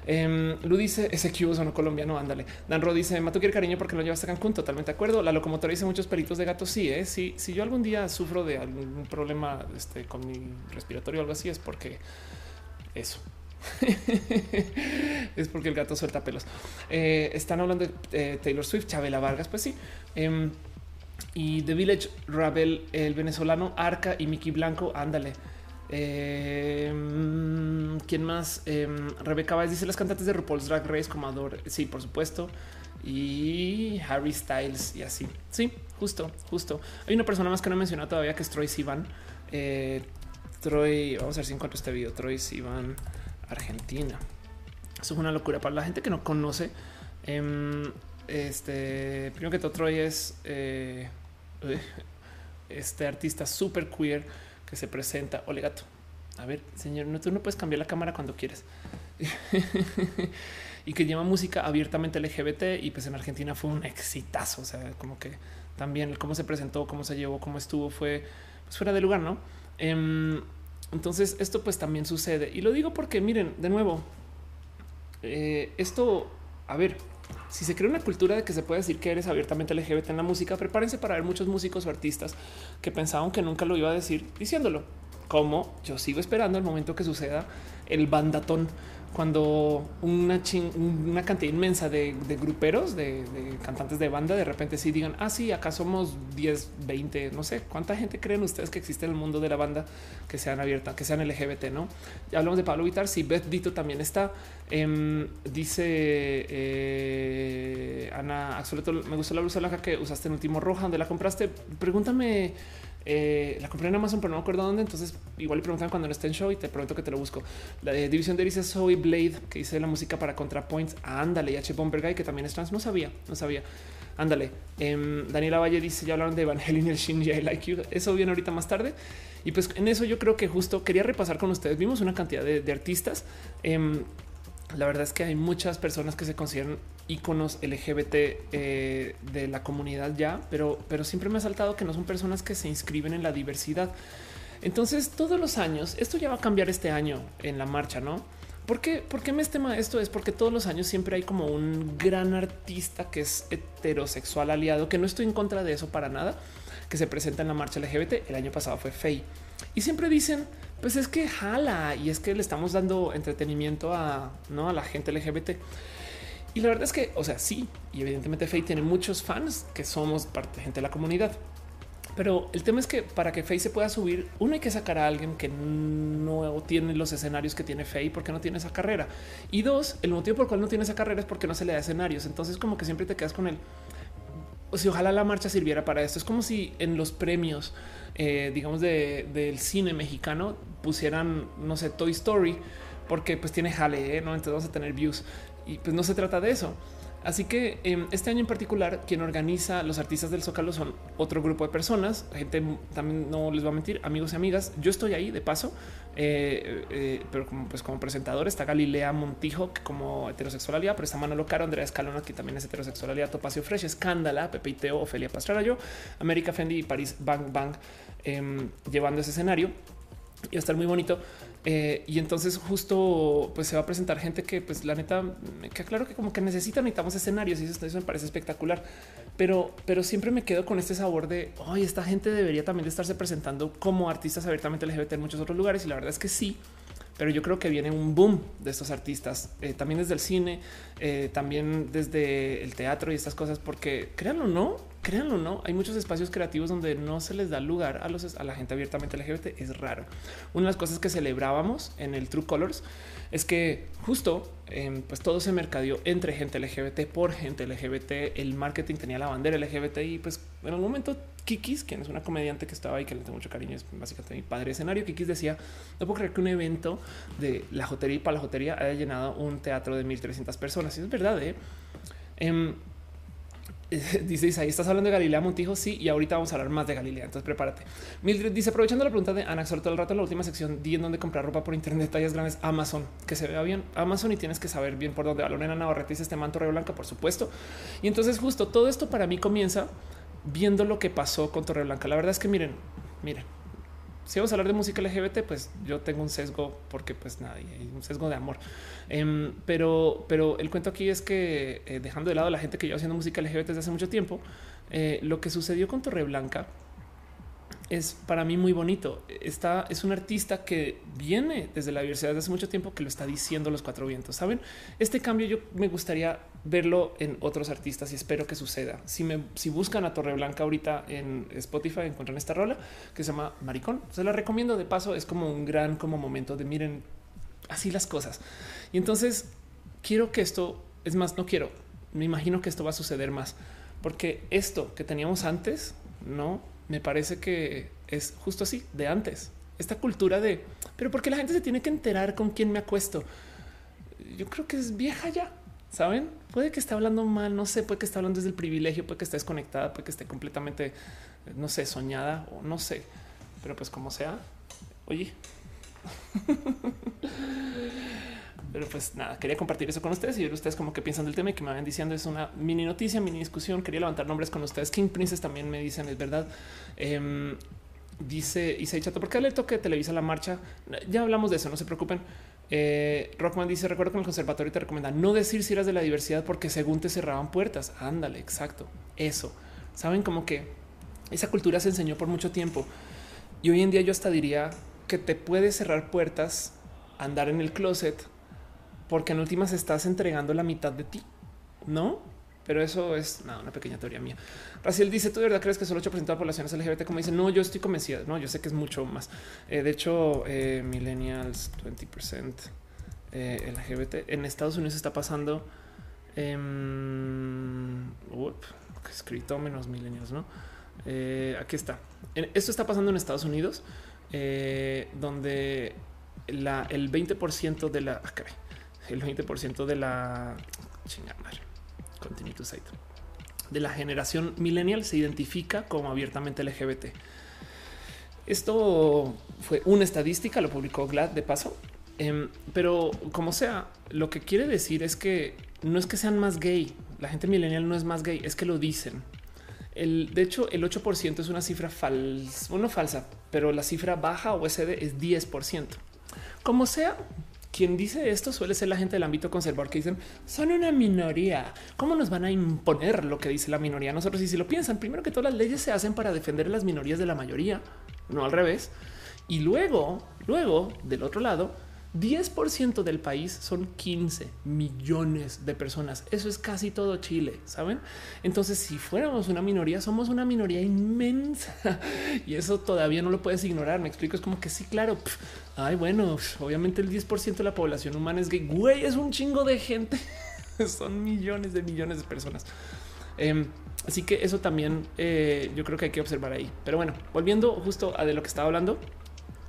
Eh, Lu dice ese cubo no colombiano. Ándale. Dan Ro dice Mato quiere cariño porque lo llevaste a Cancún. Totalmente de acuerdo. La locomotora dice muchos pelitos de gato. Sí, eh. Si, si yo algún día sufro de algún problema este, con mi respiratorio o algo así, es porque eso. es porque el gato suelta pelos. Eh, están hablando de eh, Taylor Swift, Chabela Vargas, pues sí. Eh, y The Village, Ravel, el venezolano, Arca y Mickey Blanco, ándale. Eh, ¿Quién más? Eh, Rebeca Baez dice las cantantes de RuPaul's Drag Race, Comador. Sí, por supuesto. Y Harry Styles y así. Sí, justo, justo. Hay una persona más que no he mencionado todavía que es Troy Sivan. Eh, Troy, vamos a ver si encuentro este video. Troy Sivan, Argentina. Eso es una locura para la gente que no conoce. Eh, este, primero que todo, Troy es eh, este artista súper queer que se presenta. Ole gato. A ver, señor, no, tú no puedes cambiar la cámara cuando quieres. y que llama música abiertamente LGBT y pues en Argentina fue un exitazo. O sea, como que también cómo se presentó, cómo se llevó, cómo estuvo, fue pues, fuera de lugar, ¿no? Eh, entonces esto pues también sucede. Y lo digo porque miren, de nuevo, eh, esto, a ver, si se crea una cultura de que se puede decir que eres abiertamente LGBT en la música, prepárense para ver muchos músicos o artistas que pensaban que nunca lo iba a decir diciéndolo. Como yo sigo esperando el momento que suceda el bandatón cuando una, una cantidad inmensa de, gruperos, de, cantantes de banda, de repente sí digan, ah, sí, acá somos 10, 20, no sé cuánta gente creen ustedes que existe en el mundo de la banda que sean abiertas, que sean LGBT, no? Ya hablamos de Pablo Vitar, sí, Beth Dito también está. Em, dice eh, Ana Axoleto, me gustó la blusa blanca que usaste en último roja, ¿dónde la compraste? Pregúntame eh, la compré en Amazon, pero no me acuerdo dónde. Entonces, igual le preguntan cuando no esté en show y te prometo que te lo busco. La de división de dice Zoe Blade, que hice la música para ContraPoints. Ándale, y H. Bomberguy, que también es trans. No sabía, no sabía. Ándale. Eh, Daniela Valle dice: Ya hablaron de Evangeline el Shinji, I like you. Eso viene ahorita más tarde. Y pues en eso yo creo que justo quería repasar con ustedes. Vimos una cantidad de, artistas. La verdad es que hay muchas personas que se consideran íconos LGBT eh, de la comunidad ya, pero, pero siempre me ha saltado que no son personas que se inscriben en la diversidad. Entonces, todos los años, esto ya va a cambiar este año en la marcha, ¿no? ¿Por qué, ¿Por qué me estima esto? Es porque todos los años siempre hay como un gran artista que es heterosexual aliado, que no estoy en contra de eso para nada, que se presenta en la marcha LGBT. El año pasado fue Faye. Y siempre dicen, pues es que jala y es que le estamos dando entretenimiento a, ¿no? a la gente LGBT. Y la verdad es que, o sea, sí, y evidentemente Faye tiene muchos fans que somos parte gente de la comunidad. Pero el tema es que para que Faye se pueda subir, uno hay que sacar a alguien que no tiene los escenarios que tiene Faye porque no tiene esa carrera. Y dos, el motivo por el cual no tiene esa carrera es porque no se le da escenarios. Entonces como que siempre te quedas con él. O si ojalá la marcha sirviera para esto. Es como si en los premios, eh, digamos, del cine mexicano pusieran, no sé, Toy Story, porque pues tiene jale, ¿eh? ¿no? Entonces vamos a tener views y pues no se trata de eso. Así que em, este año en particular, quien organiza los artistas del Zócalo son otro grupo de personas, gente también no les va a mentir, amigos y amigas. Yo estoy ahí de paso, eh, eh, pero como, pues como presentador está Galilea Montijo que como heterosexualidad, pero está Manolo Caro, Andrea Escalona, que también es heterosexualidad, Topacio Fresh, Escándala, Pepe Teo, Ofelia Pastrana, yo, América Fendi y París Bang Bang em, llevando ese escenario y va a estar muy bonito. Eh, y entonces justo pues se va a presentar gente que pues la neta me queda claro que como que necesitan, necesitamos escenarios y eso, me parece espectacular. Pero, pero siempre me quedo con este sabor de hoy esta gente debería también de estarse presentando como artistas abiertamente LGBT en muchos otros lugares y la verdad es que sí pero yo creo que viene un boom de estos artistas, eh, también desde el cine, eh, también desde el teatro y estas cosas, porque créanlo no, créanlo no, hay muchos espacios creativos donde no se les da lugar a, los, a la gente abiertamente LGBT, es raro. Una de las cosas que celebrábamos en el True Colors es que justo em, pues todo se mercadeó entre gente LGBT por gente LGBT, el marketing tenía la bandera LGBT y pues en un momento Kikis, quien es una comediante que estaba ahí, que le tengo mucho cariño, es básicamente mi padre escenario. Kikis decía: No puedo creer que un evento de la jotería y para la jotería haya llenado un teatro de 1300 personas. Y es verdad, ¿eh? Em, dice ahí estás hablando de Galilea Montijo. Sí, y ahorita vamos a hablar más de Galilea. Entonces prepárate. Mildred dice aprovechando la pregunta de Ana, sobre todo el rato en la última sección, di en dónde comprar ropa por internet, tallas grandes, Amazon, que se vea bien Amazon y tienes que saber bien por dónde va. Lorena Navarrete dice este manto re blanca, por supuesto. Y entonces justo todo esto para mí comienza viendo lo que pasó con Torre Blanca. La verdad es que miren, miren, si vamos a hablar de música LGBT, pues yo tengo un sesgo porque pues hay un sesgo de amor. Em, pero, pero el cuento aquí es que eh, dejando de lado a la gente que lleva haciendo música LGBT desde hace mucho tiempo, eh, lo que sucedió con Torre Blanca es para mí muy bonito. Está, es un artista que viene desde la diversidad desde hace mucho tiempo que lo está diciendo los cuatro vientos. Saben, este cambio yo me gustaría verlo en otros artistas y espero que suceda. Si me si buscan a Torre Blanca ahorita en Spotify, encuentran esta rola que se llama Maricón. Se la recomiendo de paso. Es como un gran como momento de miren así las cosas. Y entonces quiero que esto es más, no quiero. Me imagino que esto va a suceder más porque esto que teníamos antes no me parece que es justo así de antes. Esta cultura de, pero porque la gente se tiene que enterar con quién me acuesto. Yo creo que es vieja ya, saben? Puede que esté hablando mal, no sé, puede que esté hablando desde el privilegio, puede que esté desconectada, puede que esté completamente, no sé, soñada o no sé, pero pues como sea, oye. Pero pues nada, quería compartir eso con ustedes y ver ustedes como que piensan del tema y que me van diciendo es una mini noticia, mini discusión. Quería levantar nombres con ustedes. King Princess también me dicen, es verdad. Eh, dice Isai Chato, ¿por qué le toque Televisa la marcha? Ya hablamos de eso, no se preocupen. Eh, Rockman dice: Recuerdo que el conservatorio te recomienda no decir si eras de la diversidad porque según te cerraban puertas. Ándale, exacto. Eso saben como que esa cultura se enseñó por mucho tiempo y hoy en día yo hasta diría que te puede cerrar puertas, andar en el closet porque en últimas estás entregando la mitad de ti, ¿no? Pero eso es una pequeña teoría mía. Raciel dice, ¿tú de verdad crees que solo 8% de la población es LGBT? Como dice, no, yo estoy convencida. No, yo sé que es mucho más. Eh, de hecho, eh, millennials, 20% eh, LGBT. En Estados Unidos está pasando... Um, escrito menos millennials, ¿no? Eh, aquí está. Esto está pasando en Estados Unidos, donde la, el 20% de la... Ah, el 20% de la continue to site de la generación millennial se identifica como abiertamente LGBT. Esto fue una estadística, lo publicó GLAD de paso, em, pero como sea, lo que quiere decir es que no es que sean más gay. La gente millennial no es más gay, es que lo dicen. De hecho, el 8% es una cifra falsa, bueno, falsa, pero la cifra baja o SD es 10%. Como sea, quien dice esto suele ser la gente del ámbito conservador que dicen son una minoría. ¿Cómo nos van a imponer lo que dice la minoría? Nosotros, y si lo piensan, primero que todas las leyes se hacen para defender las minorías de la mayoría, no al revés. Y luego, luego del otro lado, 10% del país son 15 millones de personas. Eso es casi todo Chile, ¿saben? Entonces, si fuéramos una minoría, somos una minoría inmensa y eso todavía no lo puedes ignorar. Me explico, es como que sí, claro. ay, bueno, obviamente el 10% de la población humana es gay. Güey, es un chingo de gente. son millones de millones de personas. Em, así que eso también eh, yo creo que hay que observar ahí. Pero bueno, volviendo justo a de lo que estaba hablando,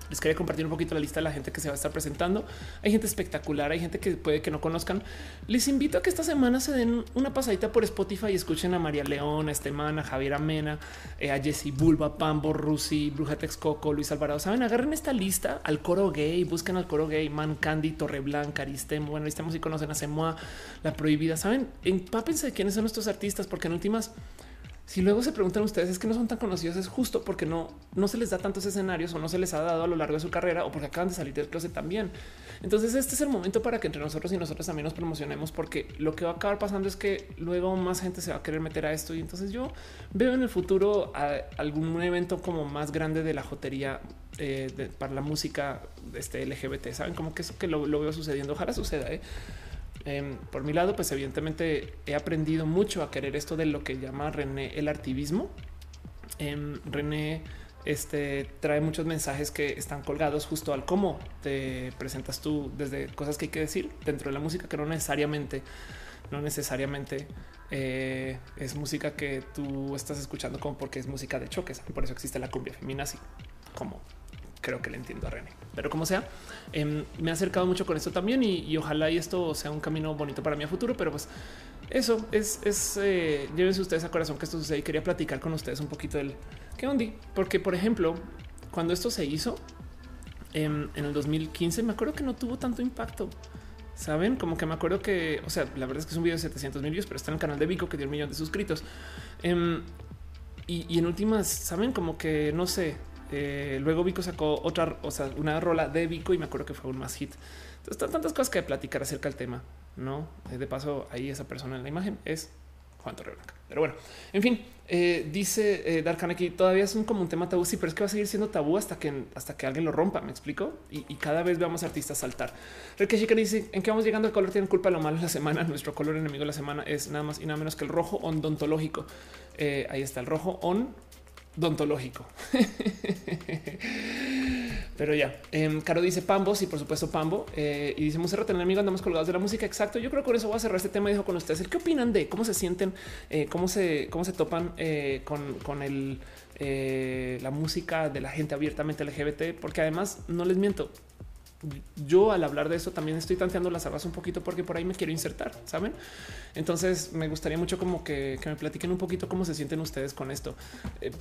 les quería compartir un poquito la lista de la gente que se va a estar presentando. Hay gente espectacular, hay gente que puede que no conozcan. Les invito a que esta semana se den una pasadita por Spotify y escuchen a María León, a Estemana, a Javier Amena, eh, a Jesse Bulba, Pambo, Rusi, Bruja Texcoco, Luis Alvarado. Saben, agarren esta lista al coro gay, busquen al coro gay, Man Candy, Torreblanca, Aristemo. Bueno, estamos y conocen a Semoa, La Prohibida. Saben, empápense de quiénes son nuestros artistas, porque en últimas si luego se preguntan ustedes es que no son tan conocidos, es justo porque no, no se les da tantos escenarios o no se les ha dado a lo largo de su carrera o porque acaban de salir del closet también. Entonces este es el momento para que entre nosotros y nosotros también nos promocionemos porque lo que va a acabar pasando es que luego más gente se va a querer meter a esto y entonces yo veo en el futuro algún evento como más grande de la jotería eh, para la música este LGBT. Saben como que eso que lo, veo sucediendo. Ojalá suceda. ¿eh? Em, por mi lado, pues evidentemente he aprendido mucho a querer esto de lo que llama René el activismo. Em, René este, trae muchos mensajes que están colgados justo al cómo te presentas tú desde cosas que hay que decir dentro de la música que no necesariamente, no necesariamente eh, es música que tú estás escuchando como porque es música de choques. Por eso existe la cumbia feminazi como creo que le entiendo a René. Pero como sea, em, me ha acercado mucho con esto también y, ojalá y esto sea un camino bonito para mi futuro. Pero pues eso es, es eh, llévense ustedes a corazón que esto sucede y quería platicar con ustedes un poquito del qué onda, porque por ejemplo, cuando esto se hizo em, en el 2015, me acuerdo que no tuvo tanto impacto. Saben, como que me acuerdo que, o sea, la verdad es que es un video de 700 mil views, pero está en el canal de Vico que dio un millón de suscritos. Em, y, y, en últimas, saben, como que no sé, Eh, luego Vico sacó otra, o sea, una rola de Vico y me acuerdo que fue un más hit. Entonces, están tantas cosas que platicar acerca del tema, no? Eh, de paso, ahí esa persona en la imagen es Juan Torreblanca. Pero bueno, en fin, eh, dice eh, Dark aquí todavía es un como un tema tabú. Sí, pero es que va a seguir siendo tabú hasta que hasta que alguien lo rompa. Me explico y, cada vez veamos artistas saltar. Rekeshi dice en qué vamos llegando. El color tiene culpa lo malo de la semana. Nuestro color enemigo de la semana es nada más y nada menos que el rojo odontológico. Eh, ahí está el rojo odontológico. Pero ya, eh, Caro dice Pambos y por supuesto Pambo. Eh, y dice Monserrat, el amigo andamos colgados de la música. Exacto. Yo creo que con eso voy a cerrar este tema. Dijo con ustedes qué opinan de cómo se sienten, eh, cómo se, cómo se topan eh, con, con el, la música de la gente abiertamente LGBT, porque además no les miento yo al hablar de eso también estoy tanteando las aguas un poquito porque por ahí me quiero insertar, ¿saben? Entonces me gustaría mucho como que, me platiquen un poquito cómo se sienten ustedes con esto, eh,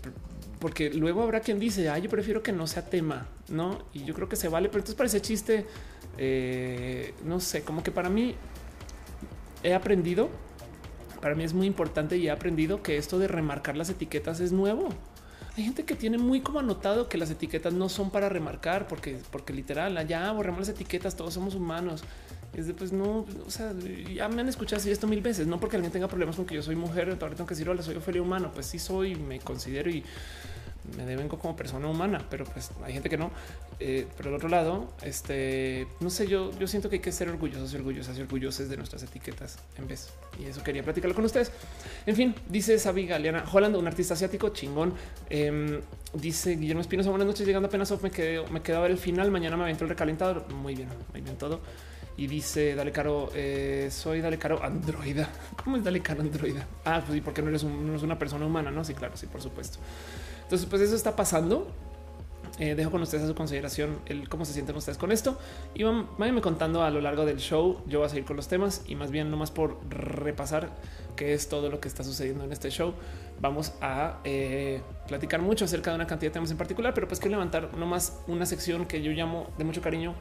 porque luego habrá quien dice, ay, yo prefiero que no sea tema, ¿no? Y yo creo que se vale, pero entonces parece chiste, eh, no sé, como que para mí he aprendido, para mí es muy importante y he aprendido que esto de remarcar las etiquetas es nuevo. Hay gente que tiene muy como anotado que las etiquetas no son para remarcar, porque, porque literal, ya borramos las etiquetas, todos somos humanos. Es de pues no, o sea, ya me han escuchado así esto mil veces, no porque alguien tenga problemas con que yo soy mujer, ahora tengo que decir hola, soy Ophelia humano, pues sí soy, me considero y me devengo como persona humana, pero pues hay gente que no. Eh, pero al otro lado, este no sé, yo, yo siento que hay que ser orgullosos y orgullosas y orgullosos de nuestras etiquetas en vez. Y eso quería platicarlo con ustedes. En fin, dice Sabi Galeana Holland, un artista asiático chingón. Em, dice Guillermo Espinosa, buenas noches, llegando apenas off, me quedé, me quedó a ver el final. Mañana me aventó el recalentador. Muy bien, muy bien todo. Y dice Dale Caro, eh, soy Dale Caro androida. ¿Cómo es Dale Caro androida? Ah, pues sí, porque no eres, no eres una persona humana, no? Sí, claro, sí, por supuesto. Entonces, pues eso está pasando. Eh, dejo con ustedes a su consideración el cómo se sienten ustedes con esto y váyanme contando a lo largo del show. Yo voy a seguir con los temas y más bien, no más por repasar qué es todo lo que está sucediendo en este show. Vamos a eh, platicar mucho acerca de una cantidad de temas en particular, pero pues quiero levantar nomás una sección que yo llamo de mucho cariño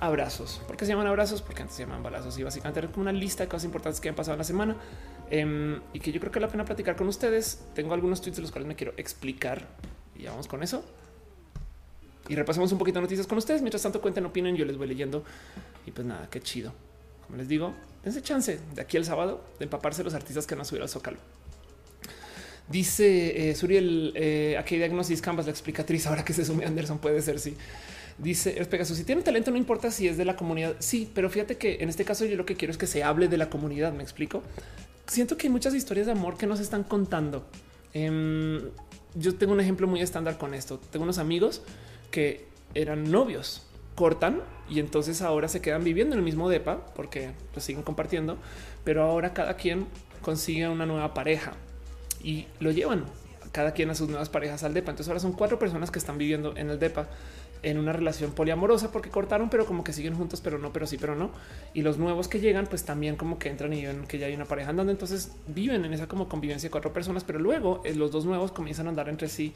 abrazos. ¿Por qué se llaman abrazos? Porque antes se llaman balazos y básicamente como una lista de cosas importantes que han pasado en la semana em, y que yo creo que vale la pena platicar con ustedes. Tengo algunos tweets de los cuales me quiero explicar y vamos con eso. Y repasamos un poquito de noticias con ustedes. Mientras tanto, cuenten, opinen, yo les voy leyendo. Y pues nada, qué chido. Como les digo, dense chance de aquí el sábado de empaparse los artistas que no subieron al Zócalo. Dice eh, Suriel, eh, aquí diagnosis Canvas, la explicatriz. Ahora que se sume Anderson, puede ser sí. Dice Pegasus, si tiene talento, no importa si es de la comunidad. Sí, pero fíjate que en este caso yo lo que quiero es que se hable de la comunidad. Me explico. Siento que hay muchas historias de amor que nos están contando. Em, yo tengo un ejemplo muy estándar con esto. Tengo unos amigos que eran novios, cortan y entonces ahora se quedan viviendo en el mismo depa porque lo siguen compartiendo, pero ahora cada quien consigue una nueva pareja y lo llevan cada quien a sus nuevas parejas al depa. Entonces ahora son cuatro personas que están viviendo en el depa en una relación poliamorosa porque cortaron, pero como que siguen juntos, pero no, pero sí, pero no. Y los nuevos que llegan, pues también como que entran y ven que ya hay una pareja andando. Entonces viven en esa como convivencia de cuatro personas, pero luego eh, los dos nuevos comienzan a andar entre sí.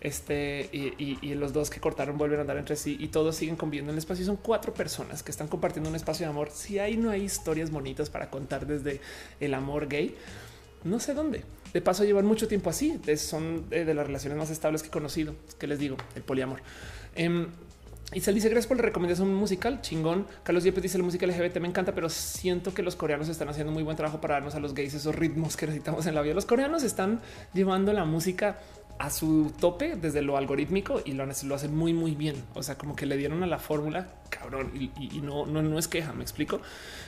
Este y, los dos que cortaron vuelven a andar entre sí y todos siguen conviviendo en el espacio. Son cuatro personas que están compartiendo un espacio de amor. Si ahí no hay historias bonitas para contar desde el amor gay, no sé dónde. De paso, llevan mucho tiempo así. Son de las relaciones más estables que he conocido. Que les digo, el poliamor. Y se dice gracias por la recomendación musical chingón. Carlos Yepes dice la música LGBT me encanta, pero siento que los coreanos están haciendo muy buen trabajo para darnos a los gays esos ritmos que necesitamos en la vida. Los coreanos están llevando la música a su tope desde lo algorítmico y lo, lo hacen muy, muy bien. O sea, como que le dieron a la fórmula cabrón y, no, no, no, es queja. Me explico.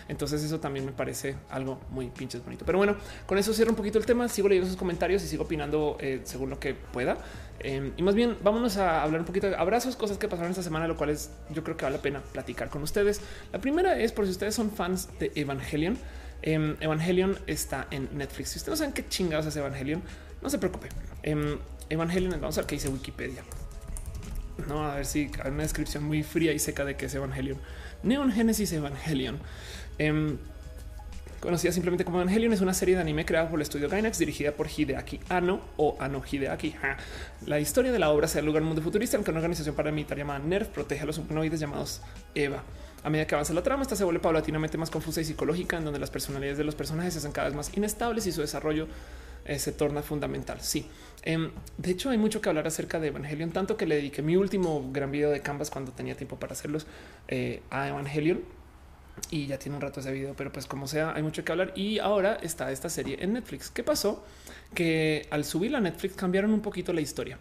Entonces, eso también me parece algo muy pinches bonito. Pero bueno, con eso cierro un poquito el tema. Sigo leyendo sus comentarios y sigo opinando eh, según lo que pueda. Em, y más bien, vámonos a hablar un poquito de abrazos, cosas que pasaron esta semana, lo cual es yo creo que vale la pena platicar con ustedes. La primera es por si ustedes son fans de Evangelion. Em, Evangelion está en Netflix. Si ustedes no saben qué chingados es Evangelion, no se preocupe. Em, Evangelion, vamos a ver qué dice Wikipedia. No, a ver si hay una descripción muy fría y seca de qué es Evangelion. Neon Genesis Evangelion. Eh, conocida simplemente como Evangelion, es una serie de anime creada por el estudio Gainax, dirigida por Hideaki Anno o Anno Hideaki. La historia de la obra se da lugar en un mundo futurista en que una organización paramilitar llamada NERF protege a los humanoides llamados Eva. A medida que avanza la trama, esta se vuelve paulatinamente más confusa y psicológica, en donde las personalidades de los personajes se hacen cada vez más inestables y su desarrollo eh, se torna fundamental. Sí. Em, de hecho, hay mucho que hablar acerca de Evangelion, tanto que le dediqué mi último gran video de Canvas cuando tenía tiempo para hacerlos eh, a Evangelion y ya tiene un rato ese video, pero pues como sea, hay mucho que hablar. Y ahora está esta serie en Netflix. ¿Qué pasó? Que al subir a Netflix cambiaron un poquito la historia.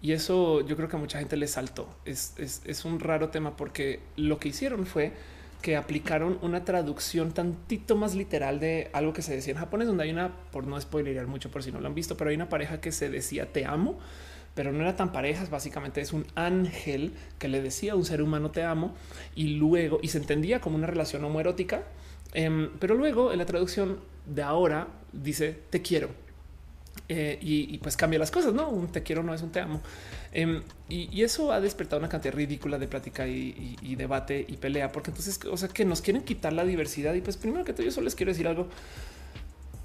Y eso yo creo que a mucha gente le saltó. Es, es un raro tema porque lo que hicieron fue que aplicaron una traducción tantito más literal de algo que se decía en japonés, donde hay una, por no spoilerear mucho por si no lo han visto, pero hay una pareja que se decía te amo pero no era tan parejas. Básicamente es un ángel que le decía a un ser humano te amo y luego y se entendía como una relación homoerótica. Em, pero luego en la traducción de ahora dice te quiero eh, y, pues cambia las cosas. No un te quiero no es un te amo. Em, y, eso ha despertado una cantidad ridícula de plática y, debate y pelea, porque entonces, o sea, que nos quieren quitar la diversidad. Y pues primero que todo, yo solo les quiero decir algo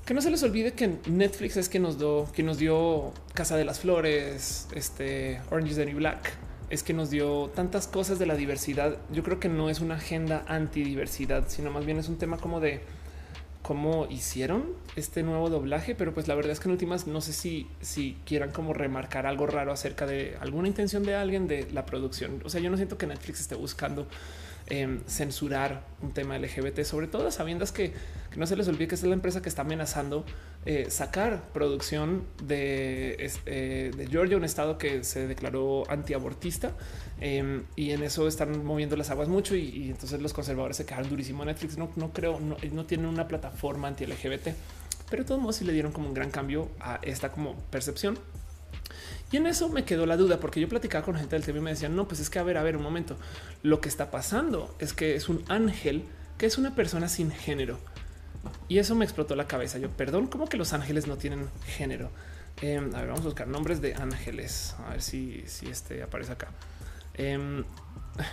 que no se les olvide que Netflix es que nos dio, que nos dio Casa de las Flores, este Orange is the New Black, es que nos dio tantas cosas de la diversidad. Yo creo que no es una agenda antidiversidad, sino más bien es un tema como de cómo hicieron este nuevo doblaje, pero pues la verdad es que en últimas no sé si, si quieran como remarcar algo raro acerca de alguna intención de alguien de la producción. O sea, yo no siento que Netflix esté buscando Em, censurar un tema LGBT, sobre todo sabiendo que, no se les olvide que es la empresa que está amenazando eh, sacar producción de, eh, de, Georgia, un estado que se declaró antiabortista em, y en eso están moviendo las aguas mucho y, entonces los conservadores se quedaron durísimo. Netflix no, no creo, no, tienen una plataforma anti LGBT, pero de todos modos sí le dieron como un gran cambio a esta como percepción y en eso me quedó la duda, porque yo platicaba con gente del TV y me decían, no, pues es que a ver, a ver, un momento, lo que está pasando es que es un ángel que es una persona sin género. Y eso me explotó la cabeza. Yo, perdón, ¿cómo que los ángeles no tienen género? Em, a ver, vamos a buscar nombres de ángeles, a ver si, si este aparece acá. Em,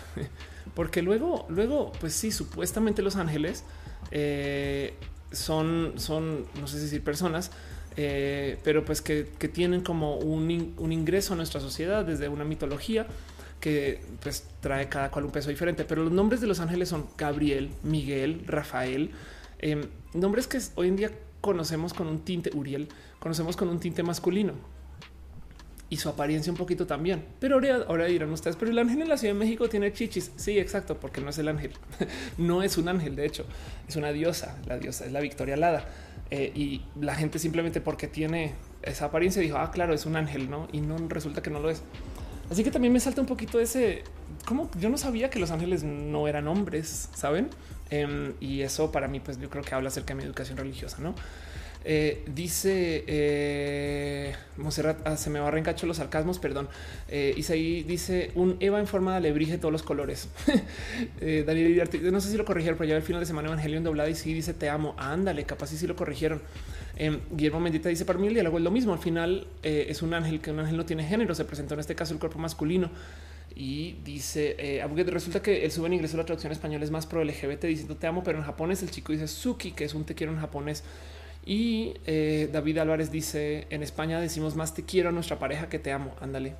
porque luego, luego, pues sí, supuestamente los ángeles eh, son, son, no sé si decir personas, eh, pero pues que, tienen como un, ingreso a nuestra sociedad desde una mitología que pues trae cada cual un peso diferente. Pero los nombres de los ángeles son Gabriel, Miguel, Rafael, em, nombres que hoy en día conocemos con un tinte, Uriel, conocemos con un tinte masculino y su apariencia un poquito también. Pero ahora, ahora, dirán ustedes, pero el ángel en la Ciudad de México tiene chichis. Sí, exacto, porque no es el ángel. no es un ángel, de hecho, es una diosa. La diosa es la Victoria Alada. Eh, y la gente simplemente porque tiene esa apariencia dijo, ah, claro, es un ángel, ¿no? Y no resulta que no lo es. Así que también me salta un poquito ese, como yo no sabía que los ángeles no eran hombres, ¿saben? Em, y eso para mí, pues yo creo que habla acerca de mi educación religiosa, ¿no? Eh, dice eh, Monserrat, ah, se me va a reencacho los sarcasmos, perdón. Eh, Isaí dice un Eva en forma de alebrije todos los colores. eh, Daniel no sé si lo corrigieron, pero ya al final de semana Evangelion doblada y sí dice te amo. Ándale, capaz sí, sí lo corrigieron. Eh, Guillermo Mendita dice para mí el diálogo es lo mismo. Al final eh, es un ángel que un ángel no tiene género. Se presentó en este caso el cuerpo masculino y dice eh, resulta que el sube en inglés o la traducción español es más pro LGBT diciendo te amo, pero en japonés el chico dice Suki, que es un te quiero en japonés. Y eh, David Álvarez dice en España decimos más te quiero a nuestra pareja que te amo. Ándale,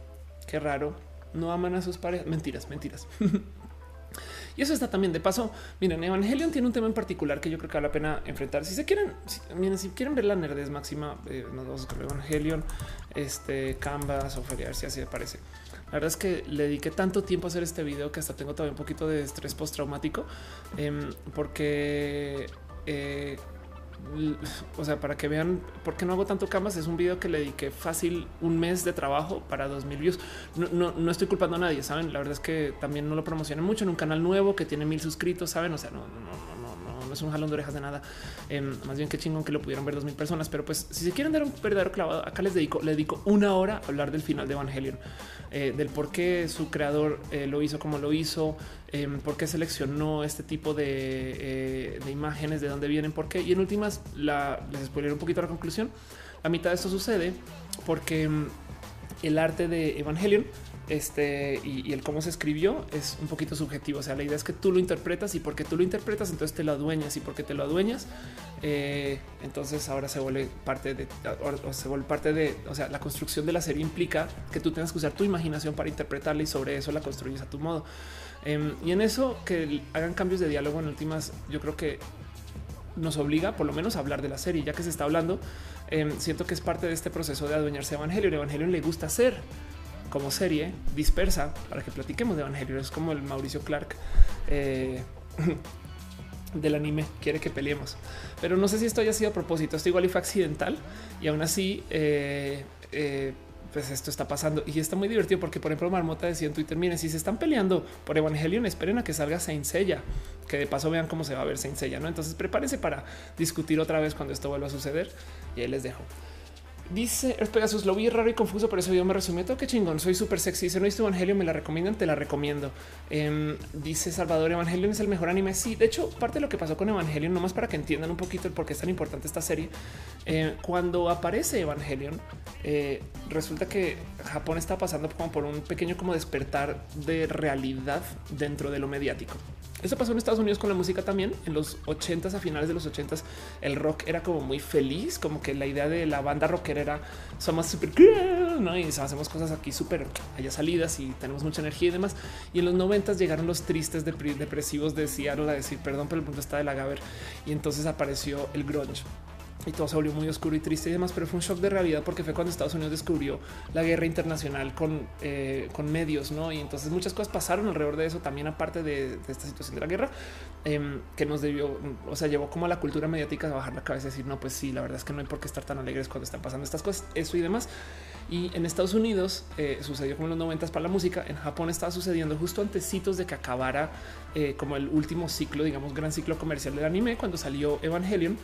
qué raro. No aman a sus parejas. Mentiras, mentiras. y eso está también de paso. Miren, Evangelion tiene un tema en particular que yo creo que vale la pena enfrentar. Si se quieren, si, miren, si quieren ver la nerdez máxima, eh, nos vamos a Evangelion, este Canvas o Feriar, si así me parece. La verdad es que le dediqué tanto tiempo a hacer este video que hasta tengo todavía un poquito de estrés postraumático em, porque eh, o sea, para que vean por qué no hago tanto camas, es un video que le dediqué fácil un mes de trabajo para 2000 views. No, no, estoy culpando a nadie, saben? La verdad es que también no lo promocioné mucho en un canal nuevo que tiene mil suscritos, saben? O sea, no, no, no, no, es un jalón de orejas de nada. Em, más bien que chingón que lo pudieron ver dos mil personas, pero pues si se quieren dar un verdadero clavado, acá les dedico, le dedico una hora a hablar del final de Evangelion. Eh, del por qué su creador eh, lo hizo como lo hizo, eh, por qué seleccionó este tipo de, imágenes, de dónde vienen, por qué. Y en últimas, les spoiler un poquito la conclusión. La mitad de esto sucede porque mm, el arte de Evangelion este y, el cómo se escribió es un poquito subjetivo. O sea, la idea es que tú lo interpretas y porque tú lo interpretas, entonces te lo adueñas y porque te lo adueñas, eh, entonces ahora se vuelve parte de, se vuelve parte de, o sea, la construcción de la serie implica que tú tengas que usar tu imaginación para interpretarla y sobre eso la construyes a tu modo. Em, y en eso que hagan cambios de diálogo en últimas, yo creo que nos obliga por lo menos a hablar de la serie, ya que se está hablando. Em, siento que es parte de este proceso de adueñarse de Evangelion. Evangelion le gusta hacer como serie dispersa para que platiquemos de Evangelion. Es como el Mauricio Clark. Eh, del anime quiere que peleemos, pero no sé si esto haya sido a propósito. Esto igual y fue accidental y aún así eh, eh, pues esto está pasando y está muy divertido porque por ejemplo Marmota decía en Twitter, miren, si se están peleando por Evangelion, esperen a que salga Saint Seiya, que de paso vean cómo se va a ver Saint Seiya, ¿no? Entonces prepárense para discutir otra vez cuando esto vuelva a suceder y ahí les dejo. Dice Earth Pegasus, lo vi raro y confuso, por eso yo me resumí. Todo que chingón, soy súper sexy. Si no viste Evangelio, me la recomiendan, te la recomiendo. Em, dice Salvador, Evangelion es el mejor anime. Sí, de hecho, parte de lo que pasó con Evangelion, nomás para que entiendan un poquito el por qué es tan importante esta serie. Eh, cuando aparece Evangelion, eh, resulta que Japón está pasando como por un pequeño como despertar de realidad dentro de lo mediático. Eso pasó en Estados Unidos con la música también. En los 80s, a finales de los 80s, el rock era como muy feliz, como que la idea de la banda rockera era somos súper ¿no? y hacemos cosas aquí súper allá salidas y tenemos mucha energía y demás. Y en los 90 llegaron los tristes depresivos de Seattle a decir perdón, pero el punto está de la Gaber. Y entonces apareció el grunge y todo se volvió muy oscuro y triste y demás, pero fue un shock de realidad porque fue cuando Estados Unidos descubrió la guerra internacional con, eh, con medios, ¿no? Y entonces muchas cosas pasaron alrededor de eso también, aparte de, esta situación de la guerra, em, que nos debió, o sea, llevó como a la cultura mediática a bajar la cabeza y decir, no, pues sí, la verdad es que no hay por qué estar tan alegres cuando están pasando estas cosas, eso y demás. Y en Estados Unidos eh, sucedió como en los noventas para la música, en Japón estaba sucediendo justo antecitos de que acabara eh, como el último ciclo, digamos, gran ciclo comercial del anime, cuando salió Evangelion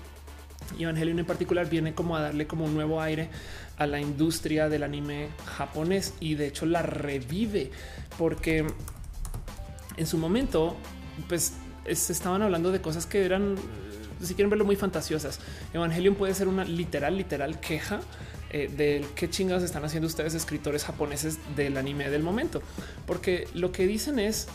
Evangelion en particular viene como a darle como un nuevo aire a la industria del anime japonés y de hecho la revive porque en su momento pues estaban hablando de cosas que eran si quieren verlo muy fantasiosas. Evangelion puede ser una literal, literal queja eh, del qué chingados están haciendo ustedes escritores japoneses del anime del momento, porque lo que dicen es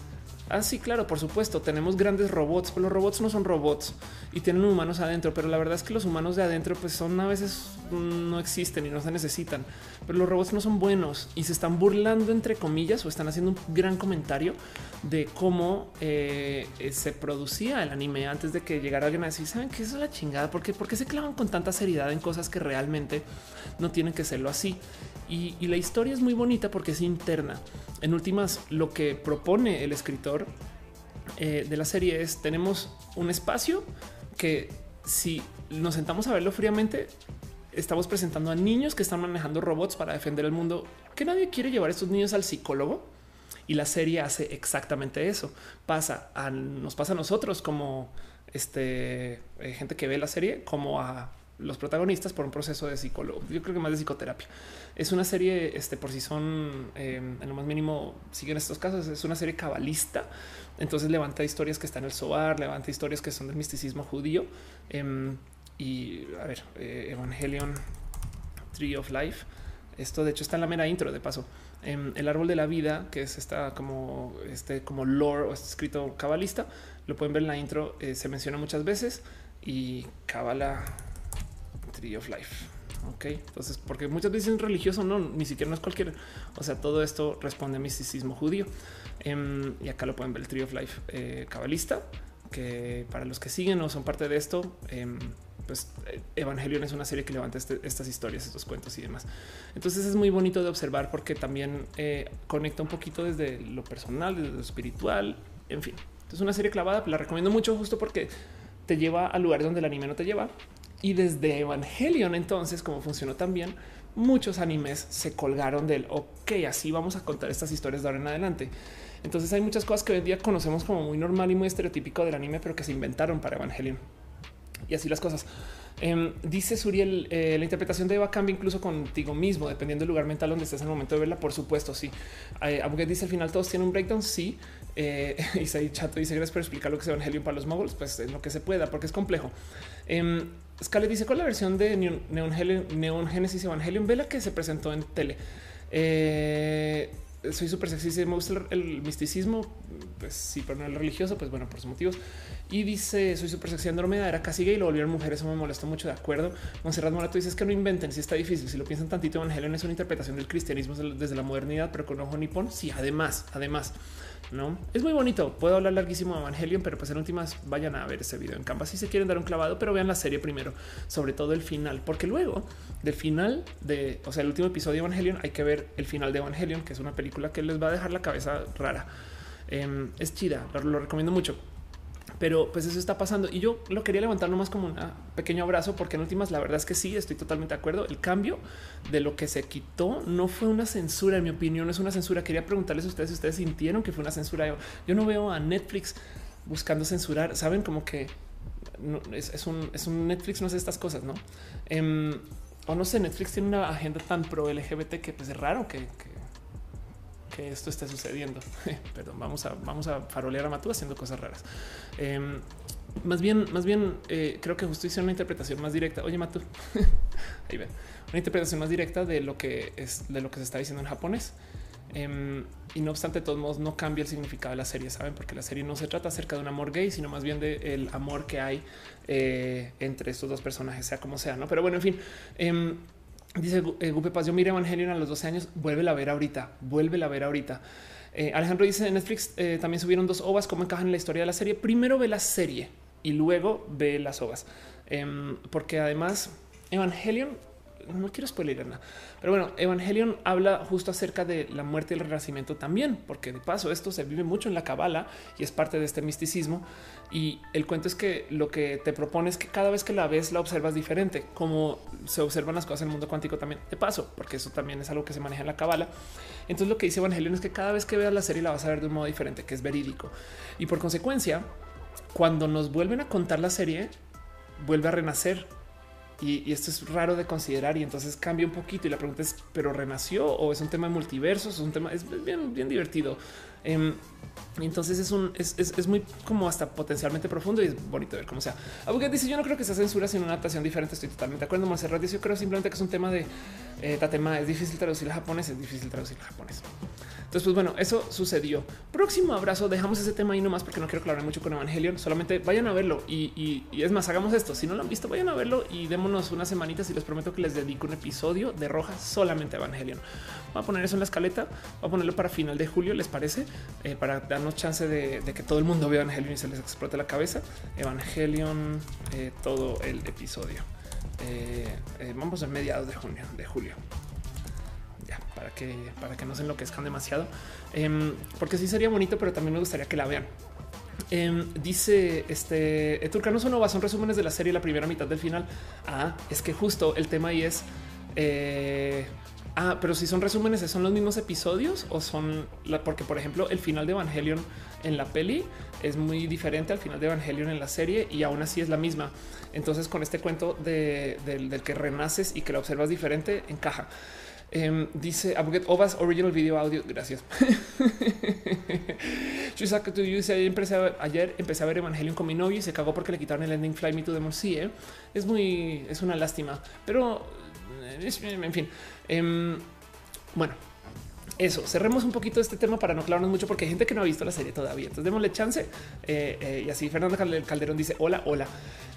Ah, sí, claro, por supuesto. Tenemos grandes robots, pero los robots no son robots y tienen humanos adentro. Pero la verdad es que los humanos de adentro, pues son a veces mm, no existen y no se necesitan. Pero los robots no son buenos y se están burlando, entre comillas, o están haciendo un gran comentario de cómo eh, se producía el anime antes de que llegara alguien a decir, saben que es la chingada, porque por qué se clavan con tanta seriedad en cosas que realmente no tienen que serlo así. Y, la historia es muy bonita porque es interna. En últimas, lo que propone el escritor eh, de la serie es tenemos un espacio que si nos sentamos a verlo fríamente, estamos presentando a niños que están manejando robots para defender el mundo, que nadie quiere llevar a estos niños al psicólogo. Y la serie hace exactamente eso. Pasa a, nos pasa a nosotros como este eh, gente que ve la serie, como a los protagonistas por un proceso de psicólogo. Yo creo que más de psicoterapia. Es una serie, este, por si son em, en lo más mínimo, siguen estos casos, es una serie cabalista. Entonces levanta historias que están en el Soar, levanta historias que son del misticismo judío. Em, y a ver, eh, Evangelion, Tree of Life. Esto de hecho está en la mera intro de paso. Em, el árbol de la vida, que es esta como este como lore o este escrito cabalista, lo pueden ver en la intro, eh, se menciona muchas veces y cabala Tree of Life. Ok, entonces, porque muchas veces es religioso, no, ni siquiera no es cualquier. O sea, todo esto responde a misticismo judío. Em, y acá lo pueden ver el Tree of Life eh, cabalista, que para los que siguen o son parte de esto, em, pues eh, Evangelion es una serie que levanta este, estas historias, estos cuentos y demás. Entonces es muy bonito de observar porque también eh, conecta un poquito desde lo personal, desde lo espiritual, en fin. Es una serie clavada, la recomiendo mucho justo porque te lleva a lugares donde el anime no te lleva y desde Evangelion, entonces, como funcionó también, muchos animes se colgaron del ok, así vamos a contar estas historias de ahora en adelante. Entonces hay muchas cosas que hoy en día conocemos como muy normal y muy estereotípico del anime, pero que se inventaron para Evangelion. Y así las cosas. Em, dice Suriel, eh, la interpretación de Eva cambia incluso contigo mismo, dependiendo del lugar mental donde estés en el momento de verla. Por supuesto, sí. Eh, dice al final todos tienen un breakdown. Sí. Eh, y Chato dice gracias por explicar lo que es Evangelion para los moguls. Pues en lo que se pueda, porque es complejo. Scarlett dice con la versión de Neon, Neon Genesis Evangelion, vela que se presentó en tele. Eh, soy súper sexy, me gusta el, misticismo, pues sí, pero no el religioso, pues bueno, por sus motivos. Y dice, soy súper sexy, Andrómeda era casi gay, lo volvieron mujeres, eso me molestó mucho, de acuerdo. Monserrat Morato dice, es que no inventen, si está difícil, si lo piensan tantito, Evangelion es una interpretación del cristianismo desde la modernidad, pero con ojo nipón, sí, además, además. No es muy bonito. Puedo hablar larguísimo de Evangelion, pero pues en últimas vayan a ver ese video en Canva si se quieren dar un clavado, pero vean la serie primero, sobre todo el final, porque luego del final de, o sea, el último episodio de Evangelion, hay que ver el final de Evangelion, que es una película que les va a dejar la cabeza rara. Em, es chida, lo recomiendo mucho. Pero pues eso está pasando y yo lo quería levantar nomás como un pequeño abrazo porque en últimas la verdad es que sí, estoy totalmente de acuerdo. El cambio de lo que se quitó no fue una censura, en mi opinión, es una censura. Quería preguntarles a ustedes si ustedes sintieron que fue una censura. Yo, no veo a Netflix buscando censurar, saben como que es, un, es un Netflix, no sé estas cosas, ¿no? Em, o no sé, Netflix tiene una agenda tan pro LGBT que pues es raro que esto esté sucediendo. Perdón, vamos a, vamos a farolear a Matú haciendo cosas raras. Em, más bien, más bien, eh, creo que justo hice una interpretación más directa. Oye, Matú, ahí ven, una interpretación más directa de lo que es de lo que se está diciendo en japonés. Em, y no obstante, de todos modos, no cambia el significado de la serie, saben, porque la serie no se trata acerca de un amor gay, sino más bien del amor que hay eh, entre estos dos personajes, sea como sea, no? Pero bueno, en fin, em, Dice eh, Gupe Paz, yo miré Evangelion a los 12 años, vuelve a ver ahorita, vuelve a ver ahorita. Eh, Alejandro dice en Netflix eh, también subieron dos ovas, cómo encajan en la historia de la serie. Primero ve la serie y luego ve las ovas, em, porque además Evangelion no quiero spoiler nada, pero bueno, Evangelion habla justo acerca de la muerte y el renacimiento también, porque de paso esto se vive mucho en la cabala y es parte de este misticismo. Y el cuento es que lo que te propone es que cada vez que la ves, la observas diferente, como se observan las cosas en el mundo cuántico también de paso, porque eso también es algo que se maneja en la cabala. Entonces lo que dice Evangelion es que cada vez que veas la serie la vas a ver de un modo diferente, que es verídico. Y por consecuencia, cuando nos vuelven a contar la serie, vuelve a renacer y, esto es raro de considerar y entonces cambia un poquito y la pregunta es, ¿pero renació o es un tema de multiversos? Es un tema, es bien, divertido. Em, entonces es un es, muy como hasta potencialmente profundo y es bonito ver cómo sea. Aunque dice yo no creo que sea censura, sino una adaptación diferente. Estoy totalmente de acuerdo. Monserrat dice yo creo simplemente que es un tema de eh, Tatema. Es difícil traducir a japonés, es difícil traducir a japonés. Entonces, pues bueno, eso sucedió. Próximo abrazo. Dejamos ese tema ahí nomás porque no quiero hablar mucho con Evangelion. Solamente vayan a verlo y, es más, hagamos esto. Si no lo han visto, vayan a verlo y démonos unas semanitas y les prometo que les dedico un episodio de Roja solamente a Evangelion. Voy a poner eso en la escaleta. Voy a ponerlo para final de julio, ¿les parece? Eh, para darnos chance de, que todo el mundo vea Evangelion y se les explote la cabeza. Evangelion, eh, todo el episodio. Eh, vamos a mediados de junio, de julio ya para que para que no se enloquezcan demasiado, em, porque sí sería bonito, pero también me gustaría que la vean. Em, dice este Turcano Sonova son resúmenes de la serie, la primera mitad del final. Ah, es que justo el tema ahí es. Eh, ah, pero si son resúmenes, ¿son los mismos episodios o son la, porque, por ejemplo, el final de Evangelion en la peli es muy diferente al final de Evangelion en la serie y aún así es la misma. Entonces, con este cuento del que renaces y que lo observas diferente, encaja. Em, dice Abuget Ovas Original Video Audio. Gracias. ayer empecé, a, ayer empecé a ver Evangelion con mi novio y se cagó porque le quitaron el ending Fly Me to the Moon. ¿eh? es muy, es una lástima, pero eh, en fin. Em, bueno, eso, cerremos un poquito este tema para no clavarnos mucho, porque hay gente que no ha visto la serie todavía. Entonces démosle chance. Eh, eh, y así Fernando Calderón dice: Hola, hola.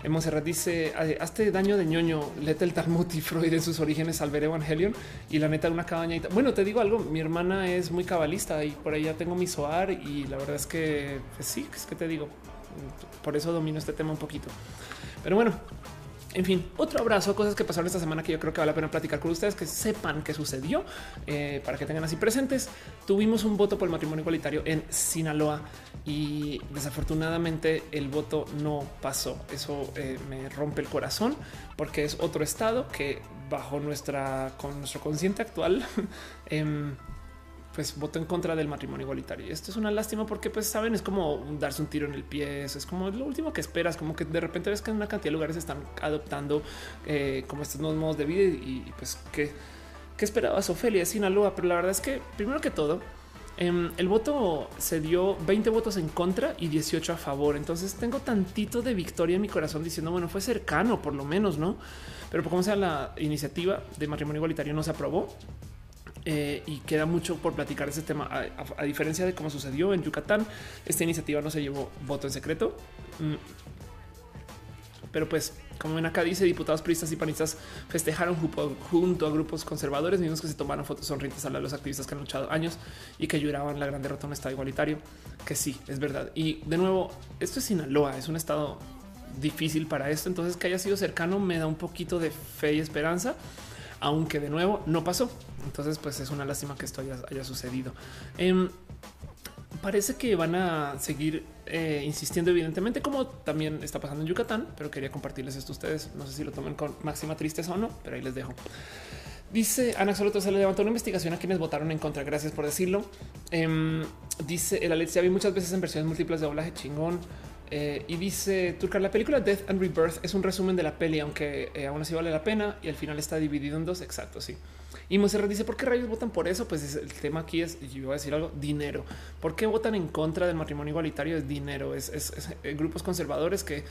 Monserrat dice: Hazte daño de ñoño, lete el Talmud y Freud en sus orígenes al ver Evangelion y la neta, una cabañita. Bueno, te digo algo: mi hermana es muy cabalista y por ahí ya tengo mi soar. Y la verdad es que pues sí, es que te digo, por eso domino este tema un poquito. Pero bueno, en fin, otro abrazo, cosas que pasaron esta semana que yo creo que vale la pena platicar con ustedes, que sepan qué sucedió eh, para que tengan así presentes. Tuvimos un voto por el matrimonio igualitario en Sinaloa y desafortunadamente el voto no pasó. Eso eh, me rompe el corazón porque es otro estado que bajo nuestra con nuestro consciente actual em, pues votó en contra del matrimonio igualitario. Esto es una lástima porque, pues saben, es como darse un tiro en el pie. es como lo último que esperas, como que de repente ves que en una cantidad de lugares están adoptando eh, como estos nuevos modos de vida y, pues que qué esperabas, Ofelia, Sinaloa. Pero la verdad es que primero que todo, em, el voto se dio 20 votos en contra y 18 a favor. Entonces tengo tantito de victoria en mi corazón diciendo, bueno, fue cercano por lo menos, no? Pero como sea, la iniciativa de matrimonio igualitario no se aprobó. Eh, y queda mucho por platicar ese tema. A, diferencia de cómo sucedió en Yucatán, esta iniciativa no se llevó voto en secreto. Mm. Pero pues Como en acá dice, diputados priistas y panistas festejaron junto a grupos conservadores, mismos que se tomaron fotos sonrientes a los activistas que han luchado años y que lloraban la gran derrota en un estado igualitario, que sí, es verdad. Y de nuevo, esto es Sinaloa, es un estado difícil para esto, entonces que haya sido cercano me da un poquito de fe y esperanza, aunque de nuevo no pasó. Entonces, pues es una lástima que esto haya, sucedido. Em, parece que van a seguir eh, insistiendo, evidentemente, como también está pasando en Yucatán, pero quería compartirles esto a ustedes. No sé si lo tomen con máxima tristeza o no, pero ahí les dejo. Dice Ana Soloto, se le levantó una investigación a quienes votaron en contra. Gracias por decirlo. Eh, dice el Alex, ya vi muchas veces en versiones múltiples de doblaje chingón. Eh, y dice Turcar, la película Death and Rebirth es un resumen de la peli, aunque eh, aún así vale la pena y al final está dividido en dos. Exacto, sí. Y Monserrat dice, ¿por qué rayos votan por eso? Pues el tema aquí es, yo voy a decir algo, dinero. ¿Por qué votan en contra del matrimonio igualitario? Es dinero, es, eh, grupos conservadores que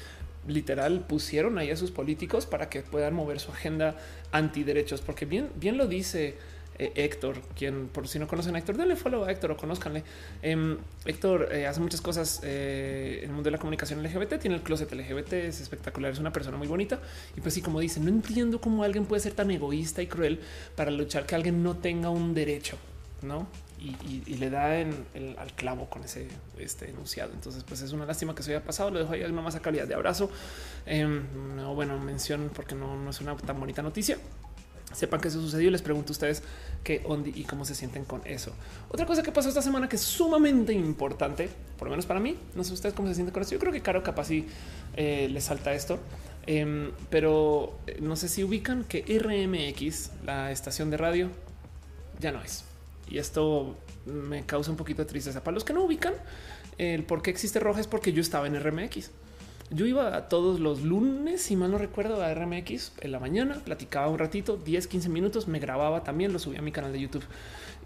literal pusieron ahí a sus políticos para que puedan mover su agenda antiderechos, porque bien, bien lo dice eh, Héctor, quien por si no conocen a Héctor, denle follow a Héctor o conozcanle. Em, Héctor eh, hace muchas cosas eh, en el mundo de la comunicación LGBT, tiene el closet LGBT, es espectacular, es una persona muy bonita. Y pues sí, como dice, no entiendo cómo alguien puede ser tan egoísta y cruel para luchar que alguien no tenga un derecho, ¿no? Y, le da el, al clavo con ese este enunciado. Entonces, pues es una lástima que se haya pasado. Lo dejo ahí más a calidad de abrazo. Em, no, bueno, mención porque no es una tan bonita noticia sepan que eso sucedió. Les pregunto a ustedes qué onda y cómo se sienten con eso. Otra cosa que pasó esta semana que es sumamente importante, por lo menos para mí, no sé ustedes cómo se sienten con eso. Yo creo que Caro capaz sí eh, le salta esto, em, pero eh, no sé si ubican que RMX, la estación de radio, ya no es. Y esto me causa un poquito de tristeza. Para los que no ubican, el por qué existe roja es porque yo estaba en RMX. Yo iba todos los lunes, si mal no recuerdo, a RMX en la mañana, platicaba un ratito, 10, 15 minutos, me grababa también, lo subía a mi canal de YouTube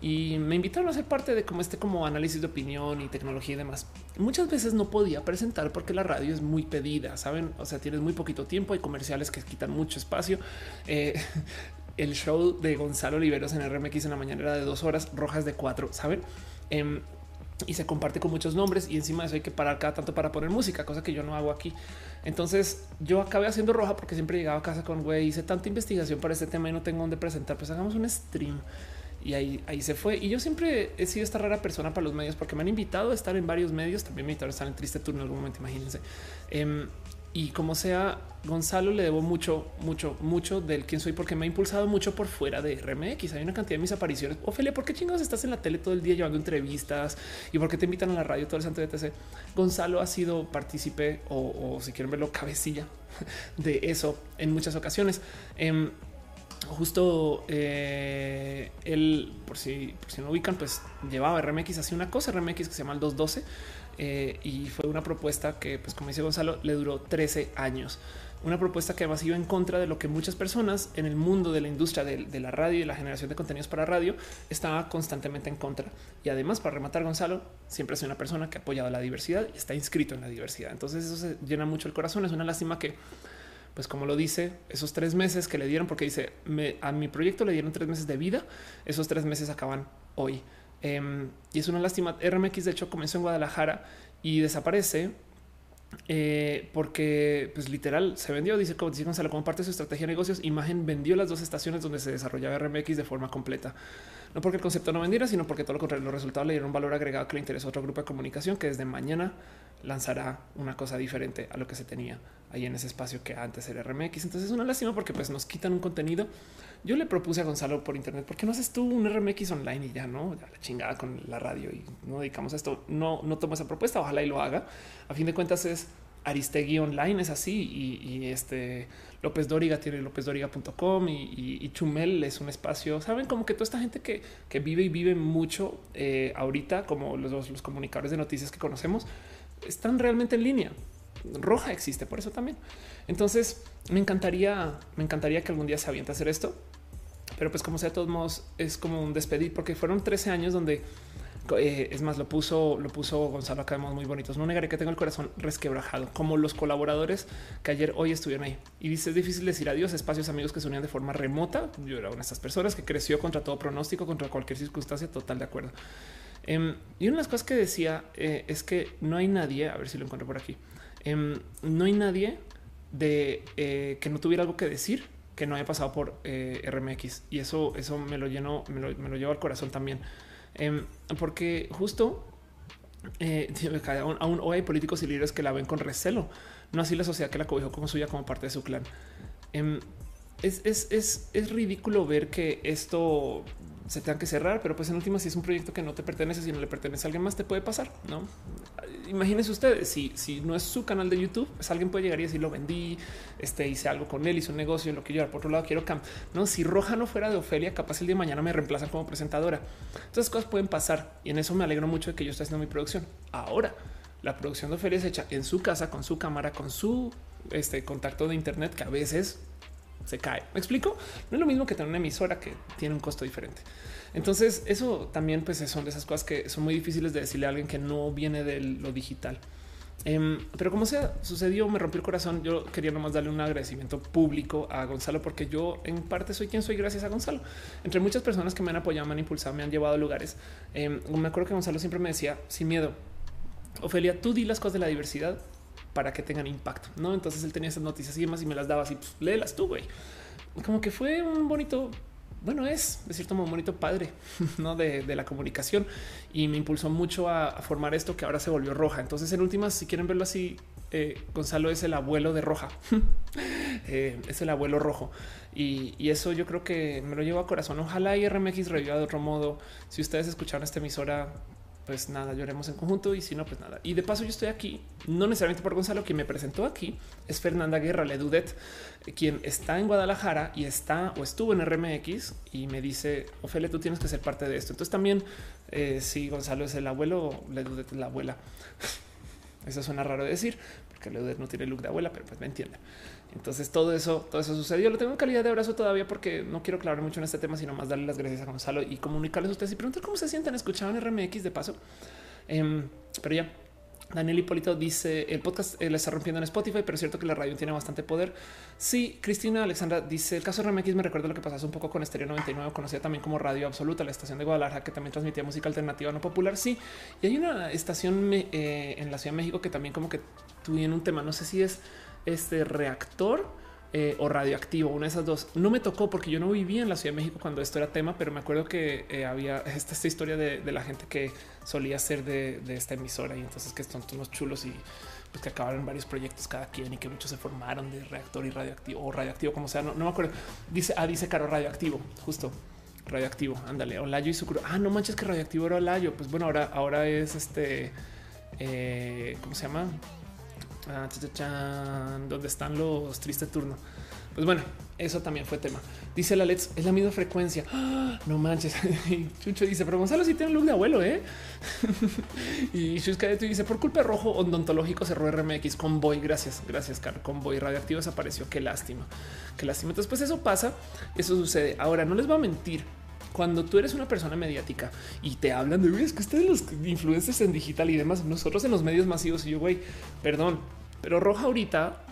y me invitaron a ser parte de como este como análisis de opinión y tecnología y demás. Muchas veces no podía presentar porque la radio es muy pedida, saben? O sea, tienes muy poquito tiempo, hay comerciales que quitan mucho espacio. Eh, el show de Gonzalo Oliveros en RMX en la mañana era de dos horas, rojas de cuatro, saben? Em, y se comparte con muchos nombres y encima de eso hay que parar cada tanto para poner música, cosa que yo no hago aquí. Entonces yo acabé haciendo roja porque siempre llegaba a casa con güey, hice tanta investigación para este tema y no tengo dónde presentar, pues hagamos un stream. Y ahí, ahí se fue. Y yo siempre he sido esta rara persona para los medios porque me han invitado a estar en varios medios. También me invitaron a estar en Triste Turno en algún momento, imagínense. Em, y como sea, Gonzalo le debo mucho, mucho, mucho del quién soy, porque me ha impulsado mucho por fuera de RMX. Hay una cantidad de mis apariciones. Ophelia, ¿por qué chingados estás en la tele todo el día llevando entrevistas y por qué te invitan a la radio todo el santo de TC? Gonzalo ha sido partícipe o, si quieren verlo, cabecilla de eso en muchas ocasiones. Em, justo eh, él, por si, por si no ubican, pues llevaba RMX así una cosa, RMX que se llama el 212 eh, y fue una propuesta que, pues como dice Gonzalo, le duró 13 años. Una propuesta que además iba en contra de lo que muchas personas en el mundo de la industria de, la radio y la generación de contenidos para radio estaba constantemente en contra. Y además, para rematar, Gonzalo siempre ha sido una persona que ha apoyado la diversidad y está inscrito en la diversidad. Entonces eso se llena mucho el corazón. Es una lástima que pues como lo dice, esos tres meses que le dieron, porque dice, a mi proyecto le dieron tres meses de vida, esos tres meses acaban hoy. Em, y es una lástima. RMX de hecho comenzó en Guadalajara y desaparece eh, porque pues literal se vendió, dice Gonzalo, como parte de su estrategia de negocios, Imagen vendió las dos estaciones donde se desarrollaba RMX de forma completa. No porque el concepto no vendiera, sino porque todo lo contrario, los resultados le dieron un valor agregado que le interesó a otro grupo de comunicación que desde mañana lanzará una cosa diferente a lo que se tenía ahí en ese espacio que antes era RMX. Entonces es una lástima porque pues nos quitan un contenido. Yo le propuse a Gonzalo por internet, ¿por qué no haces tú un RMX online y ya no? la chingada con la radio y no dedicamos a esto. No, no tomo esa propuesta, ojalá y lo haga. A fin de cuentas es Aristegui Online, es así. Y, este López Dóriga tiene lópezdoriga.com y, y, Chumel es un espacio. Saben como que toda esta gente que, que vive y vive mucho eh, ahorita, como los, los comunicadores de noticias que conocemos, están realmente en línea roja existe por eso también. Entonces me encantaría, me encantaría que algún día se aviente a hacer esto, pero pues como sea, de todos modos es como un despedir porque fueron 13 años donde eh, es más, lo puso, lo puso Gonzalo acá muy bonitos. No negaré que tengo el corazón resquebrajado, como los colaboradores que ayer hoy estuvieron ahí. Y dice: es difícil decir adiós, espacios amigos que se unían de forma remota. Yo era una de estas personas que creció contra todo pronóstico, contra cualquier circunstancia, total de acuerdo. Em, y una de las cosas que decía eh, es que no hay nadie, a ver si lo encuentro por aquí Em, no hay nadie de eh, que no tuviera algo que decir que no haya pasado por eh, RMX y eso, eso me lo lleno, me lo, me lo llevo al corazón también, em, porque justo eh, aún, hoy hay políticos y líderes que la ven con recelo, no así la sociedad que la cobijó como suya como parte de su clan. Em, es, es, es, es ridículo ver que esto se tengan que cerrar, pero pues en última si es un proyecto que no te pertenece, si no le pertenece a alguien más, te puede pasar, ¿no? Imagínense ustedes, si, si no es su canal de YouTube, pues alguien puede llegar y decir, lo vendí, este, hice algo con él, hice un negocio, lo que yo, por otro lado quiero cam. No, si Roja no fuera de Ofelia, capaz el día de mañana me reemplazan como presentadora. Entonces cosas pueden pasar y en eso me alegro mucho de que yo esté haciendo mi producción. Ahora, la producción de Ofelia es hecha en su casa, con su cámara, con su este, contacto de internet, que a veces se cae. ¿Me explico? No es lo mismo que tener una emisora que tiene un costo diferente. Entonces, eso también pues, son de esas cosas que son muy difíciles de decirle a alguien que no viene de lo digital. Em, pero como sea, sucedió, me rompió el corazón. Yo quería nomás darle un agradecimiento público a Gonzalo, porque yo en parte soy quien soy gracias a Gonzalo. Entre muchas personas que me han apoyado, me han impulsado, me han llevado a lugares. Em, me acuerdo que Gonzalo siempre me decía, sin miedo, Ofelia, tú di las cosas de la diversidad para que tengan impacto. No, entonces él tenía esas noticias y demás y me las daba así, pues, léelas tú, güey. Como que fue un bonito bueno, es de cierto modo bonito padre ¿no? de, la comunicación y me impulsó mucho a, formar esto que ahora se volvió roja. Entonces, en últimas, si quieren verlo así, eh, Gonzalo es el abuelo de roja, eh, es el abuelo rojo y, y, eso yo creo que me lo llevo a corazón. Ojalá y RMX reviva de otro modo. Si ustedes escucharon esta emisora, pues nada, lloremos en conjunto y si no, pues nada. Y de paso yo estoy aquí, no necesariamente por Gonzalo, quien me presentó aquí es Fernanda Guerra Ledudet, quien está en Guadalajara y está o estuvo en RMX y me dice, Ophelia, tú tienes que ser parte de esto. Entonces también, eh, si Gonzalo es el abuelo, Ledudet es la abuela. Eso suena raro de decir, porque Ledudet no tiene look de abuela, pero pues me entiende. Entonces todo eso, todo eso sucedió. Lo tengo en calidad de abrazo todavía porque no quiero clavar mucho en este tema, sino más darle las gracias a Gonzalo y comunicarles a ustedes y preguntar cómo se sienten. Escuchaban RMX de paso. Em, pero ya, Daniel Hipólito dice el podcast eh, le está rompiendo en Spotify, pero es cierto que la radio tiene bastante poder. Sí, Cristina Alexandra dice el caso de RMX me recuerda lo que pasó un poco con Estéreo 99, conocida también como Radio Absoluta, la estación de Guadalajara que también transmitía música alternativa no popular. Sí, y hay una estación eh, en la Ciudad de México que también como que tuvieron un tema, no sé si es este reactor eh, o radioactivo, una de esas dos. No me tocó porque yo no vivía en la Ciudad de México cuando esto era tema, pero me acuerdo que eh, había esta, esta historia de, la gente que solía ser de, esta emisora y entonces que son unos chulos y pues que acabaron varios proyectos cada quien y que muchos se formaron de reactor y radioactivo o radioactivo, como sea. No, me acuerdo. Dice, ah, dice Caro radioactivo, justo radioactivo. Ándale, Olayo y Sucuro. Ah, no manches que radioactivo era Olayo. Pues bueno, ahora, ahora es este, eh, ¿cómo se llama? Donde están los tristes turnos. Pues bueno, eso también fue tema. Dice la Let's, es la misma frecuencia. ¡Ah! no manches. Chucho dice, pero Gonzalo sí tiene un look de abuelo, ¿eh? y Chuscadeto dice, por culpa de rojo odontológico cerró RMX. Convoy, gracias, gracias, Car. Convoy radioactivo desapareció. Qué lástima, qué lástima. Entonces, pues eso pasa, eso sucede. Ahora, no les va a mentir. Cuando tú eres una persona mediática y te hablan de ustedes los influencers en digital y demás, nosotros en los medios masivos y yo, güey, perdón, pero Roja ahorita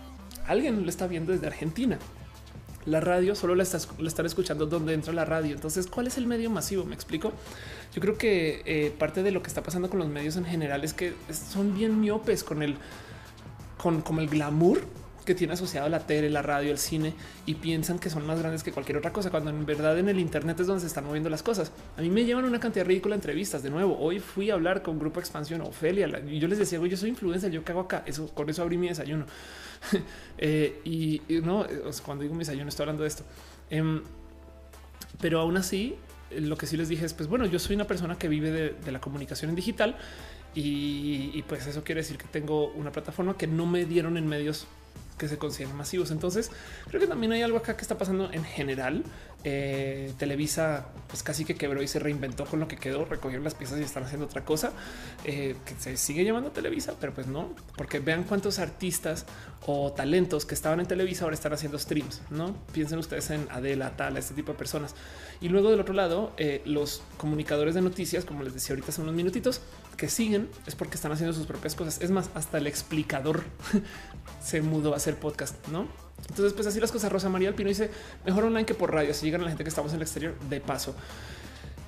alguien lo está viendo desde Argentina. La radio solo la, están escuchando donde entra la radio. Entonces, ¿cuál es el medio masivo? Me explico. Yo creo que eh, parte de lo que está pasando con los medios en general es que son bien miopes con el con el glamour que tiene asociado la tele, la radio, el cine y piensan que son más grandes que cualquier otra cosa, cuando en verdad en el Internet es donde se están moviendo las cosas. A mí me llevan una cantidad ridícula de entrevistas. De nuevo, hoy fui a hablar con Grupo Expansión, Ofelia, y yo les decía, yo soy influencer, yo cago acá. Eso con eso abrí mi desayuno. Eh, y, no, cuando digo mi desayuno, estoy hablando de esto. Em, pero aún así, lo que sí les dije es, pues bueno, yo soy una persona que vive de, la comunicación en digital y, pues eso quiere decir que tengo una plataforma que no me dieron en medios que se consideran masivos. Entonces creo que también hay algo acá que está pasando en general. Eh, Televisa pues casi que quebró y se reinventó con lo que quedó, recogieron las piezas y están haciendo otra cosa eh, que se sigue llamando Televisa, pero pues no, porque vean cuántos artistas o talentos que estaban en Televisa ahora están haciendo streams, no piensen ustedes en Adela, tal, este tipo de personas. Y luego del otro lado, eh, los comunicadores de noticias, como les decía ahorita hace unos minutitos, que siguen es porque están haciendo sus propias cosas. Es más, hasta el explicador se mudó a hacer podcast, ¿no? Entonces, pues así las cosas. Rosa María Alpino dice mejor online que por radio. Así llegan a la gente que estamos en el exterior de paso.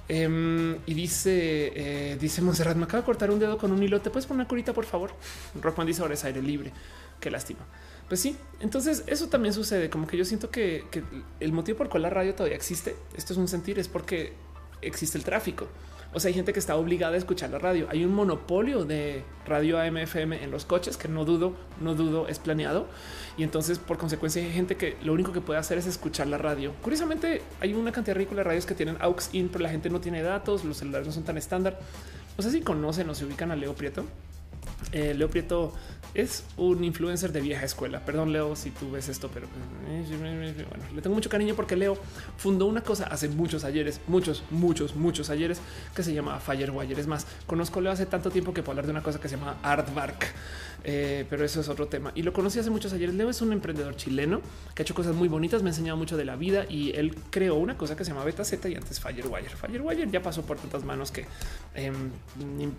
Em, y dice, eh, dice Monserrat, me acaba de cortar un dedo con un hilo. ¿Te puedes poner una curita, por favor? Rockman dice ahora es aire libre. Qué lástima. Pues sí, entonces eso también sucede, como que yo siento que, que el motivo por el cual la radio todavía existe, esto es un sentir, es porque existe el tráfico. O sea, hay gente que está obligada a escuchar la radio. Hay un monopolio de radio AM/FM en los coches que no dudo, no dudo es planeado. Y entonces, por consecuencia, hay gente que lo único que puede hacer es escuchar la radio. Curiosamente, hay una cantidad ridícula de radios que tienen aux in, pero la gente no tiene datos. Los celulares no son tan estándar. No sé si conocen o se ubican a Leo Prieto. Eh, Leo Prieto es un influencer de vieja escuela. Perdón, Leo, si tú ves esto, pero bueno, le tengo mucho cariño porque Leo fundó una cosa hace muchos ayeres, muchos, muchos, muchos ayeres que se llama Firewire. Es más, conozco Leo hace tanto tiempo que puedo hablar de una cosa que se llama Artbark. Eh, pero eso es otro tema. Y lo conocí hace muchos ayeres. Leo es un emprendedor chileno que ha hecho cosas muy bonitas, me ha enseñado mucho de la vida y él creó una cosa que se llama Beta Z y antes Firewire. Firewire ya pasó por tantas manos que, eh,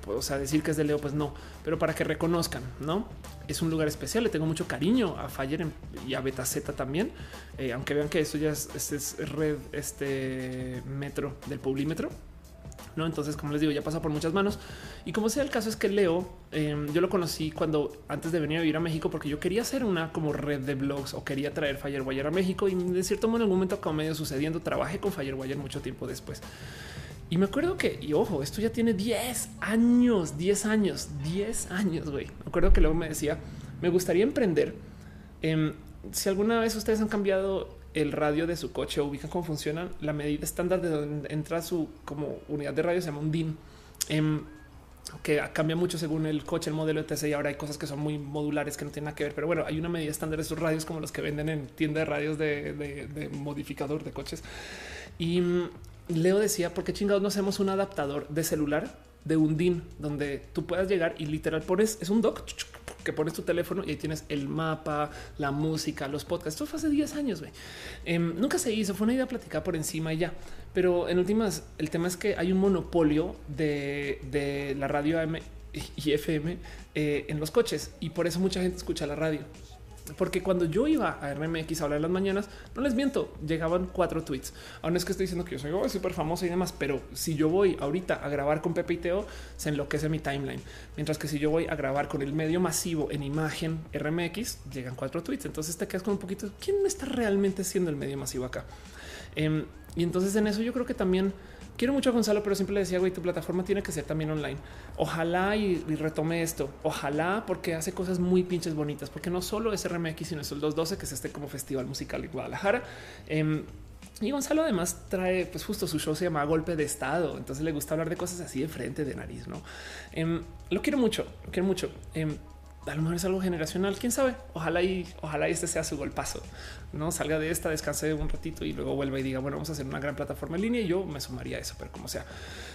o sea, decir que es de Leo, pues no, pero para que reconozcan, no es un lugar especial. Le tengo mucho cariño a Fire y a Beta Z también, eh, aunque vean que esto ya es, es, red este metro del Publimetro. No, entonces, como les digo, ya pasa por muchas manos. Y como sea el caso es que Leo, em, yo lo conocí cuando antes de venir a vivir a México, porque yo quería hacer una como red de blogs o quería traer Firewire a México. Y de cierto modo, en algún momento, como medio sucediendo, trabajé con Firewire mucho tiempo después. Y me acuerdo que, y ojo, esto ya tiene 10 años, 10 años, 10 años, güey. Me acuerdo que luego me decía, me gustaría emprender. Em, si alguna vez ustedes han cambiado el radio de su coche o ubican cómo funcionan, la medida estándar de donde entra su como unidad de radio se llama un DIN. Em, que cambia mucho según el coche, el modelo etc. Y ahora hay cosas que son muy modulares que no tienen nada que ver. Pero bueno, hay una medida estándar de esos radios como los que venden en tienda de radios de, de modificador de coches. Y Leo decía, ¿por qué chingados no hacemos un adaptador de celular de un DIN donde tú puedas llegar y literal pones, es un dock que pones tu teléfono y ahí tienes el mapa, la música, los podcasts. Esto fue hace 10 años. Em, nunca se hizo, fue una idea platicada por encima y ya. Pero en últimas, el tema es que hay un monopolio de, la radio AM y FM eh, en los coches y por eso mucha gente escucha la radio porque cuando yo iba a RMX a hablar las mañanas, no les miento, llegaban cuatro tweets. Aún es que estoy diciendo que yo soy súper famoso y demás, pero si yo voy ahorita a grabar con Pepe y Teo, se enloquece mi timeline. Mientras que si yo voy a grabar con el medio masivo en imagen RMX, llegan cuatro tweets. Entonces te quedas con un poquito, ¿quién está realmente siendo el medio masivo acá? Em, y entonces en eso yo creo que también quiero mucho a Gonzalo, pero siempre le decía, güey, tu plataforma tiene que ser también online. Ojalá y, retome esto. Ojalá porque hace cosas muy pinches bonitas, porque no solo es RMX, sino es el 212, que es este como festival musical en Guadalajara. Em, y Gonzalo además trae, pues justo su show se llama Golpe de Estado. Entonces le gusta hablar de cosas así de frente, de nariz, no? Em, lo quiero mucho, lo quiero mucho. Em, a lo mejor es algo generacional, quién sabe. Ojalá y ojalá este sea su golpazo. No salga de esta, descanse un ratito y luego vuelva y diga, bueno, vamos a hacer una gran plataforma en línea y yo me sumaría a eso, pero como sea.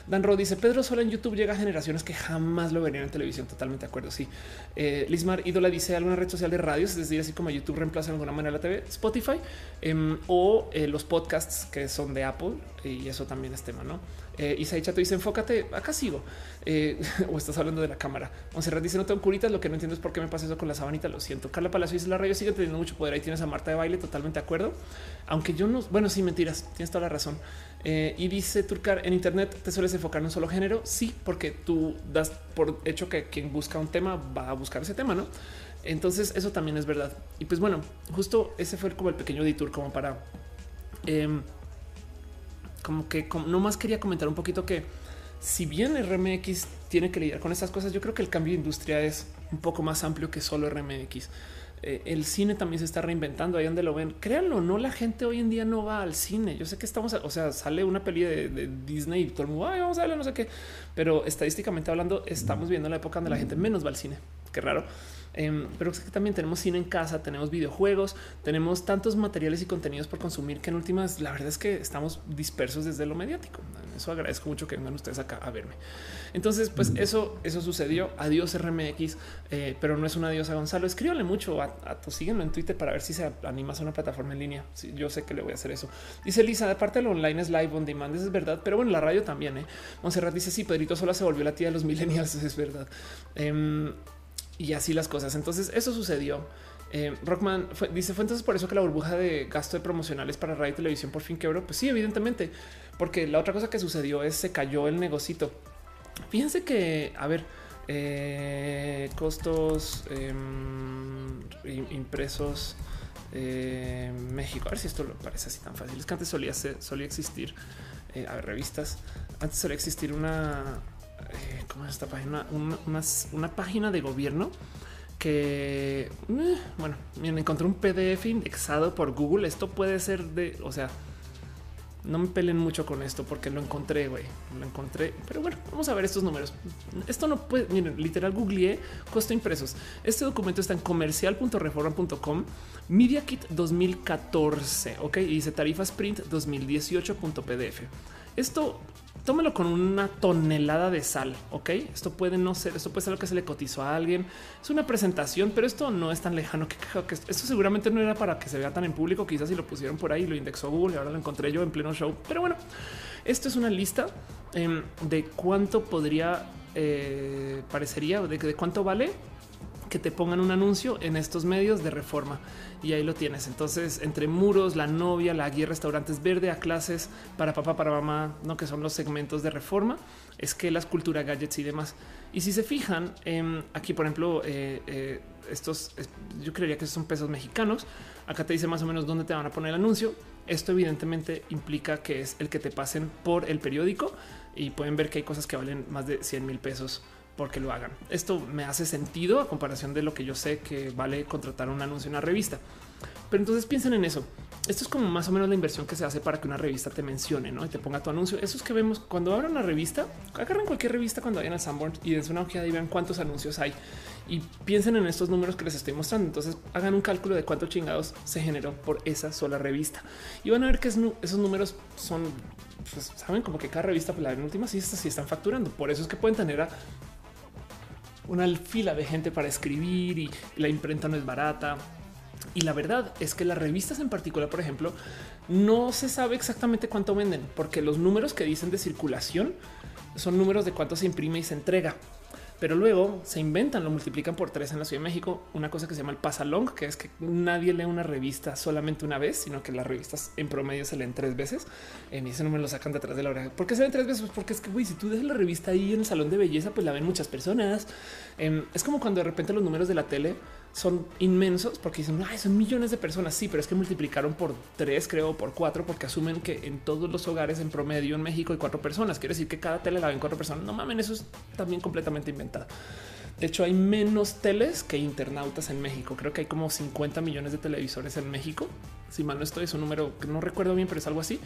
Dan Ro dice Pedro Sola en YouTube llega a generaciones que jamás lo verían en televisión. Totalmente de acuerdo. Sí. Eh, Lismar Ídola dice alguna red social de radios, es decir, así como YouTube reemplaza de alguna manera la TV, Spotify em, o eh, los podcasts que son de Apple y eso también es tema, no? Eh, Isaí Chato dice enfócate, acá sigo. Eh, o estás hablando de la cámara. Monserrat dice no tengo curitas, lo que no entiendo es por qué me pasa eso con la sabanita, lo siento. Carla Palacio dice la radio sigue teniendo mucho poder, ahí tienes a Marta de baile, totalmente de acuerdo. Aunque yo no, bueno, sí, mentiras, tienes toda la razón. Eh, y dice Turcar, en internet te sueles enfocar en un solo género, sí, porque tú das por hecho que quien busca un tema va a buscar ese tema, ¿no? Entonces eso también es verdad. Y pues bueno, justo ese fue como el pequeño detour como para... Em, como que no más quería comentar un poquito que si bien RMX tiene que lidiar con estas cosas, yo creo que el cambio de industria es un poco más amplio que solo RMX. Eh, el cine también se está reinventando ahí donde lo ven. Créanlo, no la gente hoy en día no va al cine. Yo sé que estamos, o sea, sale una peli de, Disney y todo el mundo vamos a ver, no sé qué, pero estadísticamente hablando, estamos viendo la época donde la gente menos va al cine. Qué raro. Em, pero es que también tenemos cine en casa, tenemos videojuegos, tenemos tantos materiales y contenidos por consumir que en últimas la verdad es que estamos dispersos desde lo mediático. Eso agradezco mucho que vengan ustedes acá a verme. Entonces, pues eso, eso sucedió. Adiós RMX, eh, pero no es un adiós a Gonzalo. Escríbanle mucho a, a síguenlo en Twitter para ver si se anima a una plataforma en línea. yo sé que le voy a hacer eso. Dice Lisa, aparte de lo online es live on demand, eso es verdad, pero bueno, la radio también. ¿eh? Monserrat dice sí, Pedrito sola se volvió la tía de los millennials, es verdad. Em, y así las cosas. Entonces eso sucedió. Eh, Rockman dice fue entonces por eso que la burbuja de gasto de promocionales para radio y televisión por fin quebró. Pues sí, evidentemente, porque la otra cosa que sucedió es se cayó el negocito. Fíjense que, a ver, Eh, costos em, impresos eh, México. A ver si esto lo parece así tan fácil. Es que antes solía, solía existir eh, a ver, revistas. Antes solía existir una, eh, ¿cómo es esta página? Una, una, página de gobierno que, eh, bueno, encontré un PDF indexado por Google. Esto puede ser de, o sea, no me pelen mucho con esto porque lo encontré, güey. Lo encontré. Pero bueno, vamos a ver estos números. Esto no puede, miren, literal googleé costo impresos. Este documento está en comercial.reforma.com, Media Kit 2014, ok, y dice tarifas print 2018.pdf. Esto tómelo con una tonelada de sal. Ok, esto puede no ser, esto puede ser lo que se le cotizó a alguien. Es una presentación, pero esto no es tan lejano que, esto seguramente no era para que se vea tan en público. Quizás si lo pusieron por ahí, lo indexó Google y ahora lo encontré yo en pleno show. Pero bueno, esto es una lista em, de cuánto podría eh, parecería de cuánto vale que te pongan un anuncio en estos medios de reforma y ahí lo tienes. Entonces, entre muros, la novia, la guía, restaurantes verde, a clases para papá, para mamá, no que son los segmentos de reforma, es que las cultura, gadgets y demás. Y si se fijan em, aquí, por ejemplo, eh, eh, estos yo creería que son pesos mexicanos. Acá te dice más o menos dónde te van a poner el anuncio. Esto evidentemente implica que es el que te pasen por el periódico y pueden ver que hay cosas que valen más de 100 mil pesos porque lo hagan. Esto me hace sentido a comparación de lo que yo sé que vale contratar un anuncio en una revista. Pero entonces piensen en eso. Esto es como más o menos la inversión que se hace para que una revista te mencione ¿no? y te ponga tu anuncio. Eso es que vemos cuando abran una revista, agarren cualquier revista cuando vayan a Sanborn y dense una ojeada y vean cuántos anuncios hay y piensen en estos números que les estoy mostrando. Entonces hagan un cálculo de cuántos chingados se generó por esa sola revista y van a ver que esos números son, pues, saben como que cada revista, pues, la última sí, sí están facturando. Por eso es que pueden tener a una fila de gente para escribir y la imprenta no es barata. Y la verdad es que las revistas en particular, por ejemplo, no se sabe exactamente cuánto venden, porque los números que dicen de circulación son números de cuánto se imprime y se entrega pero luego se inventan, lo multiplican por tres en la Ciudad de México, una cosa que se llama el pasalong, que es que nadie lee una revista solamente una vez, sino que las revistas en promedio se leen tres veces. En ese número lo sacan detrás de la hora. ¿Por qué se ven tres veces? Pues porque es que, güey, si tú dejas la revista ahí en el salón de belleza, pues la ven muchas personas. Em, es como cuando de repente los números de la tele son inmensos porque dicen, ay, son millones de personas. Sí, pero es que multiplicaron por tres, creo, por cuatro, porque asumen que en todos los hogares en promedio en México hay cuatro personas. Quiere decir que cada tele la ven cuatro personas. No mamen, eso es también completamente inventado. De hecho, hay menos teles que internautas en México. Creo que hay como 50 millones de televisores en México. Si mal no estoy, es un número que no recuerdo bien, pero es algo así.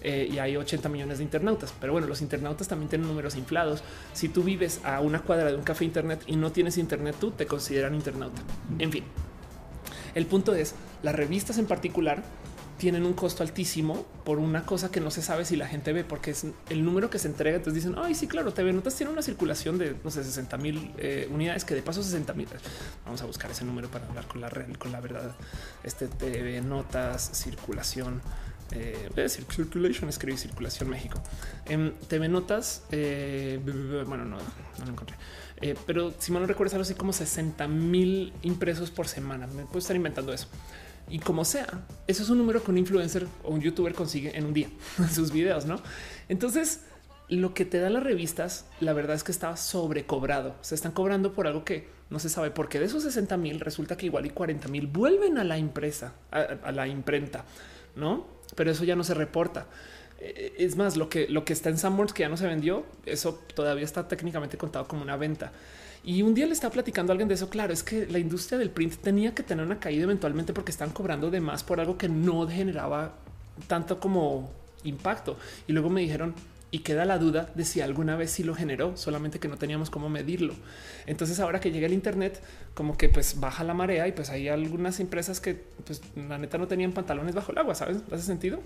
Eh, y hay 80 millones de internautas. Pero bueno, los internautas también tienen números inflados. Si tú vives a una cuadra de un café internet y no tienes internet, tú te consideran internauta. En fin, el punto es las revistas en particular tienen un costo altísimo por una cosa que no se sabe si la gente ve, porque es el número que se entrega. Entonces dicen, ay, sí, claro, TV Notas tiene una circulación de no sé, 60 mil eh, unidades, que de paso 60 mil. Vamos a buscar ese número para hablar con la red, con la verdad. Este TV Notas, circulación. Eh, voy a decir circulation, escribí circulación México. En TV Notas, eh, bueno, no, no lo encontré. Eh, pero si mal no recuerdo, algo así como 60 mil impresos por semana. Me puedo estar inventando eso. Y como sea, eso es un número que un influencer o un youtuber consigue en un día en sus videos, ¿no? Entonces, lo que te da las revistas, la verdad es que estaba sobrecobrado. Se están cobrando por algo que no se sabe, porque de esos 60 mil resulta que igual y 40 mil vuelven a la empresa, a, la imprenta, ¿no? Pero eso ya no se reporta. Eh, es más, lo que, lo que está en Sanborns que ya no se vendió, eso todavía está técnicamente contado como una venta. Y un día le estaba platicando a alguien de eso. Claro, es que la industria del print tenía que tener una caída eventualmente porque están cobrando de más por algo que no generaba tanto como impacto. Y luego me dijeron, y queda la duda de si alguna vez sí lo generó, solamente que no teníamos cómo medirlo. Entonces ahora que llega el Internet, como que pues baja la marea y pues hay algunas empresas que pues la neta no tenían pantalones bajo el agua, ¿sabes? ¿Hace sentido?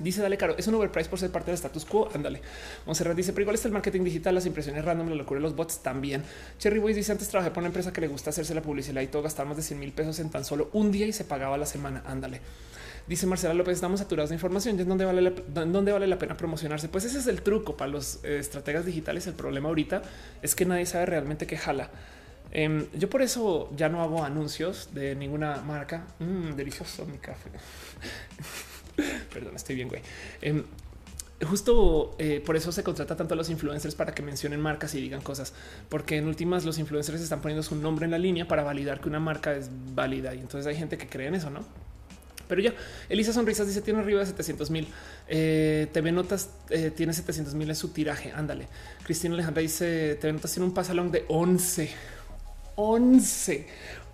Dice Dale Caro, es un overprice por ser parte del status quo. Ándale. Monserrat dice, pero igual está el marketing digital, las impresiones random, la locura de los bots también. Cherry Boys dice, antes trabajé por una empresa que le gusta hacerse la publicidad y todo gastar más de 100 mil pesos en tan solo un día y se pagaba la semana. Ándale. Dice Marcela López, estamos saturados de información. ¿Y dónde vale, la, dónde vale la pena promocionarse? Pues ese es el truco para los eh, estrategas digitales. El problema ahorita es que nadie sabe realmente qué jala. Em, yo por eso ya no hago anuncios de ninguna marca. Mm, delicioso mi café. Perdón, estoy bien, güey. Em, justo eh, por eso se contrata tanto a los influencers para que mencionen marcas y digan cosas, porque en últimas los influencers están poniendo su nombre en la línea para validar que una marca es válida y entonces hay gente que cree en eso, ¿no? Pero ya, Elisa Sonrisas dice tiene arriba de 700 mil. Eh, TV Notas eh, tiene 700 mil en su tiraje. Ándale. Cristina Alejandra dice TV Notas tiene un pasalón de 11. 11.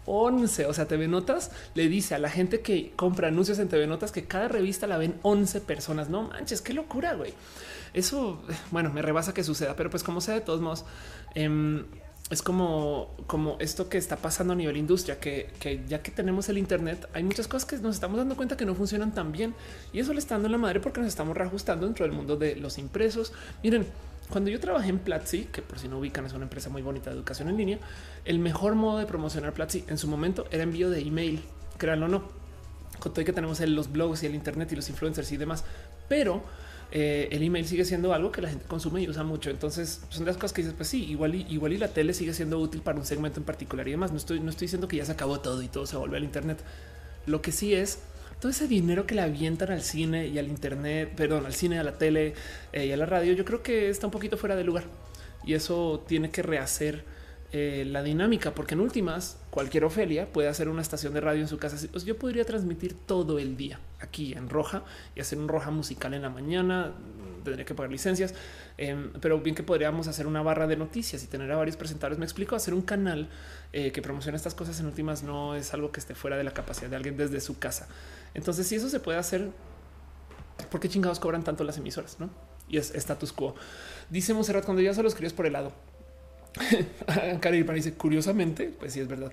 11. O sea, TV Notas le dice a la gente que compra anuncios en TV Notas que cada revista la ven 11 personas. No manches, qué locura, güey. Eso, bueno, me rebasa que suceda, pero pues como sea, de todos modos, eh, es como, como esto que está pasando a nivel industria, que, ya que tenemos el Internet, hay muchas cosas que nos estamos dando cuenta que no funcionan tan bien y eso le está dando la madre porque nos estamos reajustando dentro del mundo de los impresos. Miren, cuando yo trabajé en Platzi, que por si no ubican es una empresa muy bonita de educación en línea, el mejor modo de promocionar Platzi en su momento era envío de email, créanlo o no, con todo que tenemos los blogs y el Internet y los influencers y demás, pero eh, el email sigue siendo algo que la gente consume y usa mucho. Entonces son las cosas que dices, pues sí, igual y, igual y la tele sigue siendo útil para un segmento en particular y demás. No estoy, no estoy diciendo que ya se acabó todo y todo se vuelve al Internet. Lo que sí es todo ese dinero que le avientan al cine y al Internet, perdón, al cine, a la tele eh, y a la radio, yo creo que está un poquito fuera de lugar y eso tiene que rehacer eh, la dinámica, porque en últimas cualquier Ofelia puede hacer una estación de radio en su casa. Pues yo podría transmitir todo el día aquí en Roja y hacer un Roja musical en la mañana. Tendría que pagar licencias, em, pero bien que podríamos hacer una barra de noticias y tener a varios presentadores. Me explico, hacer un canal eh, que promociona estas cosas en últimas no es algo que esté fuera de la capacidad de alguien desde su casa. Entonces, si eso se puede hacer, ¿por qué chingados cobran tanto las emisoras? No? Y es status quo. Dice Monserrat, cuando ya se los críos por el lado, Cari dice curiosamente, pues sí es verdad.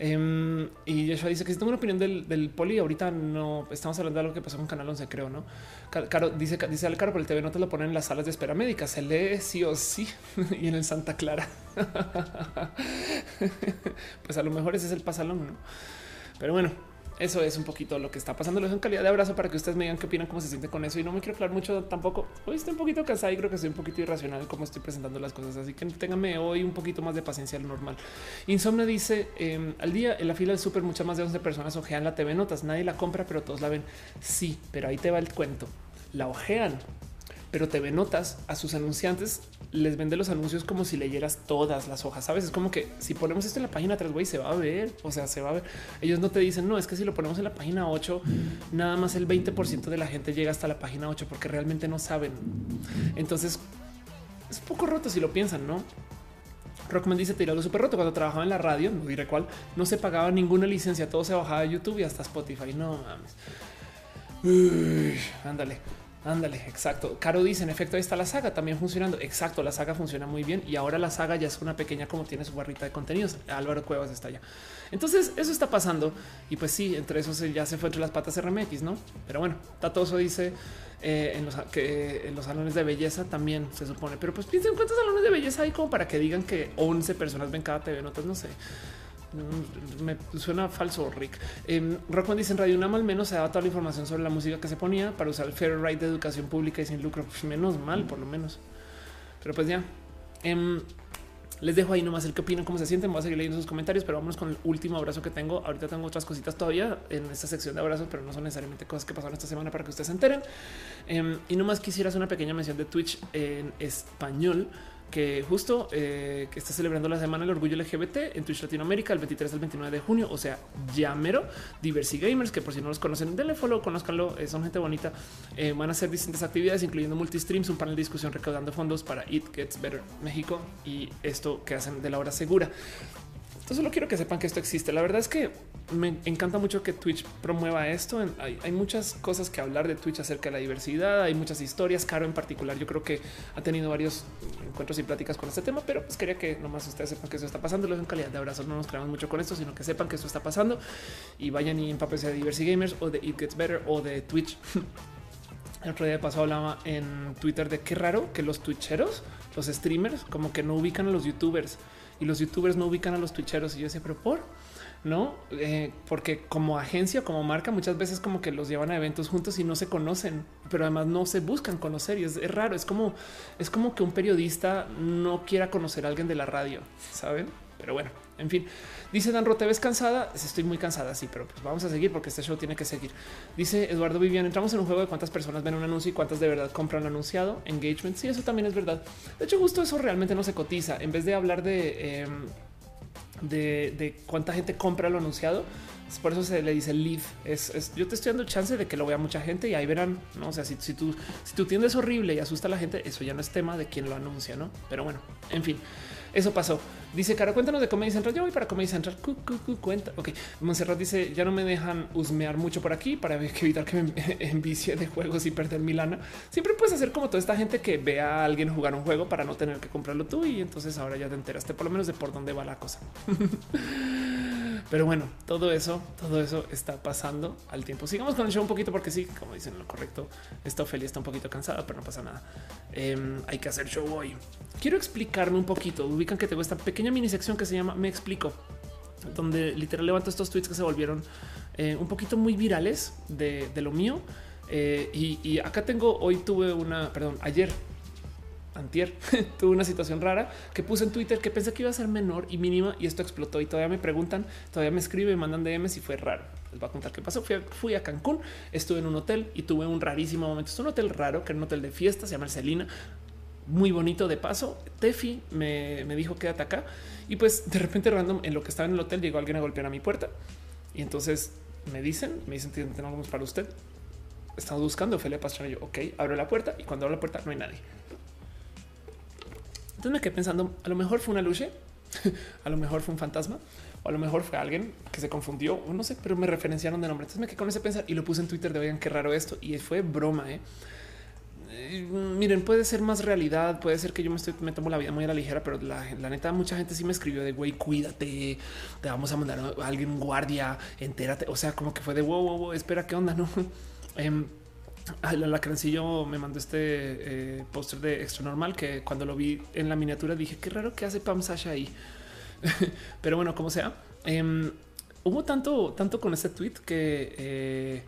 Um, y Yeshua dice que si tengo una opinión del, del, poli, ahorita no estamos hablando de algo que pasó con Canal 11, creo, no? Caro dice, dice al caro, pero el TV no te lo ponen en las salas de espera médica, se lee sí o sí y en el Santa Clara. pues a lo mejor ese es el pasalón, no? Pero bueno, eso es un poquito lo que está pasando. Les doy calidad de abrazo para que ustedes me digan qué opinan, cómo se siente con eso. Y no me quiero hablar mucho tampoco. Hoy estoy un poquito cansado y creo que estoy un poquito irracional como estoy presentando las cosas. Así que ténganme hoy un poquito más de paciencia lo normal. Insomnia dice em, al día en la fila del súper muchas más de 11 personas ojean la TV Notas. Nadie la compra, pero todos la ven. Sí, pero ahí te va el cuento. La ojean pero TV Notas a sus anunciantes les vende los anuncios como si leyeras todas las hojas. Sabes, es como que si ponemos esto en la página 3, güey, se va a ver. O sea, se va a ver. Ellos no te dicen, no, es que si lo ponemos en la página 8, nada más el 20% de la gente llega hasta la página 8 porque realmente no saben. Entonces es poco roto si lo piensan, no? Rockman dice tirado súper roto cuando trabajaba en la radio, no diré cuál, no se pagaba ninguna licencia, todo se bajaba de YouTube y hasta Spotify. No mames. ándale. Ándale, exacto. Caro dice, en efecto, ahí está la saga también funcionando. Exacto, la saga funciona muy bien y ahora la saga ya es una pequeña como tiene su barrita de contenidos. Álvaro Cuevas está allá. Entonces, eso está pasando y pues sí, entre esos ya se fue entre las patas RMX, ¿no? Pero bueno, Tatoso dice eh, en los que en los salones de belleza también se supone. Pero pues piensen cuántos salones de belleza hay como para que digan que 11 personas ven cada TV Notas, no sé. Mm, me suena falso, Rick. Eh, Rockman dice en Radio Nama al menos se daba toda la información sobre la música que se ponía para usar el Fair Right de educación pública y sin lucro. Pues menos mal, por lo menos. Pero pues ya. Em, les dejo ahí nomás el que opinan, cómo se sienten. Voy a seguir leyendo sus comentarios, pero vamos con el último abrazo que tengo. Ahorita tengo otras cositas todavía en esta sección de abrazos, pero no son necesariamente cosas que pasaron esta semana para que ustedes se enteren. Eh, y nomás quisiera hacer una pequeña mención de Twitch en español que justo eh, que está celebrando la semana del orgullo LGBT en Twitch Latinoamérica el 23 al 29 de junio. O sea, ya mero Diversity Gamers, que por si no los conocen, denle follow, conozcanlo, eh, son gente bonita. Eh, van a hacer distintas actividades, incluyendo multistreams, un panel de discusión recaudando fondos para It Gets Better México y esto que hacen de la hora segura. Entonces solo quiero que sepan que esto existe. La verdad es que me encanta mucho que Twitch promueva esto. Hay, muchas cosas que hablar de Twitch acerca de la diversidad. Hay muchas historias. Caro en particular, yo creo que ha tenido varios encuentros y pláticas con este tema, pero pues quería que nomás ustedes sepan que eso está pasando. Luego en calidad de abrazo no nos creamos mucho con esto, sino que sepan que esto está pasando y vayan y empápense de Diversity Gamers o de It Gets Better o de Twitch. El otro día de paso hablaba en Twitter de qué raro que los twitcheros, los streamers, como que no ubican a los youtubers y los youtubers no ubican a los twitcheros. Y yo decía, pero por no, eh, porque como agencia, como marca, muchas veces como que los llevan a eventos juntos y no se conocen, pero además no se buscan conocer y es, raro. Es como es como que un periodista no quiera conocer a alguien de la radio, saben? Pero bueno, en fin, dice Dan ¿te ves cansada? Estoy muy cansada, sí, pero pues vamos a seguir porque este show tiene que seguir. Dice Eduardo Vivian, entramos en un juego de cuántas personas ven un anuncio y cuántas de verdad compran anunciado. Engagement, sí, eso también es verdad. De hecho, justo eso realmente no se cotiza. En vez de hablar de, em, de cuánta gente compra lo anunciado, por eso se le dice lead. Es, yo te estoy dando chance de que lo vea mucha gente y ahí verán. No o sea, si, si tú, si tu tienda es horrible y asusta a la gente, eso ya no es tema de quien lo anuncia, no? Pero bueno, en fin, eso pasó. Dice Cara, cuéntanos de Comedy Central. Yo voy para Comedy Central. cuenta. Ok. Monserrat dice ya no me dejan husmear mucho por aquí para evitar que me envicie de juegos y perder mi lana. Siempre puedes hacer como toda esta gente que ve a alguien jugar un juego para no tener que comprarlo tú. Y entonces ahora ya te enteraste por lo menos de por dónde va la cosa. Pero bueno, todo eso, todo eso está pasando al tiempo. Sigamos con el show un poquito porque sí, como dicen lo correcto, esta Ofelia está un poquito cansada, pero no pasa nada. Em, hay que hacer show hoy. Quiero explicarme un poquito. Ubican que tengo esta pequeña mini sección que se llama Me explico, donde literal levanto estos tweets que se volvieron eh, un poquito muy virales de, lo mío. Eh, y acá tengo, hoy tuve una, perdón, ayer antier, tuve una situación rara que puse en Twitter que pensé que iba a ser menor y mínima y esto explotó y todavía me preguntan, todavía me escriben, me mandan DMs y fue raro. Les voy a contar qué pasó. Fui a, Cancún, estuve en un hotel y tuve un rarísimo momento. Es un hotel raro, que era un hotel de fiesta, se llama Celina, muy bonito de paso. Tefi me, dijo quédate acá y pues de repente random en lo que estaba en el hotel llegó alguien a golpear a mi puerta y entonces me dicen, me dicen tenemos para usted. Estamos buscando Ophelia Pastrana. Yo, ok, abro la puerta y cuando abro la puerta no hay nadie. Entonces me quedé pensando, a lo mejor fue una luche, a lo mejor fue un fantasma, o a lo mejor fue alguien que se confundió, o no sé, pero me referenciaron de nombre. Entonces me quedé con ese pensar y lo puse en Twitter de oigan qué raro esto. Y fue broma. ¿eh? eh miren, puede ser más realidad, puede ser que yo me estoy, me tomo la vida muy a la ligera, pero la, neta, mucha gente sí me escribió de güey, cuídate, te vamos a mandar a alguien guardia, entérate. O sea, como que fue de wow, wow, wow espera, qué onda, no? Em, la Crancillo me mandó este eh, póster de extra normal que cuando lo vi en la miniatura dije qué raro que hace Pam Sasha ahí. Pero bueno, como sea, em, hubo tanto, tanto con ese tweet que eh,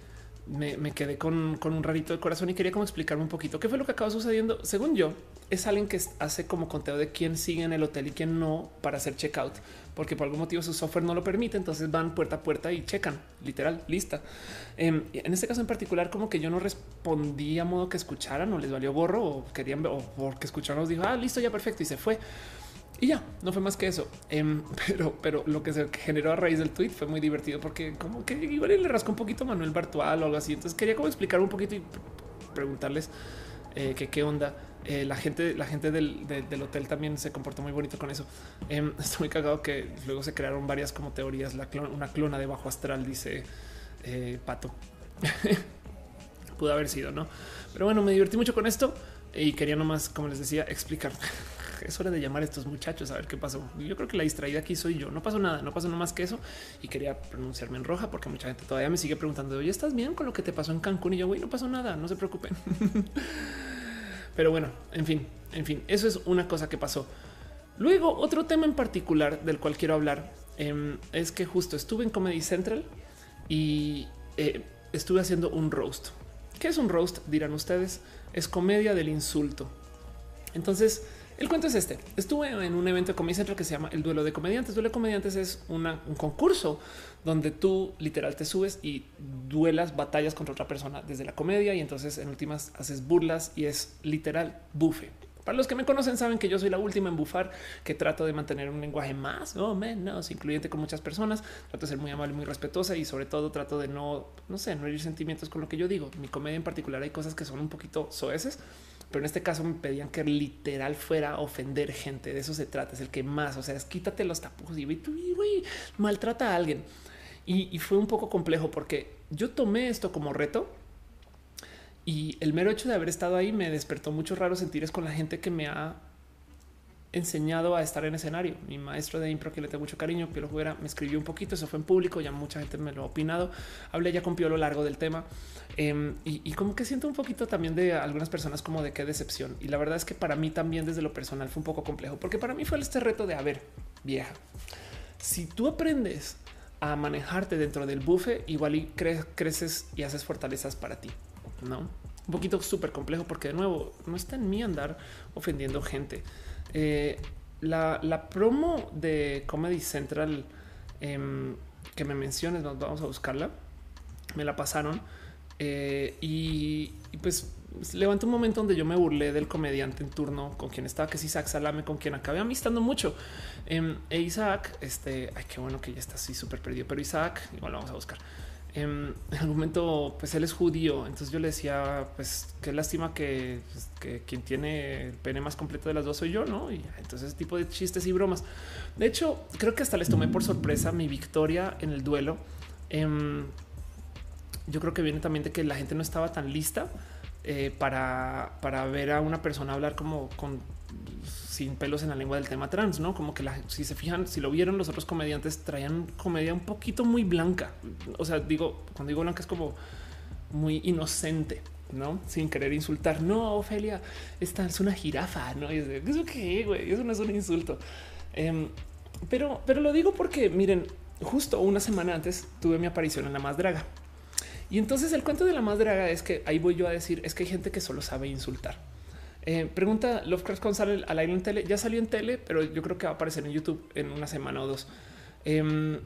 me, quedé con, un rarito de corazón y quería como explicarme un poquito qué fue lo que acaba sucediendo. Según yo, es alguien que hace como conteo de quién sigue en el hotel y quién no para hacer checkout, porque por algún motivo su software no lo permite. Entonces van puerta a puerta y checan literal lista. Em, en este caso en particular, como que yo no respondí a modo que escucharan o les valió borro o querían o porque escucharon, dijo ah, listo, ya perfecto y se fue. Y ya, no fue más que eso. Em, pero, pero lo que se generó a raíz del tweet fue muy divertido porque como que igual le rascó un poquito Manuel Bartual o algo así. Entonces quería como explicar un poquito y preguntarles eh, qué onda. Eh, la gente, la gente del, hotel también se comportó muy bonito con eso. Em, estoy muy cagado que luego se crearon varias como teorías. La una clona de bajo astral, dice eh, Pato. Pudo haber sido, no? Pero bueno, me divertí mucho con esto y quería nomás, como les decía, explicar es hora de llamar a estos muchachos a ver qué pasó. Yo creo que la distraída aquí soy yo. No pasó nada, no pasó nada más que eso. Y quería pronunciarme en roja porque mucha gente todavía me sigue preguntando, oye, ¿estás bien con lo que te pasó en Cancún? Y yo, güey, no pasó nada, no se preocupen. Pero bueno, en fin, en fin, eso es una cosa que pasó. Luego, otro tema en particular del cual quiero hablar em, es que justo estuve en Comedy Central y eh, estuve haciendo un roast. ¿Qué es un roast? Dirán ustedes. Es comedia del insulto. Entonces, el cuento es este. Estuve en un evento de Comedy Central que se llama el duelo de comediantes. Duelo de comediantes es un concurso donde tú literal te subes y duelas batallas contra otra persona desde la comedia y entonces en últimas haces burlas y es literal bufe. Para los que me conocen saben que yo soy la última en bufar, que trato de mantener un lenguaje más o menos incluyente con muchas personas, trato de ser muy amable, muy respetuosa y sobre todo trato de no, no sé, no herir sentimientos con lo que yo digo. Mi comedia en particular hay cosas que son un poquito soeces, pero en este caso me pedían que literal fuera a ofender gente. De eso se trata. Es el que más, o sea, es quítate los tapujos y güey, maltrata a alguien. Y, fue un poco complejo porque yo tomé esto como reto y el mero hecho de haber estado ahí me despertó muchos raros sentires con la gente que me ha enseñado a estar en escenario. Mi maestro de impro, que le tengo mucho cariño, Piolo Juera, me escribió un poquito, eso fue en público, ya mucha gente me lo ha opinado. Hablé ya con Piolo largo del tema em, y, como que siento un poquito también de algunas personas como de qué decepción. Y la verdad es que para mí también desde lo personal fue un poco complejo, porque para mí fue este reto de, a ver, vieja, si tú aprendes a manejarte dentro del buffet, igual y creces y haces fortalezas para ti, ¿no? Un poquito súper complejo porque de nuevo no está en mí andar ofendiendo gente. Eh, la, promo de Comedy Central em, que me menciones, vamos a buscarla. Me la pasaron eh, y, pues levantó un momento donde yo me burlé del comediante en turno con quien estaba, que es Isaac Salame, con quien acabé amistando mucho. Em, e Isaac, este, ay, qué bueno que ya está así súper perdido, pero Isaac, igual lo vamos a buscar. Em, en algún momento, pues él es judío. Entonces yo le decía, pues qué lástima que, pues, quien tiene el pene más completo de las dos soy yo, no? Y entonces tipo de chistes y bromas. De hecho, creo que hasta les tomé por sorpresa mi victoria en el duelo. Em, yo creo que viene también de que la gente no estaba tan lista eh, para, para ver a una persona hablar como con sin pelos en la lengua del tema trans, no como que la, si se fijan, si lo vieron, los otros comediantes traían comedia un poquito muy blanca. O sea, digo, cuando digo blanca es como muy inocente, no sin querer insultar. No, Ofelia, esta es una jirafa, no es eso que güey, eso no es un insulto. Em, pero, pero lo digo porque miren, justo una semana antes tuve mi aparición en la más draga. Y entonces el cuento de la más draga es que ahí voy yo a decir es que hay gente que solo sabe insultar. Eh, pregunta Lovecraft González al aire en tele. Ya salió en tele, pero yo creo que va a aparecer en YouTube en una semana o dos. Em,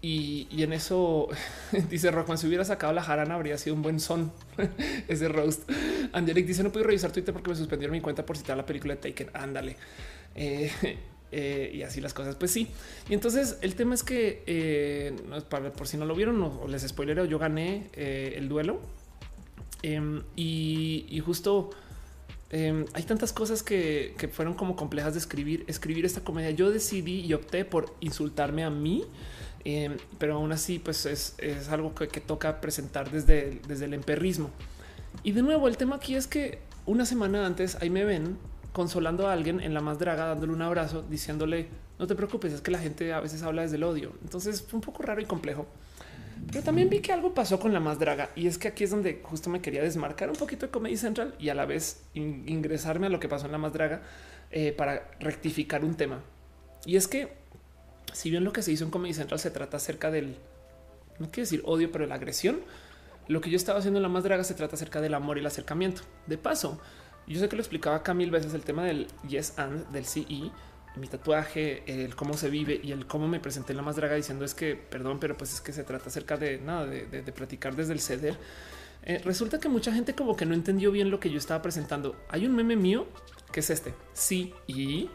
y, en eso dice Rockman, si hubiera sacado la jarana habría sido un buen son ese roast. Angelic dice no puedo revisar Twitter porque me suspendieron mi cuenta por citar la película de Taken. Ándale. Eh, eh, y así las cosas. Pues sí. Y entonces el tema es que por si no lo vieron o les spoilero, yo gané el duelo em, y, justo Em, hay tantas cosas que, fueron como complejas de escribir, escribir esta comedia. Yo decidí y opté por insultarme a mí, em, pero aún así, pues es, algo que, toca presentar desde, desde el emperrismo. Y de nuevo, el tema aquí es que una semana antes ahí me ven consolando a alguien en la más draga, dándole un abrazo, diciéndole no te preocupes, es que la gente a veces habla desde el odio. Entonces fue un poco raro y complejo. Pero también vi que algo pasó con la más draga y es que aquí es donde justo me quería desmarcar un poquito de Comedy Central y a la vez ingresarme a lo que pasó en la más draga eh, para rectificar un tema. Y es que si bien lo que se hizo en Comedy Central se trata acerca del, no quiero decir odio, pero la agresión, lo que yo estaba haciendo en la más draga se trata acerca del amor y el acercamiento. De paso, yo sé que lo explicaba acá mil veces el tema del yes and del CE mi tatuaje, el cómo se vive y el cómo me presenté en la más draga diciendo es que perdón, pero pues es que se trata acerca de nada, de, platicar desde el ceder. Eh, resulta que mucha gente como que no entendió bien lo que yo estaba presentando. Hay un meme mío que es este. Sí y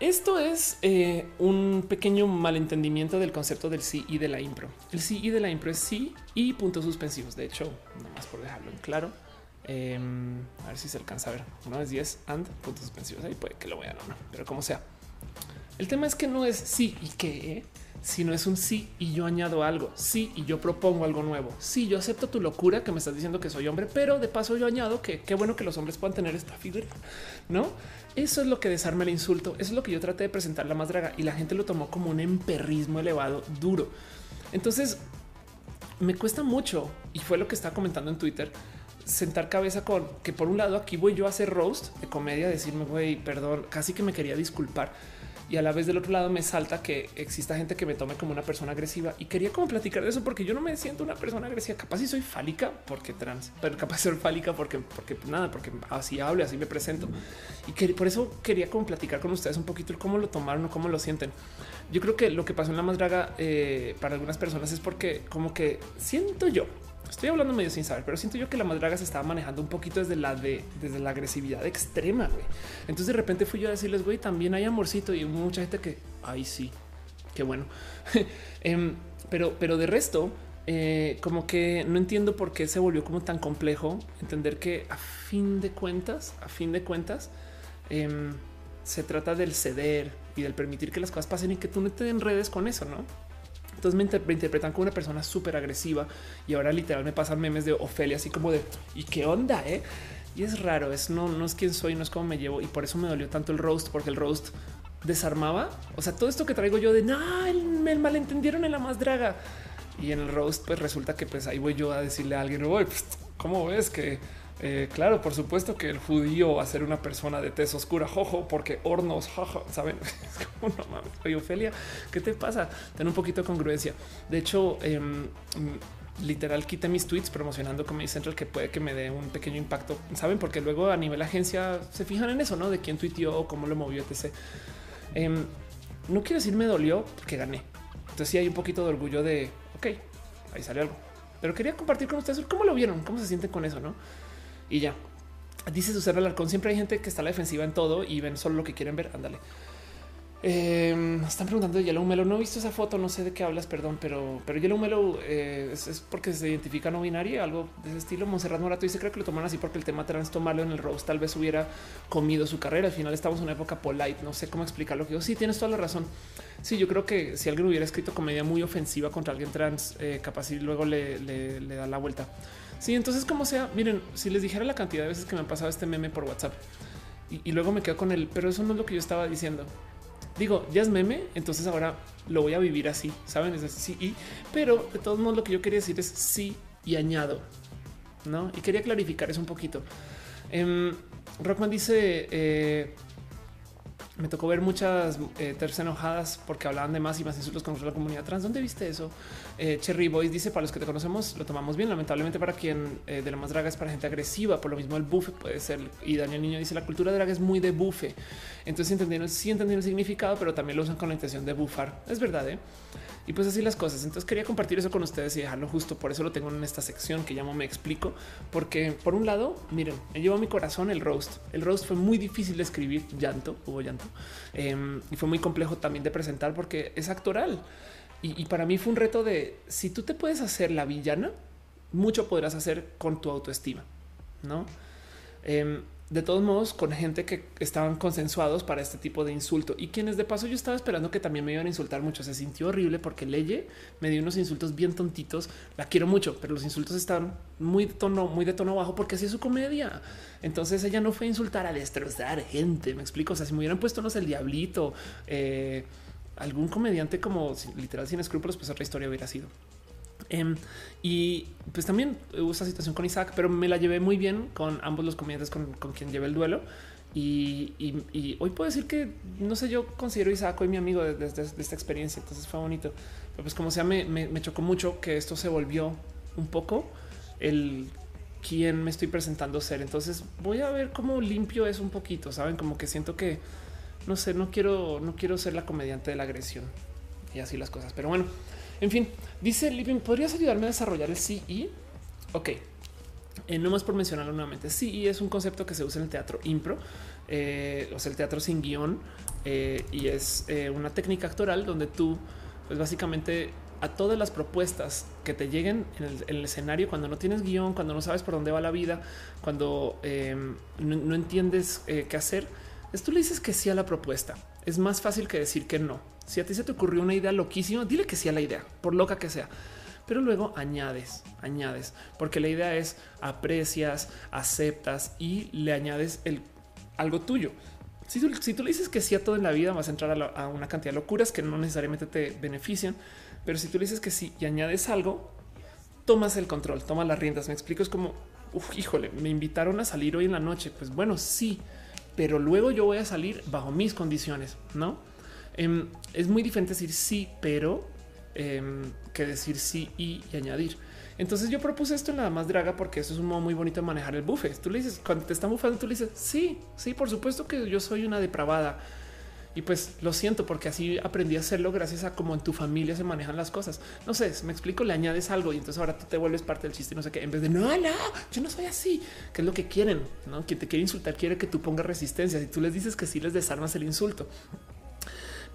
esto es eh, un pequeño malentendimiento del concepto del sí y de la impro. El sí y de la impro es sí y puntos suspensivos. De hecho, más por dejarlo en claro, Em, a ver si se alcanza a ver. No es 10 and puntos suspensivos. Ahí puede que lo vean o no, pero como sea. El tema es que no es sí y qué, sino es un sí y yo añado algo. Sí y yo propongo algo nuevo. Sí, yo acepto tu locura que me estás diciendo que soy hombre, pero de paso yo añado que qué bueno que los hombres puedan tener esta figura. No, eso es lo que desarma el insulto. Eso es lo que yo traté de presentar la más draga y la gente lo tomó como un emperrismo elevado, duro. Entonces me cuesta mucho y fue lo que estaba comentando en Twitter sentar cabeza con que por un lado aquí voy yo a hacer roast de comedia, decirme, güey, perdón, casi que me quería disculpar. Y a la vez del otro lado me salta que exista gente que me tome como una persona agresiva y quería como platicar de eso porque yo no me siento una persona agresiva. Capaz si soy fálica porque trans, pero capaz ser fálica porque, porque nada, porque así hablo, así me presento. Y que por eso quería como platicar con ustedes un poquito cómo lo tomaron o cómo lo sienten. Yo creo que lo que pasó en la más draga eh, para algunas personas es porque como que siento yo Estoy hablando medio sin saber, pero siento yo que la madraga se estaba manejando un poquito desde la de desde la agresividad extrema. Güey. Entonces de repente fui yo a decirles, güey, también hay amorcito y mucha gente que, ay, sí, qué bueno. Em, pero, pero de resto, eh, como que no entiendo por qué se volvió como tan complejo entender que a fin de cuentas, a fin de cuentas, em, se trata del ceder y del permitir que las cosas pasen y que tú no te enredes con eso, no? Entonces me, interpretan como una persona súper agresiva y ahora literal me pasan memes de Ofelia así como de ¿y qué onda? Eh? Y es raro, es no, no es quién soy, no es cómo me llevo y por eso me dolió tanto el roast porque el roast desarmaba. O sea, todo esto que traigo yo de no, me malentendieron en la más draga y en el roast, pues resulta que pues ahí voy yo a decirle a alguien, pues, ¿cómo ves que eh, claro, por supuesto que el judío va a ser una persona de tez oscura, jojo, porque hornos, jojo, saben? no mames, oye, Ofelia, ¿qué te pasa? Ten un poquito de congruencia. De hecho, em, literal quité mis tweets promocionando Comedy Central que puede que me dé un pequeño impacto, saben? Porque luego a nivel agencia se fijan en eso, no de quién tuiteó cómo lo movió, etc. Em, no quiero decir me dolió porque gané. Entonces sí hay un poquito de orgullo de ok, ahí sale algo, pero quería compartir con ustedes cómo lo vieron, cómo se sienten con eso, no? Y ya dice su ser Alarcón. Siempre hay gente que está a la defensiva en todo y ven solo lo que quieren ver. Ándale. Eh, están preguntando de Yellow Melo. No he visto esa foto, no sé de qué hablas, perdón, pero, pero Yellow Melo eh, es, porque se identifica no binario, algo de ese estilo. Monserrat Morato dice creo que lo toman así porque el tema trans tomarlo en el Rose tal vez hubiera comido su carrera. Al final estamos en una época polite. No sé cómo explicarlo. Que yo sí tienes toda la razón. Sí, yo creo que si alguien hubiera escrito comedia muy ofensiva contra alguien trans, eh, capaz y luego le da la vuelta. Sí, entonces como sea, miren, si les dijera la cantidad de veces que me han pasado este meme por WhatsApp y, luego me quedo con él, pero eso no es lo que yo estaba diciendo digo, ya es meme, entonces ahora lo voy a vivir así, saben? Es así y, pero de todos modos, lo que yo quería decir es sí y añado, no? Y quería clarificar eso un poquito. Eh, Rockman dice, eh, me tocó ver muchas eh, enojadas porque hablaban de más y más insultos contra la comunidad trans. ¿Dónde viste eso? Eh, Cherry Boys dice para los que te conocemos lo tomamos bien. Lamentablemente para quien eh, de la más draga es para gente agresiva. Por lo mismo el bufe puede ser. Y Daniel Niño dice la cultura draga es muy de bufe. Entonces entendieron, sí entendieron el significado, pero también lo usan con la intención de bufar. Es verdad. Y pues así las cosas. Entonces quería compartir eso con ustedes y dejarlo justo. Por eso lo tengo en esta sección que llamo Me explico. Porque por un lado, miren, me llevó a mi corazón el roast. El roast fue muy difícil de escribir, llanto, hubo llanto. Em, y fue muy complejo también de presentar porque es actoral. Y, para mí fue un reto de si tú te puedes hacer la villana, mucho podrás hacer con tu autoestima, ¿no? Eh, de todos modos con gente que estaban consensuados para este tipo de insulto y quienes de paso yo estaba esperando que también me iban a insultar mucho. Se sintió horrible porque Leye me dio unos insultos bien tontitos. La quiero mucho, pero los insultos están muy de tono, muy de tono bajo porque así es su comedia. Entonces ella no fue a insultar a destrozar gente. Me explico. O sea, si me hubieran puesto no sé, el diablito, eh, algún comediante como literal sin escrúpulos, pues otra historia hubiera sido. Um, y pues también hubo esa situación con Isaac, pero me la llevé muy bien con ambos los comediantes con, con quien llevé el duelo. Y, hoy puedo decir que no sé, yo considero a Isaac hoy mi amigo desde de, esta experiencia. Entonces fue bonito, pero pues como sea, me, me, me, chocó mucho que esto se volvió un poco el quien me estoy presentando ser. Entonces voy a ver cómo limpio es un poquito. Saben, como que siento que no sé, no quiero, no quiero ser la comediante de la agresión y así las cosas. Pero bueno, en fin, dice Living, ¿podrías ayudarme a desarrollar el CI? Ok, eh, no más por mencionarlo nuevamente. CI es un concepto que se usa en el teatro impro, eh, o sea, el teatro sin guion, eh, y es eh, una técnica actoral donde tú, pues básicamente a todas las propuestas que te lleguen en el, en el escenario, cuando no tienes guion, cuando no sabes por dónde va la vida, cuando em, no, entiendes qué hacer, tú le dices que sí a la propuesta. Es más fácil que decir que no. Si a ti se te ocurrió una idea loquísima, dile que sí a la idea, por loca que sea. Pero luego añades, añades, porque la idea es aprecias, aceptas y le añades el, algo tuyo. Si tú, le dices que sí a todo en la vida, vas a entrar a, una cantidad de locuras que no necesariamente te benefician. Pero si tú le dices que sí y añades algo, tomas el control, tomas las riendas. Me explico, es como, híjole, me invitaron a salir hoy en la noche. Pues bueno, sí, pero luego yo voy a salir bajo mis condiciones, ¿no? Eh, es muy diferente decir sí, pero eh, que decir sí y, añadir. Entonces yo propuse esto en la más draga porque eso es un modo muy bonito de manejar el buffet. Tú le dices, cuando te están bufando, tú le dices, sí, sí, por supuesto que yo soy una depravada. Y pues lo siento porque así aprendí a hacerlo gracias a cómo en tu familia se manejan las cosas. No sé, me explico, le añades algo y entonces ahora tú te vuelves parte del chiste no sé qué, en vez de no, no, yo no soy así, que es lo que quieren, ¿no? Quien te quiere insultar quiere que tú pongas resistencia. Si tú les dices que sí les desarmas el insulto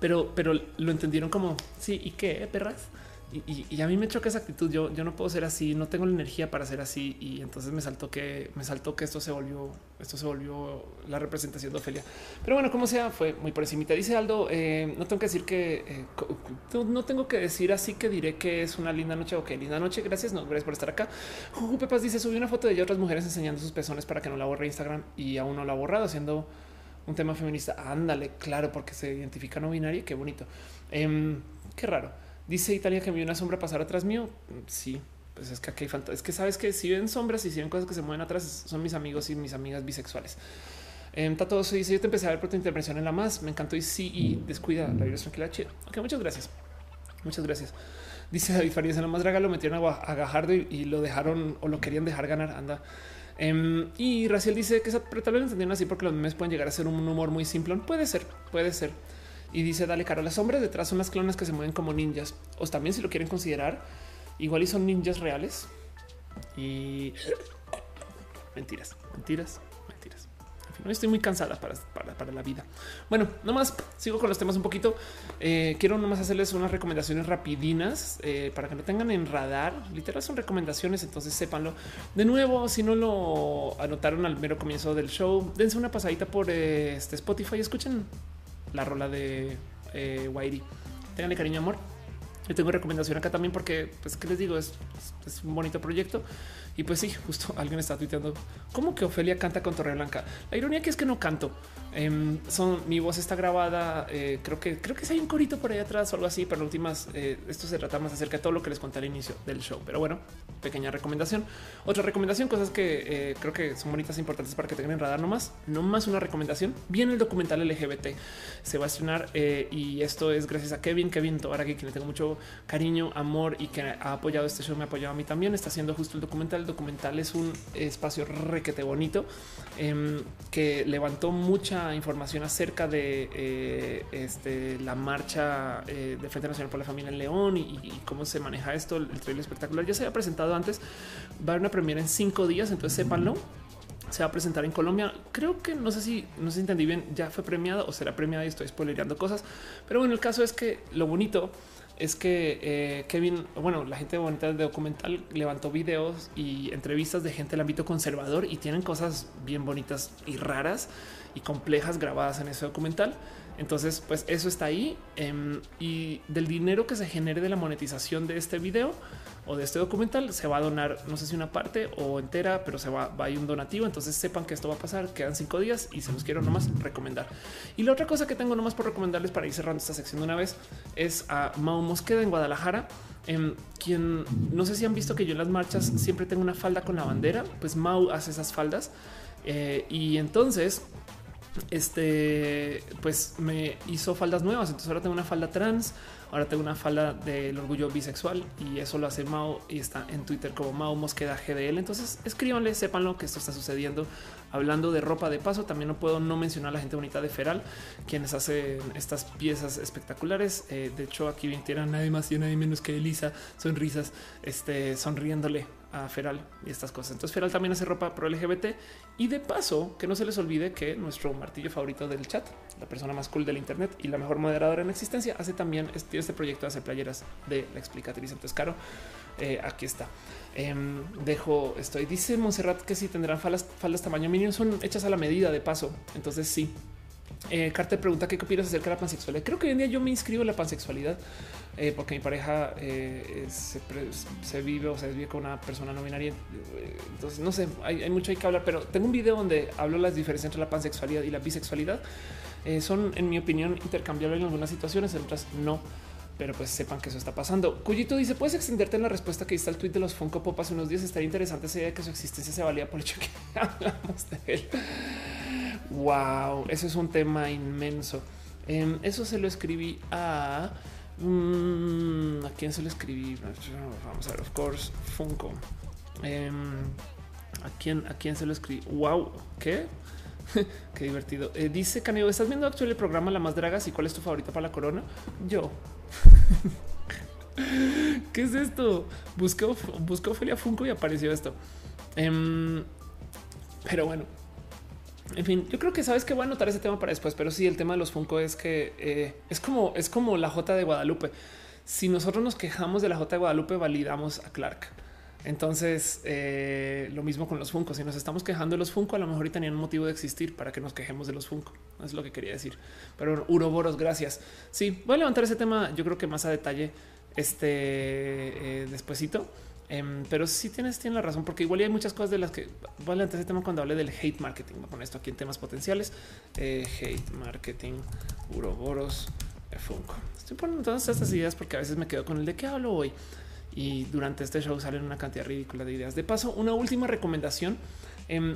pero, pero lo entendieron como sí y qué perras. Y, y, a mí me choca esa actitud. Yo, yo no puedo ser así, no tengo la energía para ser así. Y entonces me saltó que me saltó que esto se volvió, esto se volvió la representación de Ofelia. Pero bueno, como sea, fue muy por encima. Dice Aldo, eh, no tengo que decir que eh, no tengo que decir así que diré que es una linda noche. Ok, linda noche. Gracias. No, gracias por estar acá. Pepas dice: subí una foto de ella, otras mujeres enseñando sus pezones para que no la borre Instagram y aún no la ha borrado, haciendo un tema feminista. Ándale, claro, porque se identifica no binaria. Qué bonito. Eh, qué raro. Dice Italia que me vio una sombra pasar atrás mío. Sí, pues es que aquí hay falta. Es que sabes que si ven sombras y si ven cosas que se mueven atrás, son mis amigos y mis amigas bisexuales. Eh, todo eso dice: Yo te empecé a ver por tu intervención en la más. Me encantó y sí, y descuida la vida tranquila. Chido. Ok, muchas gracias. Muchas gracias. Dice David Farías, en la más draga lo metieron a, a y, lo dejaron o lo querían dejar ganar. Anda. Em, y Raciel dice que pero tal vez lo entendieron así porque los memes pueden llegar a ser un humor muy simple. Puede ser, puede ser. Y dice, dale, caro, las sombras detrás son las clonas que se mueven como ninjas. O también si lo quieren considerar, igual y son ninjas reales. Y mentiras, mentiras, estoy muy cansada para, para, la vida. Bueno, nomás sigo con los temas un poquito. Eh, quiero nomás hacerles unas recomendaciones rapidinas eh, para que no tengan en radar. Literal son recomendaciones, entonces sépanlo. De nuevo, si no lo anotaron al mero comienzo del show, dense una pasadita por eh, este Spotify escuchen la rola de eh, Whitey. Ténganle cariño, amor. Yo tengo recomendación acá también porque, pues, ¿qué les digo? Es, es un bonito proyecto. Y pues sí, justo alguien está tuiteando cómo que Ofelia canta con Torre Blanca. La ironía que es que no canto. Em, son mi voz está grabada. Eh, creo que creo que hay un corito por ahí atrás o algo así, pero últimas eh, esto se trata más acerca de todo lo que les conté al inicio del show. Pero bueno, pequeña recomendación. Otra recomendación, cosas que eh, creo que son bonitas e importantes para que tengan en radar nomás. No más una recomendación. Viene el documental LGBT. Se va a estrenar y esto es gracias a Kevin, Kevin Tobaraki, quien le tengo mucho cariño, amor y que ha apoyado este show, me ha apoyado a mí también. Está haciendo justo el documental documental es un espacio requete bonito em, que levantó mucha información acerca de eh, este, la marcha eh, de Frente Nacional por la Familia en León y, cómo se maneja esto. El, trailer espectacular ya se había presentado antes. Va a haber una premiera en cinco días, entonces sépanlo se va a presentar en Colombia. Creo que no sé si no si entendí bien, ya fue premiado o será premiado y estoy spoilerando cosas. Pero bueno, el caso es que lo bonito es que eh, Kevin, bueno, la gente bonita de documental levantó videos y entrevistas de gente del ámbito conservador y tienen cosas bien bonitas y raras y complejas grabadas en ese documental. Entonces, pues eso está ahí em, y del dinero que se genere de la monetización de este video o de este documental se va a donar, no sé si una parte o entera, pero se va, va a ir un donativo. Entonces sepan que esto va a pasar. Quedan cinco días y se los quiero nomás recomendar. Y la otra cosa que tengo nomás por recomendarles para ir cerrando esta sección de una vez es a Mao Mosqueda en Guadalajara. En em, quien no sé si han visto que yo en las marchas siempre tengo una falda con la bandera, pues Mau hace esas faldas eh, y entonces este pues me hizo faldas nuevas. Entonces ahora tengo una falda trans, ahora tengo una falda del orgullo bisexual y eso lo hace Mao y está en Twitter como Mao Mosqueda GDL. Entonces escríbanle, sépanlo que esto está sucediendo. Hablando de ropa de paso, también no puedo no mencionar a la gente bonita de Feral, quienes hacen estas piezas espectaculares. Eh, de hecho, aquí vinieron nadie más y nadie menos que Elisa, sonrisas, este, sonriéndole a Feral y estas cosas. Entonces Feral también hace ropa pro LGBT y de paso que no se les olvide que nuestro martillo favorito del chat, la persona más cool del Internet y la mejor moderadora en existencia, hace también este, este proyecto de playeras de la explicatriz. Entonces, caro, eh, aquí está. Em, dejo estoy. Dice Monserrat que si tendrán faldas, faldas tamaño mínimo, son hechas a la medida de paso. Entonces, sí. Eh, Carter pregunta qué opinas acerca de la pansexualidad. Creo que hoy en día yo me inscribo en la pansexualidad eh, porque mi pareja eh, se, vive o se vive con una persona no binaria. Entonces, no sé, hay, mucho hay que hablar, pero tengo un video donde hablo las diferencias entre la pansexualidad y la bisexualidad. Eh, son, en mi opinión, intercambiables en algunas situaciones, en otras no. Pero pues sepan que eso está pasando. Cuyito dice: Puedes extenderte en la respuesta que está el tweet de los Funko Pop hace unos días. Estaría interesante esa idea de que su existencia se valía por el hecho que hablamos de él. Wow, eso es un tema inmenso. Em, eso se lo escribí a Mm, ¿A quién se le escribí? Vamos a ver, of course, Funko. Em, ¿a, quién, ¿A quién se lo escribí? Wow, ¿qué? Qué divertido. Eh, dice Caneo, ¿estás viendo actual el programa La Más Dragas y cuál es tu favorita para la corona? Yo. ¿Qué es esto? Busqué, busqué Ophelia Funko y apareció esto. Em, pero bueno, en fin, yo creo que sabes que voy a anotar ese tema para después, pero sí, el tema de los Funko es que eh, es como es como la J de Guadalupe. Si nosotros nos quejamos de la J de Guadalupe, validamos a Clark. Entonces, eh, lo mismo con los Funko. Si nos estamos quejando de los Funko, a lo mejor tenían motivo de existir para que nos quejemos de los Funko. Es lo que quería decir. Pero Uroboros, gracias. Sí, voy a levantar ese tema. Yo creo que más a detalle este eh. Em, pero sí tienes, tienes la razón, porque igual hay muchas cosas de las que voy a levantar ese tema cuando hable del hate marketing. Voy a esto aquí en temas potenciales. Eh, hate marketing, Uroboros, eh, Funko. Estoy poniendo todas estas ideas porque a veces me quedo con el de qué hablo hoy. Y durante este show salen una cantidad ridícula de ideas. De paso, una última recomendación. Em,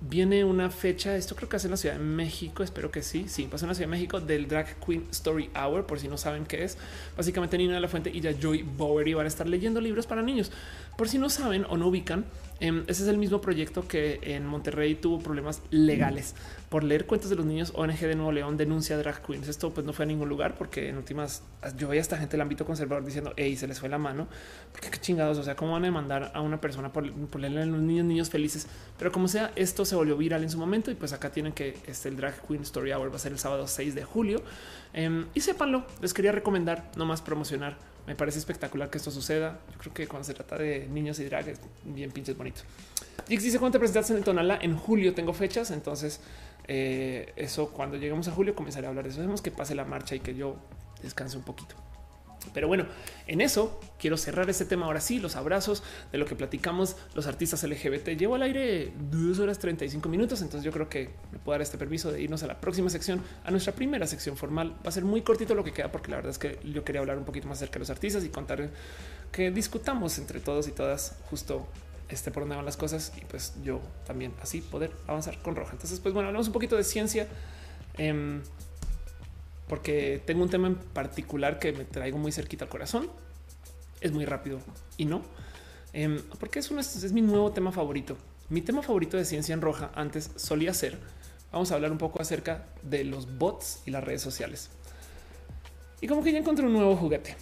viene una fecha. Esto creo que hace en la Ciudad de México. Espero que sí. Sí, pasa en la Ciudad de México del Drag Queen Story Hour. Por si no saben qué es, básicamente Nina de la Fuente y ya Joy Bowery van a estar leyendo libros para niños. Por si no saben o no ubican, em, ese es el mismo proyecto que en Monterrey tuvo problemas legales por leer cuentos de los niños. ONG de Nuevo León denuncia drag queens. Esto pues no fue a ningún lugar porque en últimas yo veía a esta gente del ámbito conservador diciendo hey, se les fue la mano. Qué chingados, o sea, cómo van a demandar a una persona por, por a los niños, niños felices. Pero como sea, esto se volvió viral en su momento y pues acá tienen que este el Drag Queen Story Hour va a ser el sábado 6 de julio. Em, y sépanlo, les quería recomendar, no más promocionar me parece espectacular que esto suceda. Yo creo que cuando se trata de niños y drag es bien pinches bonito. Dix dice cuando te presentaste en el Tonala en julio tengo fechas, entonces eh, eso cuando lleguemos a julio comenzaré a hablar de eso. Debemos que pase la marcha y que yo descanse un poquito. Pero bueno, en eso quiero cerrar este tema ahora sí, los abrazos de lo que platicamos los artistas LGBT. Llevo al aire dos horas 35 minutos, entonces yo creo que me puedo dar este permiso de irnos a la próxima sección, a nuestra primera sección formal. Va a ser muy cortito lo que queda porque la verdad es que yo quería hablar un poquito más acerca de los artistas y contar que discutamos entre todos y todas justo este por dónde van las cosas y pues yo también así poder avanzar con Roja. Entonces pues bueno, hablamos un poquito de ciencia. Eh, porque tengo un tema en particular que me traigo muy cerquita al corazón. Es muy rápido y no, em, porque es, es mi nuevo tema favorito. Mi tema favorito de ciencia en roja antes solía ser. Vamos a hablar un poco acerca de los bots y las redes sociales. Y como que ya encontré un nuevo juguete,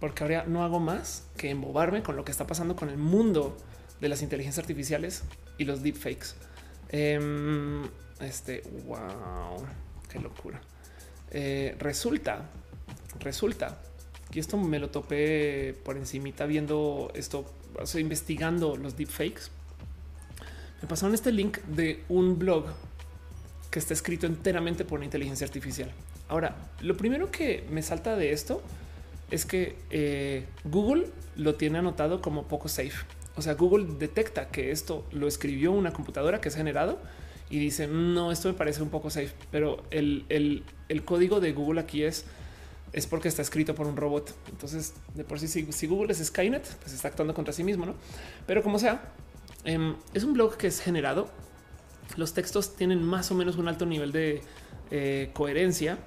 porque ahora no hago más que embobarme con lo que está pasando con el mundo de las inteligencias artificiales y los deepfakes. Eh, este, wow, qué locura. Eh, resulta, resulta que esto me lo topé por encimita viendo esto, investigando los deepfakes. Me pasaron este link de un blog que está escrito enteramente por inteligencia artificial. Ahora, lo primero que me salta de esto es que eh, Google lo tiene anotado como poco safe. O sea, Google detecta que esto lo escribió una computadora que es generado y dice no, esto me parece un poco safe, pero el, el, código de Google aquí es es porque está escrito por un robot. Entonces, de por sí, si, Google es Skynet, pues está actuando contra sí mismo, no? Pero como sea, em, es un blog que es generado. Los textos tienen más o menos un alto nivel de eh, coherencia.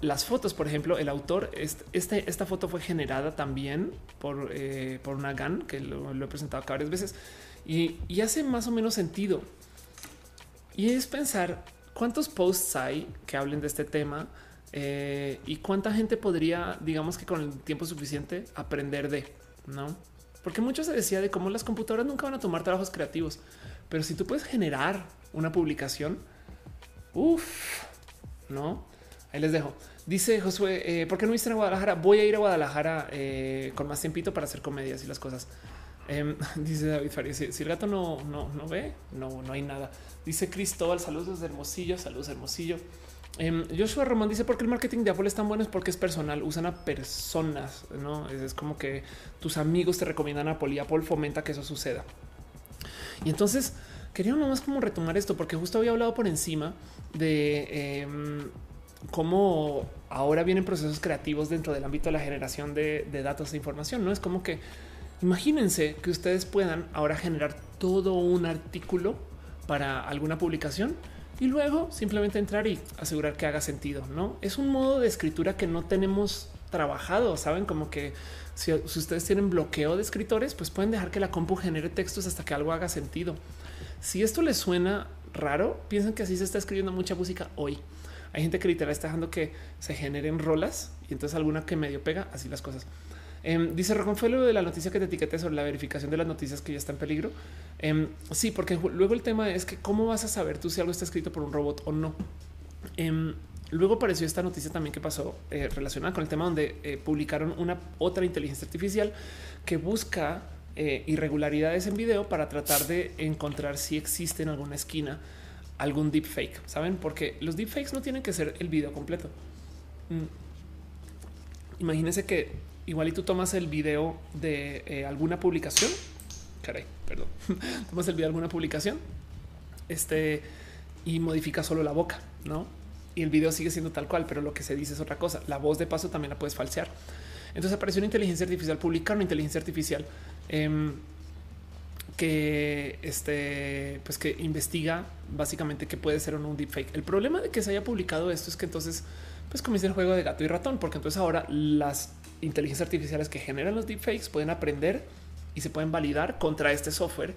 Las fotos, por ejemplo, el autor, este, esta foto fue generada también por, eh, por una GAN que lo, he presentado acá varias veces y, y hace más o menos sentido. Y es pensar cuántos posts hay que hablen de este tema eh, y cuánta gente podría, digamos que con el tiempo suficiente, aprender de, ¿no? Porque mucho se decía de cómo las computadoras nunca van a tomar trabajos creativos, pero si tú puedes generar una publicación, uff, ¿no? Ahí les dejo. Dice Josué, eh, ¿por qué no viste a Guadalajara? Voy a ir a Guadalajara eh, con más tiempito para hacer comedias y las cosas. Em, dice David Farías, si, el gato no, no, no ve, no, no hay nada. Dice Cristóbal, saludos desde Hermosillo, saludos Hermosillo. Eh, Joshua Román dice porque el marketing de Apple es tan bueno es porque es personal, usan a personas, no es, como que tus amigos te recomiendan a Apple y Apple fomenta que eso suceda. Y entonces quería nomás como retomar esto porque justo había hablado por encima de em, cómo ahora vienen procesos creativos dentro del ámbito de la generación de, de datos e información. No es como que Imagínense que ustedes puedan ahora generar todo un artículo para alguna publicación y luego simplemente entrar y asegurar que haga sentido. No es un modo de escritura que no tenemos trabajado. Saben como que si, ustedes tienen bloqueo de escritores, pues pueden dejar que la compu genere textos hasta que algo haga sentido. Si esto les suena raro, piensen que así se está escribiendo mucha música hoy. Hay gente que literal está dejando que se generen rolas y entonces alguna que medio pega así las cosas. Em, dice Rocón fue lo de la noticia que te etiqueté sobre la verificación de las noticias que ya está en peligro. Em, sí, porque luego el tema es que cómo vas a saber tú si algo está escrito por un robot o no. Em, luego apareció esta noticia también que pasó eh, relacionada con el tema donde eh, publicaron una otra inteligencia artificial que busca eh, irregularidades en video para tratar de encontrar si existe en alguna esquina algún deepfake. Saben, porque los deepfakes no tienen que ser el video completo. Mm. Imagínense que igual y tú tomas el video de eh, alguna publicación. Caray, perdón. tomas el video de alguna publicación este, y modificas solo la boca, no? Y el video sigue siendo tal cual, pero lo que se dice es otra cosa. La voz de paso también la puedes falsear. Entonces apareció una inteligencia artificial, publicar una inteligencia artificial em, que este, pues que investiga básicamente qué puede ser o no un deepfake. El problema de que se haya publicado esto es que entonces pues comienza el juego de gato y ratón, porque entonces ahora las inteligencias artificiales que generan los deepfakes pueden aprender y se pueden validar contra este software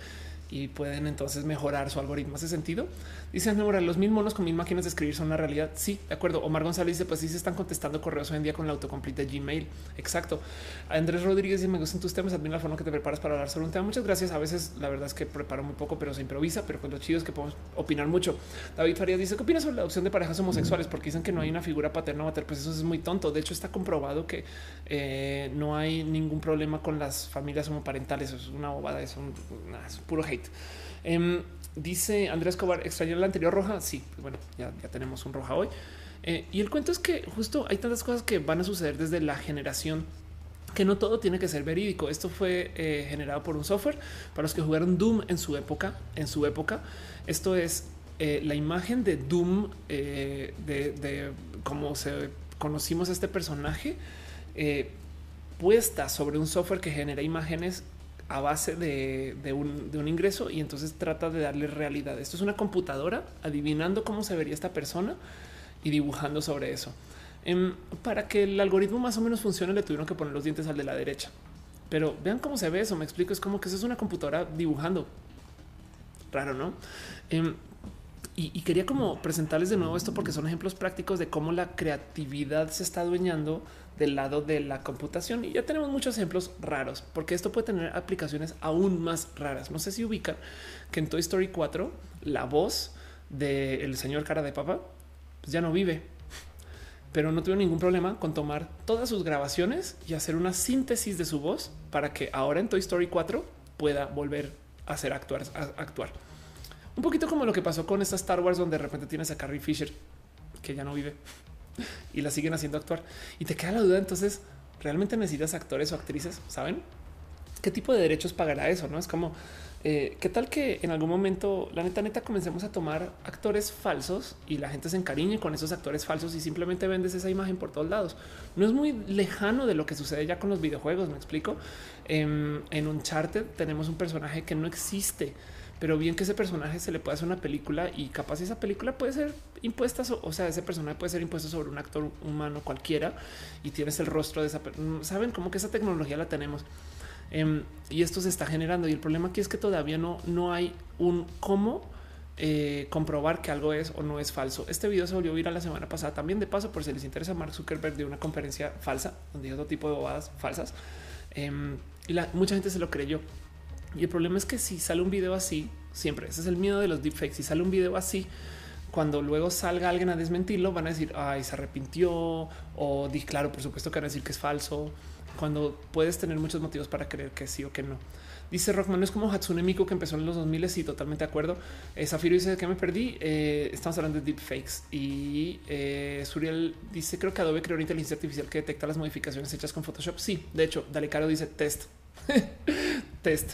y pueden entonces mejorar su algoritmo. ¿Hace sentido? Dice los mil monos con mil máquinas de escribir son una realidad. Sí, de acuerdo. Omar González dice, pues sí se están contestando correos hoy en día con el autocomplete de Gmail. Exacto. Andrés Rodríguez dice, me gustan tus temas, admiro la forma que te preparas para hablar sobre un tema. Muchas gracias. A veces la verdad es que preparo muy poco, pero se improvisa, pero con lo chido es que podemos opinar mucho. David Farías dice, ¿qué opinas sobre la adopción de parejas homosexuales? Porque dicen que no hay una figura paterna o materna. Pues eso es muy tonto. De hecho, está comprobado que eh, no hay ningún problema con las familias homoparentales. es una bobada, es un, es puro hate. Em, dice Andrés Cobar, ¿extrañar la anterior roja? Sí, pues bueno, ya, tenemos un roja hoy. Eh, y el cuento es que justo hay tantas cosas que van a suceder desde la generación que no todo tiene que ser verídico. Esto fue eh, generado por un software para los que jugaron Doom en su época. En su época, esto es eh, la imagen de Doom de, cómo conocimos a este personaje puesta sobre un software que genera imágenes a base de, un, ingreso y entonces trata de darle realidad. Esto es una computadora adivinando cómo se vería esta persona y dibujando sobre eso. Em, para que el algoritmo más o menos funcione, le tuvieron que poner los dientes al de la derecha. Pero vean cómo se ve eso. Me explico. Es como que eso es una computadora dibujando. Raro, no? Em, y, quería como presentarles de nuevo esto porque son ejemplos prácticos de cómo la creatividad se está adueñando del lado de la computación y ya tenemos muchos ejemplos raros porque esto puede tener aplicaciones aún más raras. No sé si ubican que en Toy Story 4 la voz del señor cara de papa pues ya no vive, pero no tuvo ningún problema con tomar todas sus grabaciones y hacer una síntesis de su voz para que ahora en Toy Story 4 pueda volver a hacer actuar, a actuar. Un poquito como lo que pasó con esta Star Wars donde de repente tienes a Carrie Fisher que ya no vive y la siguen haciendo actuar. Y te queda la duda, entonces, ¿realmente necesitas actores o actrices? ¿Saben? ¿Qué tipo de derechos pagará eso? No es como, eh, ¿qué tal que en algún momento, la neta, neta, comencemos a tomar actores falsos y la gente se encariñe con esos actores falsos y simplemente vendes esa imagen por todos lados? No es muy lejano de lo que sucede ya con los videojuegos, me explico. En, en Uncharted tenemos un personaje que no existe pero bien que ese personaje se le puede hacer una película y capaz esa película puede ser impuesta, o sea, ese personaje puede ser impuesto sobre un actor humano cualquiera y tienes el rostro de esa persona. Saben cómo que esa tecnología la tenemos em, y esto se está generando. Y el problema aquí es que todavía no, no hay un cómo eh, comprobar que algo es o no es falso. Este video se volvió viral la semana pasada también. De paso, por si les interesa, Mark Zuckerberg de una conferencia falsa donde hay otro tipo de bobadas falsas em, y mucha gente se lo creyó. Y el problema es que si sale un video así, siempre ese es el miedo de los deepfakes. Si sale un video así, cuando luego salga alguien a desmentirlo, van a decir, ay, se arrepintió o di claro, por supuesto que van a decir que es falso. Cuando puedes tener muchos motivos para creer que sí o que no. Dice Rockman, es como Hatsune Miku que empezó en los 2000 y totalmente de acuerdo. Eh, Zafiro dice que me perdí. Eh, estamos hablando de deepfakes y eh, dice creo que Adobe creó una inteligencia artificial que detecta las modificaciones hechas con Photoshop. Sí, de hecho, Dale Caro dice test, test.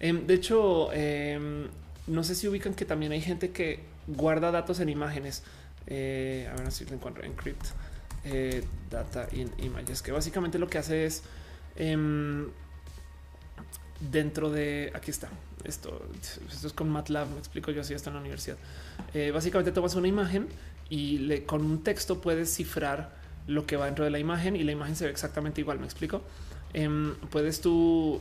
Em, de hecho, em, no sé si ubican que también hay gente que guarda datos en imágenes. Eh, a ver si lo encuentro. Encrypt eh, data in images, que básicamente lo que hace es em, dentro de aquí está. Esto, esto es con MATLAB. Me explico yo así esto en la universidad. Eh, básicamente tomas una imagen y con un texto puedes cifrar lo que va dentro de la imagen y la imagen se ve exactamente igual. Me explico. Puedes tú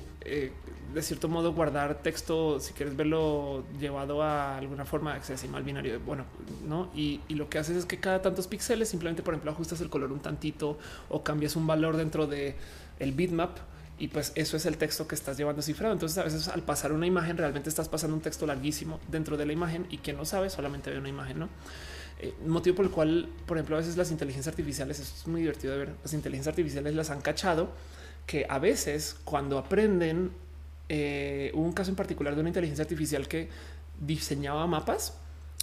de cierto modo guardar texto si quieres verlo llevado a alguna forma hexadecimal binario. Bueno, no. Y, lo que haces es que cada tantos píxeles simplemente, por ejemplo, ajustas el color un tantito o cambias un valor dentro de el bitmap y pues eso es el texto que estás llevando cifrado. Entonces a veces al pasar una imagen realmente estás pasando un texto larguísimo dentro de la imagen y quien no sabe solamente ve una imagen, ¿no? Eh, motivo por el cual, por ejemplo, a veces las inteligencias artificiales, es muy divertido de ver, las inteligencias artificiales las han cachado que a veces cuando aprenden, eh, hubo un caso en particular de una inteligencia artificial que diseñaba mapas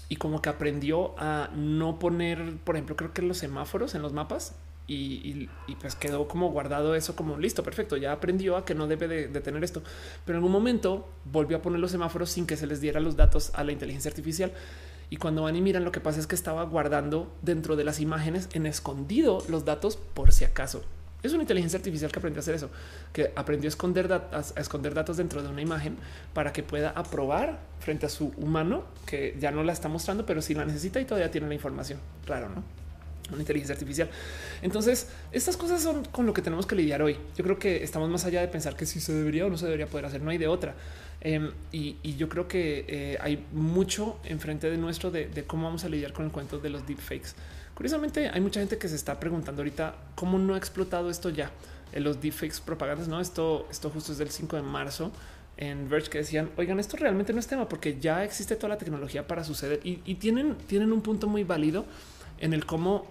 y como que aprendió a no poner, por ejemplo, creo que los semáforos en los mapas y, pues quedó como guardado eso como listo, perfecto, ya aprendió a que no debe de, tener esto, pero en algún momento volvió a poner los semáforos sin que se les diera los datos a la inteligencia artificial. Y cuando van y miran, lo que pasa es que estaba guardando dentro de las imágenes en escondido los datos por si acaso. Es una inteligencia artificial que aprendió a hacer eso, que aprendió a esconder, a esconder datos dentro de una imagen para que pueda aprobar frente a su humano, que ya no la está mostrando, pero si la necesita y todavía tiene la información. Claro, ¿no? Una inteligencia artificial. Entonces, estas cosas son con lo que tenemos que lidiar hoy. Yo creo que estamos más allá de pensar que si se debería o no se debería poder hacer, no hay de otra. Em, y, yo creo que eh, hay mucho enfrente de nuestro de, de, cómo vamos a lidiar con el cuento de los deepfakes. Curiosamente, hay mucha gente que se está preguntando ahorita cómo no ha explotado esto ya en los deepfakes propagandas. No, esto, esto justo es del 5 de marzo en Verge que decían, oigan, esto realmente no es tema porque ya existe toda la tecnología para suceder y, tienen, tienen un punto muy válido en el cómo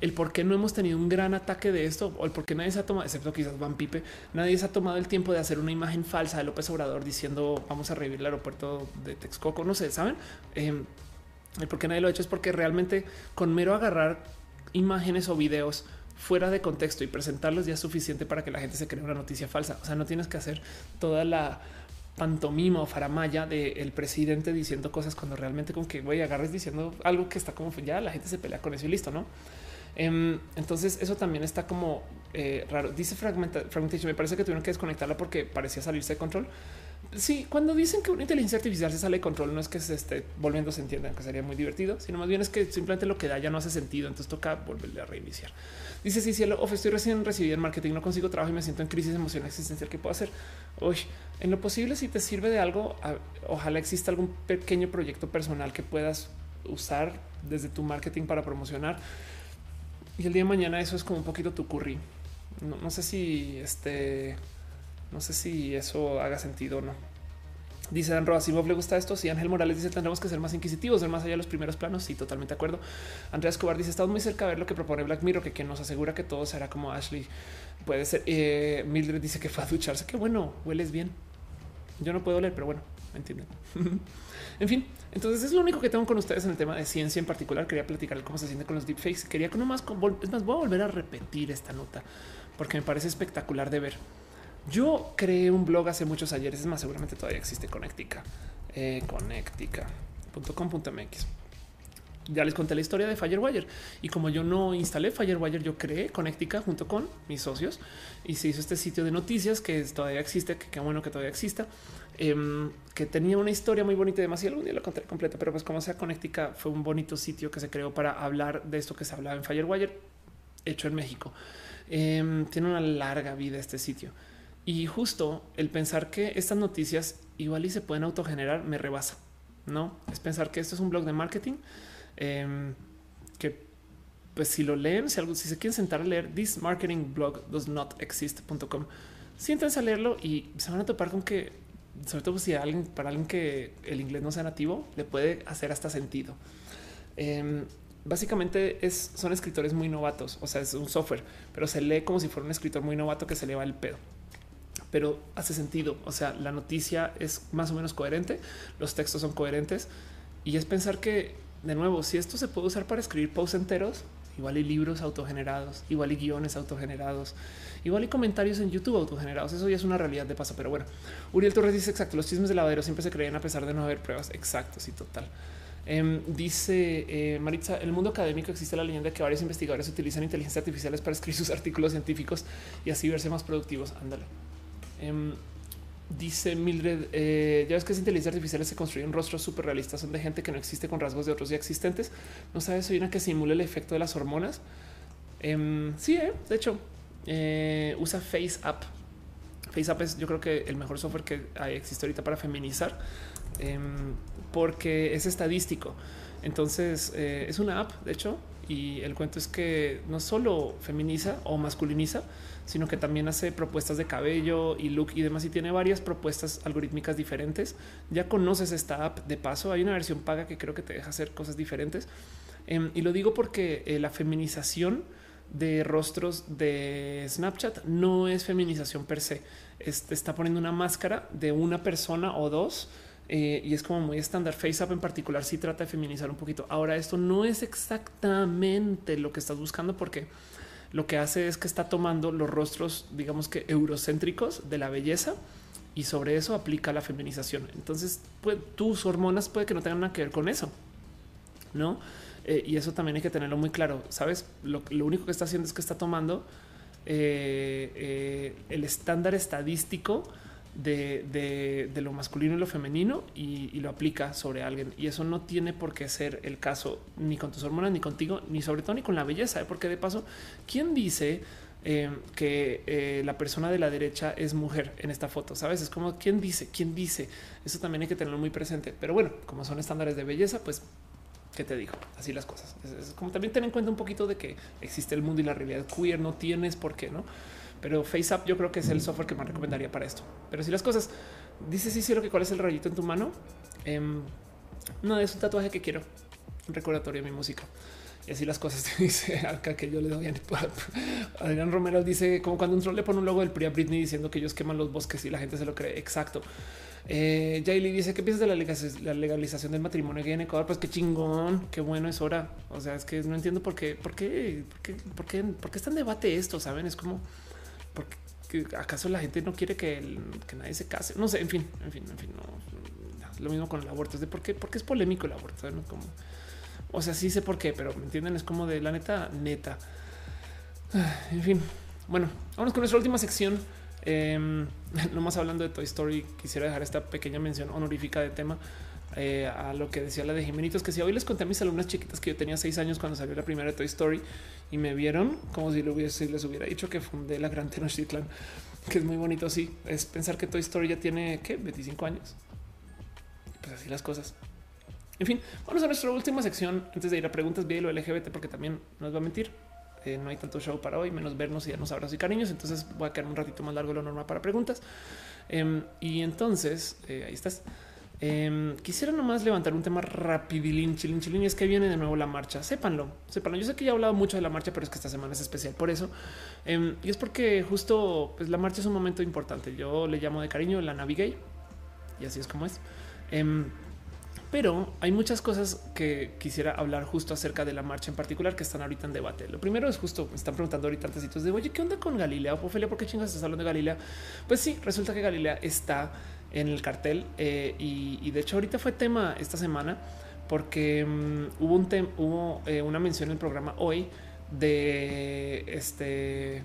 el por qué no hemos tenido un gran ataque de esto o el por qué nadie se ha tomado, excepto quizás Van Pipe, nadie se ha tomado el tiempo de hacer una imagen falsa de López Obrador diciendo vamos a revivir el aeropuerto de Texcoco. No sé, saben? Eh, el por qué nadie lo ha hecho es porque realmente con mero agarrar imágenes o videos fuera de contexto y presentarlos ya es suficiente para que la gente se cree una noticia falsa. O sea, no tienes que hacer toda la pantomima o faramaya del presidente diciendo cosas cuando realmente con que voy agarres diciendo algo que está como ya la gente se pelea con eso y listo, no? Em, entonces eso también está como eh, raro. Dice fragmentation. Me parece que tuvieron que desconectarla porque parecía salirse de control. Sí, cuando dicen que una inteligencia artificial se sale de control, no es que se esté volviendo, se entienda, que sería muy divertido, sino más bien es que simplemente lo que da ya no hace sentido. Entonces toca volverle a reiniciar. Dice: Sí, cielo, of, estoy recién recibido en marketing, no consigo trabajo y me siento en crisis emocional existencial. ¿Qué puedo hacer? Hoy, en lo posible, si te sirve de algo, ojalá exista algún pequeño proyecto personal que puedas usar desde tu marketing para promocionar. Y el día de mañana eso es como un poquito tu curry. No, sé si este, no sé si eso haga sentido o no. Dice Dan Roasimov, le gusta esto. Si Ángel Morales dice tendremos que ser más inquisitivos, ver más allá de los primeros planos. Sí, totalmente de acuerdo. Andrea Escobar dice estamos muy cerca de ver lo que propone Black Mirror, que quien nos asegura que todo será como Ashley. Puede ser. Eh, Mildred dice que fue a ducharse. Qué bueno, hueles bien. Yo no puedo leer, pero bueno, me entienden. en fin, entonces es lo único que tengo con ustedes en el tema de ciencia en particular. Quería platicar cómo se siente con los deepfakes. Quería que no más, es más, voy a volver a repetir esta nota porque me parece espectacular de ver. Yo creé un blog hace muchos ayeres, es más, seguramente todavía existe Conectica, eh. Ya les conté la historia de Firewire y como yo no instalé Firewire, yo creé Conectica junto con mis socios y se hizo este sitio de noticias que todavía existe, que qué bueno que todavía exista, em, que tenía una historia muy bonita y demás y algún día lo conté completa, pero pues como sea Conectica fue un bonito sitio que se creó para hablar de esto que se hablaba en Firewire hecho en México. Em, tiene una larga vida este sitio. Y justo el pensar que estas noticias igual y se pueden autogenerar me rebasa. No es pensar que esto es un blog de marketing em, que, pues, si lo leen, si, algo, se quieren sentar a leer, this marketing blog does not exist.com, siéntense a leerlo y se van a topar con que, sobre todo si alguien para alguien que el inglés no sea nativo, le puede hacer hasta sentido. Em, básicamente es, son escritores muy novatos, o sea, es un software, pero se lee como si fuera un escritor muy novato que se le va el pedo. Pero hace sentido, o sea, la noticia es más o menos coherente, los textos son coherentes y es pensar que, de nuevo, si esto se puede usar para escribir posts enteros, igual y libros autogenerados, igual y guiones autogenerados, igual y comentarios en YouTube autogenerados. Eso ya es una realidad de paso, pero bueno, Uriel Torres dice exacto. Los chismes de lavadero siempre se creen a pesar de no haber pruebas. Exacto. Sí, total. Em, dice eh, Maritza, el mundo académico existe la leyenda de que varios investigadores utilizan inteligencia artificiales para escribir sus artículos científicos y así verse más productivos. Ándale. Em, dice Mildred, eh, ya ves que es inteligencia artificial se construyen rostros súper realistas, son de gente que no existe con rasgos de otros ya existentes. No sabes, soy una que simula el efecto de las hormonas. Em, sí, eh, de hecho, usa FaceApp. FaceApp es yo creo que el mejor software que existe ahorita para feminizar Em, porque es estadístico. Entonces eh, es una app, de hecho, y el cuento es que no solo feminiza o masculiniza, sino que también hace propuestas de cabello y look y demás. Y tiene varias propuestas algorítmicas diferentes. Ya conoces esta app de paso. Hay una versión paga que creo que te deja hacer cosas diferentes. Em, y lo digo porque eh, la feminización de rostros de Snapchat no es feminización per se. está poniendo una máscara de una persona o dos eh, y es como muy estándar. FaceApp en particular sí trata de feminizar un poquito. Ahora, esto no es exactamente lo que estás buscando porque lo que hace es que está tomando los rostros, digamos que eurocéntricos de la belleza y sobre eso aplica la feminización. Entonces, pues, tus hormonas puede que no tengan nada que ver con eso, no? Eh, y eso también hay que tenerlo muy claro. Sabes, lo, único que está haciendo es que está tomando eh, el estándar estadístico de, lo masculino y lo femenino y, lo aplica sobre alguien. Y eso no tiene por qué ser el caso ni con tus hormonas, ni contigo, ni sobre todo ni con la belleza. ¿eh? Porque de paso, ¿quién dice eh, que eh, la persona de la derecha es mujer en esta foto? Sabes, es como quién dice, quién dice. Eso también hay que tenerlo muy presente. Pero bueno, como son estándares de belleza, pues ¿Qué te digo? Así las cosas. Es, como también ten en cuenta un poquito de que existe el mundo y la realidad queer, no tienes por qué, ¿no? Pero FaceApp yo creo que es el software que más recomendaría para esto. Pero si las cosas dices, sí, lo que cuál es el rayito en tu mano, em, no es un tatuaje que quiero, un recordatorio de mi música. Y así las cosas dice acá que yo le doy a Adrián Romero dice como cuando un troll le pone un logo del PRI a Britney diciendo que ellos queman los bosques y la gente se lo cree. Exacto. Eh, dice qué piensas de la legalización del matrimonio gay en Ecuador. Pues qué chingón, qué bueno es hora. O sea, es que no entiendo por qué, por qué, por qué, por qué, por qué está en debate esto. Saben, es como porque acaso la gente no quiere que, nadie se case. No sé, en fin, en fin, en fin, no, lo mismo con el aborto. Es de por qué, porque es polémico el aborto. ¿no? Como, o sea, sí sé por qué, pero me entienden, es como de la neta, neta. En fin, bueno, vamos con nuestra última sección. Eh, nomás hablando de Toy Story, quisiera dejar esta pequeña mención honorífica de tema. Eh, a lo que decía la de Jimenitos, que si hoy les conté a mis alumnas chiquitas que yo tenía seis años cuando salió la primera de Toy Story y me vieron como si, lo hubiese, les hubiera dicho que fundé la Gran Tenochtitlan, que es muy bonito. Sí, es pensar que Toy Story ya tiene ¿qué? 25 años. Pues así las cosas. En fin, vamos a nuestra última sección antes de ir a preguntas vía lo LGBT, porque también nos va a mentir. Eh, no hay tanto show para hoy, menos vernos y darnos abrazos y cariños. Entonces voy a quedar un ratito más largo de lo normal para preguntas. Em, y entonces eh, ahí estás. Em, quisiera nomás levantar un tema rapidilín, chilín, chilín, y es que viene de nuevo la marcha. Sépanlo, sépanlo. Yo sé que ya he hablado mucho de la marcha, pero es que esta semana es especial por eso. Em, y es porque justo pues, la marcha es un momento importante. Yo le llamo de cariño la Navigay y así es como es. Em, pero hay muchas cosas que quisiera hablar justo acerca de la marcha en particular que están ahorita en debate. Lo primero es justo, me están preguntando ahorita antes de, oye, ¿qué onda con Galilea? Ophelia, ¿por qué chingas estás hablando de Galilea? Pues sí, resulta que Galilea está en el cartel. Eh, y, de hecho, ahorita fue tema esta semana porque mm, hubo un hubo eh, una mención en el programa hoy de este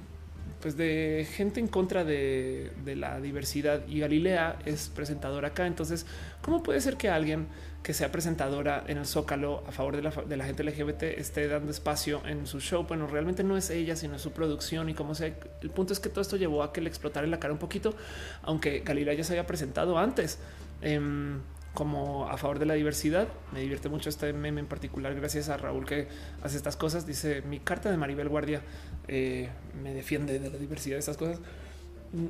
pues de gente en contra de, de, la diversidad y Galilea es presentadora acá. Entonces, ¿cómo puede ser que alguien que sea presentadora en el Zócalo a favor de la, de la, gente LGBT esté dando espacio en su show. Bueno, realmente no es ella, sino su producción y como sea. El punto es que todo esto llevó a que le explotara en la cara un poquito, aunque Galilea ya se había presentado antes. Em, como a favor de la diversidad. Me divierte mucho este meme en particular, gracias a Raúl que hace estas cosas. Dice mi carta de Maribel Guardia eh, me defiende de la diversidad de estas cosas. Mm.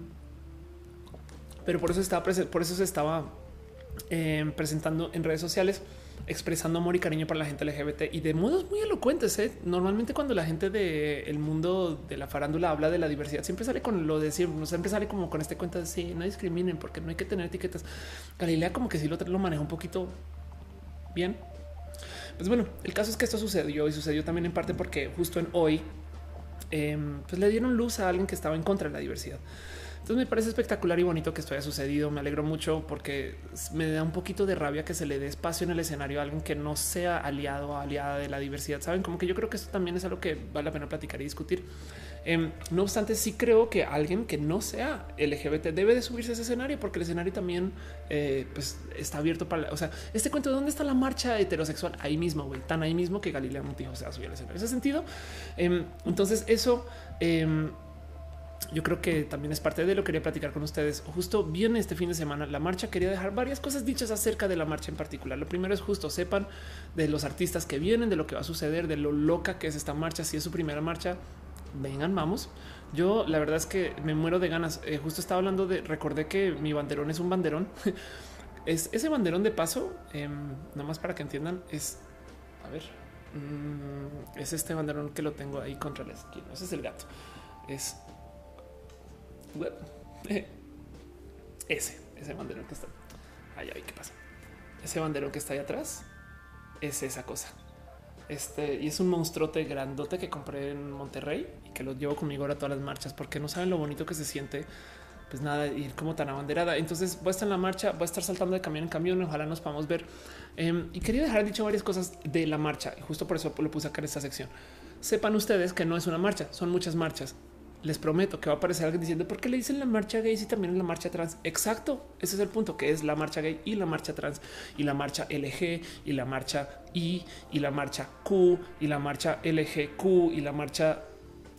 Pero por eso estaba, por eso se estaba Em, presentando en redes sociales, expresando amor y cariño para la gente LGBT y de modos muy elocuentes. ¿eh? Normalmente cuando la gente del mundo de la farándula habla de la diversidad, siempre sale con lo de decir, siempre sale como con este cuenta de sí, no discriminen porque no hay que tener etiquetas. Galilea como que sí lo, lo maneja un poquito bien. Pues bueno, el caso es que esto sucedió y sucedió también en parte porque justo en hoy em, pues le dieron luz a alguien que estaba en contra de la diversidad. Entonces me parece espectacular y bonito que esto haya sucedido. Me alegro mucho porque me da un poquito de rabia que se le dé espacio en el escenario a alguien que no sea aliado o aliada de la diversidad. Saben como que yo creo que esto también es algo que vale la pena platicar y discutir. Em, no obstante, sí creo que alguien que no sea LGBT debe de subirse a ese escenario porque el escenario también eh, pues, está abierto para, o sea, este cuento de dónde está la marcha heterosexual ahí mismo, güey, tan ahí mismo que Galilea Montijo se va a subir al escenario. En ese sentido, em, entonces eso em, yo creo que también es parte de lo que quería platicar con ustedes. Justo viene este fin de semana la marcha. Quería dejar varias cosas dichas acerca de la marcha en particular. Lo primero es justo sepan de los artistas que vienen, de lo que va a suceder, de lo loca que es esta marcha. Si es su primera marcha, vengan, vamos. Yo la verdad es que me muero de ganas. Eh, justo estaba hablando de recordé que mi banderón es un banderón. es ese banderón de paso, eh, nada más para que entiendan, es a ver, mm, es este banderón que lo tengo ahí contra la esquina. Ese es el gato. Es ese, ese banderón que está. Ay, ¿qué pasa? Ese banderón que está ahí atrás es esa cosa. Este y es un monstruote grandote que compré en Monterrey y que lo llevo conmigo ahora a todas las marchas porque no saben lo bonito que se siente. Pues nada, ir como tan abanderada. Entonces voy a estar en la marcha, voy a estar saltando de camión en camión. Ojalá nos podamos ver. Em, y quería dejar dicho varias cosas de la marcha y justo por eso lo puse acá en esta sección. Sepan ustedes que no es una marcha, son muchas marchas les prometo que va a aparecer alguien diciendo por qué le dicen la marcha gay si también es la marcha trans. Exacto. Ese es el punto que es la marcha gay y la marcha trans y la marcha LG y la marcha I y la marcha Q y la marcha LGQ y la marcha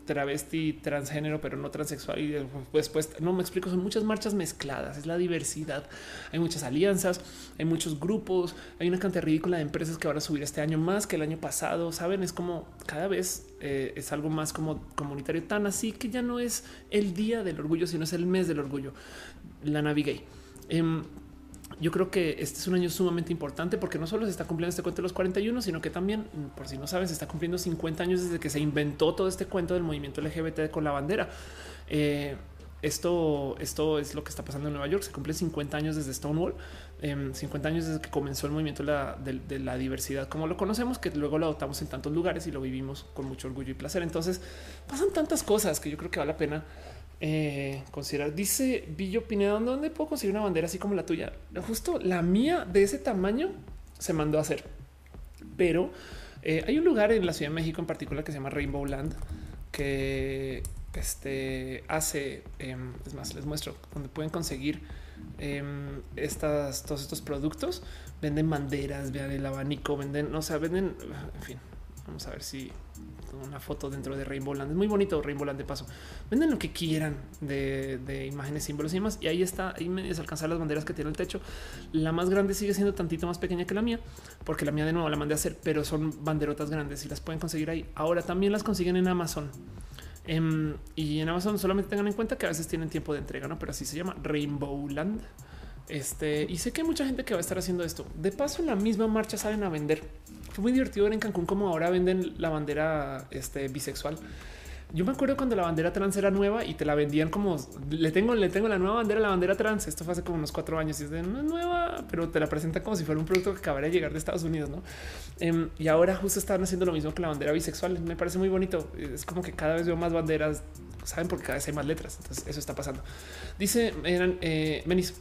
travesti, transgénero, pero no transexual. Y después, pues, no me explico, son muchas marchas mezcladas, es la diversidad. Hay muchas alianzas, hay muchos grupos, hay una cantidad ridícula de empresas que van a subir este año más que el año pasado. Saben, es como cada vez eh, es algo más como comunitario, tan así que ya no es el día del orgullo, sino es el mes del orgullo. La Navigay. Em, yo creo que este es un año sumamente importante porque no solo se está cumpliendo este cuento de los 41, sino que también, por si no saben, se está cumpliendo 50 años desde que se inventó todo este cuento del movimiento LGBT con la bandera. Eh, esto, esto es lo que está pasando en Nueva York. Se cumple 50 años desde Stonewall, 50 em, años desde que comenzó el movimiento de la, diversidad, como lo conocemos, que luego lo adoptamos en tantos lugares y lo vivimos con mucho orgullo y placer. Entonces pasan tantas cosas que yo creo que vale la pena eh, considerar. Dice Villo Pineda, ¿dónde puedo conseguir una bandera así como la tuya? Justo la mía de ese tamaño se mandó a hacer, pero eh, hay un lugar en la Ciudad de México en particular que se llama Rainbow Land que este hace, em, es más, les muestro donde pueden conseguir em, estas, todos estos productos. Venden banderas, vean el abanico, venden, no sé, venden, en fin, vamos a ver si una foto dentro de Rainbow Land. Es muy bonito Rainbow Land de paso. Venden lo que quieran de, imágenes, símbolos y demás. Y ahí está, ahí me alcanzar las banderas que tiene el techo. La más grande sigue siendo tantito más pequeña que la mía, porque la mía de nuevo la mandé a hacer, pero son banderotas grandes y las pueden conseguir ahí. Ahora también las consiguen en Amazon. Em, y en Amazon solamente tengan en cuenta que a veces tienen tiempo de entrega, ¿no? Pero así se llama Rainbow Land. Este, y sé que hay mucha gente que va a estar haciendo esto. De paso, en la misma marcha salen a vender fue muy divertido ver en Cancún como ahora venden la bandera este, bisexual. Yo me acuerdo cuando la bandera trans era nueva y te la vendían como le tengo, le tengo la nueva bandera, la bandera trans. Esto fue hace como unos cuatro años y es de no es nueva, pero te la presentan como si fuera un producto que acabara de llegar de Estados Unidos. ¿no? Em, y ahora justo están haciendo lo mismo que la bandera bisexual. Me parece muy bonito. Es como que cada vez veo más banderas, saben, porque cada vez hay más letras. Entonces, eso está pasando. Dice eran eh, Menis.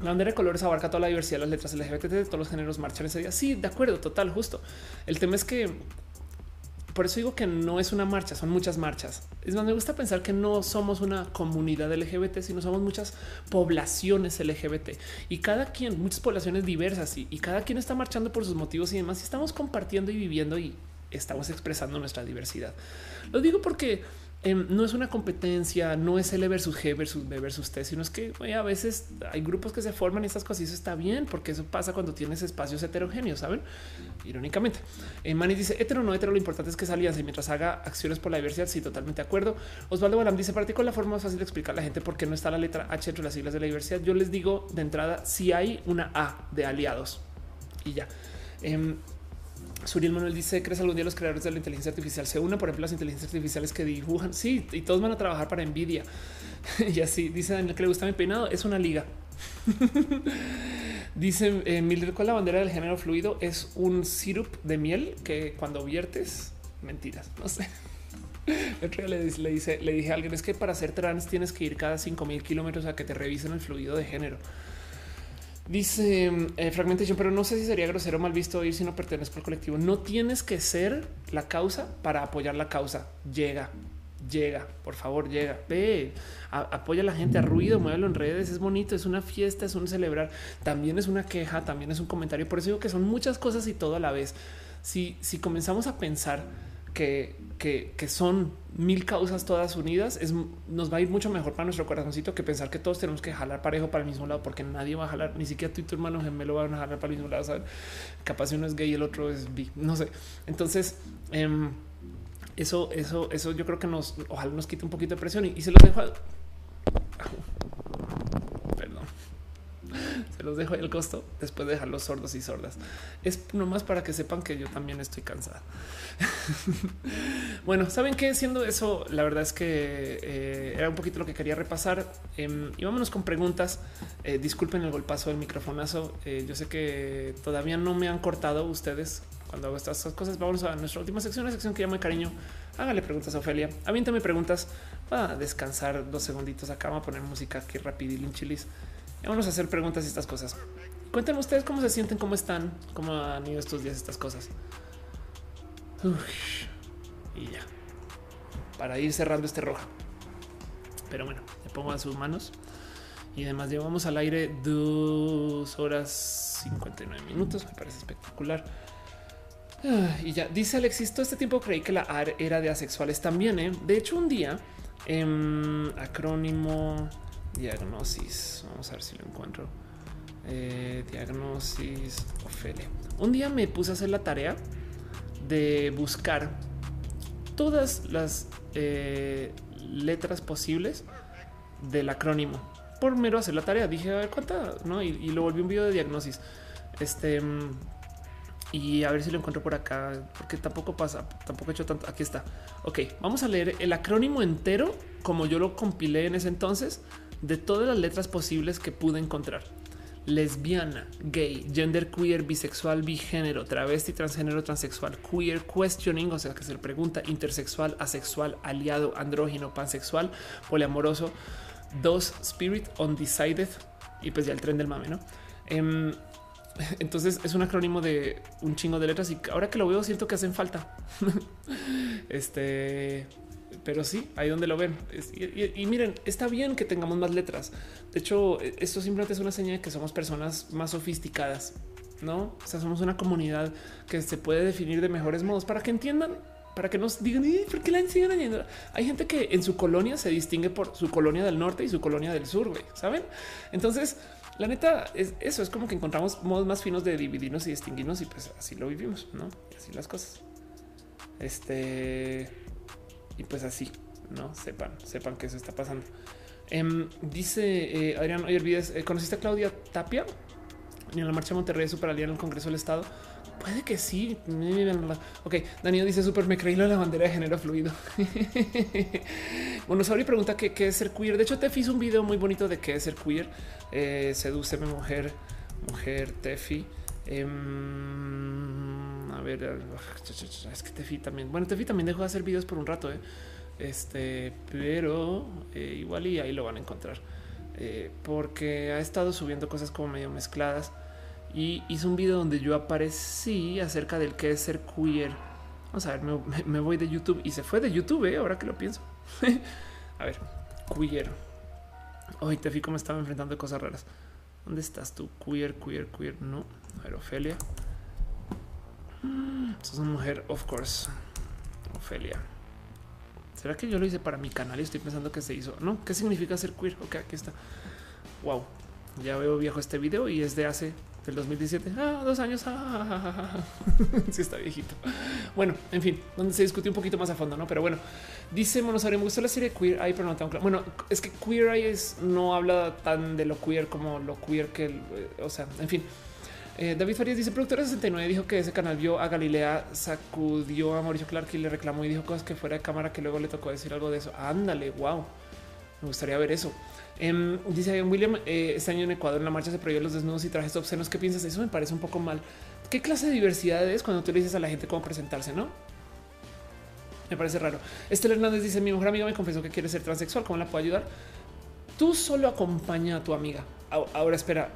La bandera de colores abarca toda la diversidad de las letras LGBT de todos los géneros marchan ese día. Sí, de acuerdo, total, justo. El tema es que por eso digo que no es una marcha, son muchas marchas. Es más, me gusta pensar que no somos una comunidad LGBT, sino somos muchas poblaciones LGBT y cada quien, muchas poblaciones diversas y, y cada quien está marchando por sus motivos y demás. Y estamos compartiendo y viviendo y estamos expresando nuestra diversidad. Lo digo porque Em, no es una competencia, no es L versus G versus B versus T, sino es que a veces hay grupos que se forman y estas cosas y eso está bien, porque eso pasa cuando tienes espacios heterogéneos, saben? Irónicamente, eh, Manny dice hetero no hetero, lo importante es que alianza y mientras haga acciones por la diversidad. Sí, totalmente de acuerdo. Osvaldo Balam dice para ti con la forma más fácil de explicar a la gente por qué no está la letra H entre las siglas de la diversidad. Yo les digo de entrada si hay una A de aliados y ya. Em, Suriel Manuel dice: ¿Crees algún día los creadores de la inteligencia artificial se unen? Por ejemplo, las inteligencias artificiales que dibujan. Sí, y todos van a trabajar para Nvidia. y así dice Daniel que le gusta mi peinado. Es una liga. dice eh, Mildred con la bandera del género fluido es un sirup de miel que cuando viertes mentiras. No sé. le, le, dice, le dije a alguien es que para ser trans tienes que ir cada 5000 kilómetros a que te revisen el fluido de género. Dice eh, fragmentation, pero no sé si sería grosero o mal visto ir si no pertenezco al colectivo. No tienes que ser la causa para apoyar la causa. Llega, llega, por favor, llega. Ve, apoya a la gente, a ruido, muévelo en redes. Es bonito, es una fiesta, es un celebrar. También es una queja, también es un comentario. Por eso digo que son muchas cosas y todo a la vez. Si, si comenzamos a pensar que, que, son mil causas todas unidas, es, nos va a ir mucho mejor para nuestro corazoncito que pensar que todos tenemos que jalar parejo para el mismo lado, porque nadie va a jalar, ni siquiera tú y tu hermano gemelo van a jalar para el mismo lado. ¿saben? Capaz uno es gay y el otro es bi, no sé. Entonces, em, eso, eso, eso yo creo que nos, ojalá nos quite un poquito de presión y, y se los dejo. A... Se los dejo el costo después de dejarlos sordos y sordas. Es nomás para que sepan que yo también estoy cansada. bueno, saben que siendo eso, la verdad es que eh, era un poquito lo que quería repasar. Eh, y vámonos con preguntas. Eh, disculpen el golpazo del microfonazo. Eh, yo sé que todavía no me han cortado ustedes cuando hago estas cosas. Vamos a nuestra última sección, la sección que llamo cariño. Hágale preguntas a Ofelia. Aviéntame preguntas para descansar dos segunditos acá. Vamos a poner música aquí rapidín chilis. Vamos a hacer preguntas y estas cosas. Cuéntenme ustedes cómo se sienten, cómo están, cómo han ido estos días estas cosas. y ya. Para ir cerrando este rojo. Pero bueno, me pongo a sus manos y además llevamos al aire dos horas 59 minutos. Me parece espectacular. Ah, y ya dice Alexis, todo este tiempo creí que la AR era de asexuales también. ¿eh? De hecho, un día, en acrónimo diagnosis, vamos a ver si lo encuentro. Eh, diagnosis Ofelia. Un día me puse a hacer la tarea de buscar todas las eh, letras posibles del acrónimo por mero hacer la tarea. Dije a ver cuánta, no? Y, y lo volví un video de diagnosis. Este y a ver si lo encuentro por acá, porque tampoco pasa, tampoco he hecho tanto. Aquí está. Ok, vamos a leer el acrónimo entero como yo lo compilé en ese entonces de todas las letras posibles que pude encontrar. Lesbiana, gay, gender queer, bisexual, bigénero, travesti, transgénero, transexual, queer, questioning, o sea que se pregunta, intersexual, asexual, aliado, andrógino, pansexual, poliamoroso, dos, spirit, undecided y pues ya el tren del mame, ¿no? Em, entonces es un acrónimo de un chingo de letras y ahora que lo veo siento que hacen falta. este, pero sí, ahí donde lo ven. Y, miren, está bien que tengamos más letras. De hecho, e, esto simplemente es una señal de que somos personas más sofisticadas, no? O sea, somos una comunidad que se puede definir de mejores modos para que entiendan, para que nos digan por qué la siguen añadiendo. Hay gente que en su colonia se distingue por su colonia del norte y su colonia del sur, saben? Entonces, la neta es eso, es como que encontramos modos más finos de dividirnos y distinguirnos y pues así lo vivimos, ¿no? Así las cosas. Este y pues así, no sepan, sepan que eso está pasando. Em, dice eh, Adrián Oyer Vides, eh, ¿conociste a Claudia Tapia? en la marcha de Monterrey super en el Congreso del Estado. Puede que sí. Ok, Daniel dice súper me creí la bandera de género fluido. bueno, Sauri pregunta qué, es ser queer. De hecho, te hizo un video muy bonito de qué es ser queer. Eh, sedúceme mujer, mujer, Tefi. A ver, es que Tefi también. Bueno, Tefi también dejó de hacer videos por un rato, ¿eh? este, pero eh, igual y ahí lo van a encontrar eh, porque ha estado subiendo cosas como medio mezcladas y hizo un video donde yo aparecí acerca del que es ser queer. Vamos a ver, me, voy de YouTube y se fue de YouTube. ¿eh? Ahora que lo pienso, a ver, queer. Hoy te vi cómo estaba enfrentando cosas raras. ¿Dónde estás tú? Queer, queer, queer. No, a ver, Ofelia. Sos una mujer, of course. Ofelia. ¿Será que yo lo hice para mi canal y estoy pensando que se hizo? No, ¿qué significa ser queer? Ok, aquí está. Wow, ya veo viejo este video y es de hace del 2017. Ah, dos años. Ah, sí, está viejito. Bueno, en fin, donde se discutió un poquito más a fondo, no? Pero bueno, dice Monosario, me gustó la serie Queer Eye, pero no tan claro. Bueno, es que Queer Eye es, no habla tan de lo queer como lo queer que, eh, o sea, en fin. Eh, David Farías dice productora 69 dijo que ese canal vio a Galilea, sacudió a Mauricio Clark y le reclamó y dijo cosas que fuera de cámara que luego le tocó decir algo de eso. Ándale, wow. Me gustaría ver eso. Em, dice William, eh, este año en Ecuador en la marcha se prohíben los desnudos y trajes obscenos. ¿Qué piensas? Eso me parece un poco mal. ¿Qué clase de diversidad es cuando tú le dices a la gente cómo presentarse, no? Me parece raro. Estela Hernández dice: Mi mejor amiga me confesó que quiere ser transexual. ¿Cómo la puedo ayudar? Tú solo acompaña a tu amiga. Ahora espera,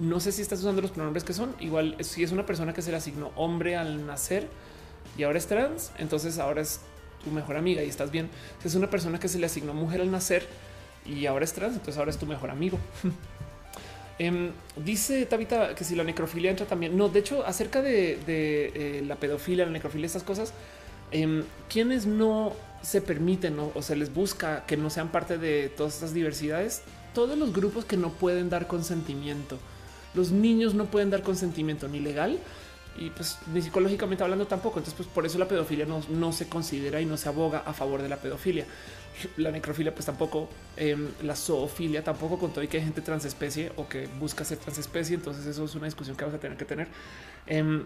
no sé si estás usando los pronombres que son. Igual si es una persona que se le asignó hombre al nacer y ahora es trans, entonces ahora es tu mejor amiga y estás bien. Si es una persona que se le asignó mujer al nacer y ahora es trans, entonces ahora es tu mejor amigo. Em, dice Tabita que si la necrofilia entra también. No, de hecho, acerca de, eh, la pedofilia, la necrofilia, estas cosas, eh, quienes no se permiten o se les busca que no sean parte de todas estas diversidades, todos los grupos que no pueden dar consentimiento los niños no pueden dar consentimiento ni legal y pues ni psicológicamente hablando tampoco. Entonces, pues por eso la pedofilia no, se considera y no se aboga a favor de la pedofilia. La necrofilia, pues tampoco, em, la zoofilia tampoco, con todo y que hay gente transespecie o que busca ser transespecie. Entonces, eso es una discusión que vamos a tener que tener. Em,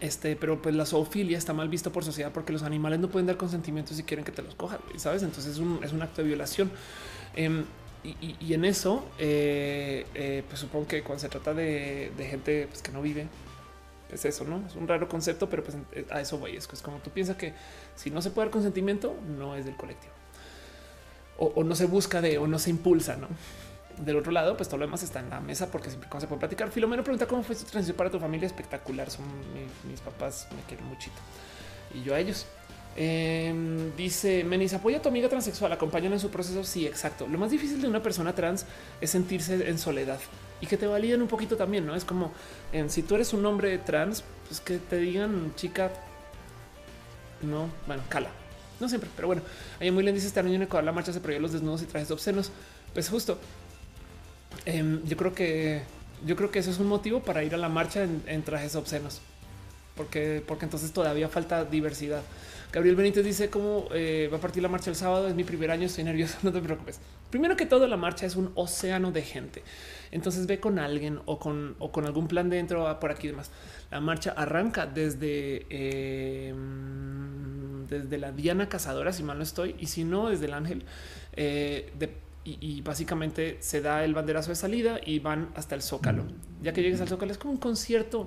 este, pero pues la zoofilia está mal visto por sociedad porque los animales no pueden dar consentimiento si quieren que te los cojan, sabes? Entonces es un, es un acto de violación. Em, y, en eso, eh, eh, pues supongo que cuando se trata de, gente pues, que no vive, es eso, ¿no? Es un raro concepto, pero pues a eso voy. Es, como tú piensas que si no se puede dar consentimiento, no es del colectivo. O, no se busca de, o no se impulsa, ¿no? Del otro lado, pues todo lo demás está en la mesa porque siempre cuando se puede platicar. Filomeno pregunta cómo fue su transición para tu familia. Espectacular. Son mis papás, me quieren muchito. Y yo a ellos. Em, dice Menis, apoya a tu amiga transexual, acompañan en su proceso. Sí, exacto. Lo más difícil de una persona trans es sentirse en soledad y que te validen un poquito también. No es como en si tú eres un hombre trans, pues que te digan chica, no, bueno, cala. No siempre, pero bueno, ahí muy bien dice este año en Ecuador la marcha se prohíbe los desnudos y trajes obscenos. Pues justo, em, yo creo que yo creo que eso es un motivo para ir a la marcha en, trajes obscenos, porque, porque entonces todavía falta diversidad. Gabriel Benítez dice cómo eh, va a partir la marcha el sábado. Es mi primer año, estoy nervioso. No te preocupes. Primero que todo, la marcha es un océano de gente. Entonces ve con alguien o con, o con algún plan dentro por aquí y demás. La marcha arranca desde, eh, desde la Diana Cazadora, si mal no estoy, y si no, desde el Ángel. Eh, y, básicamente se da el banderazo de salida y van hasta el Zócalo. Ya que llegues al Zócalo es como un concierto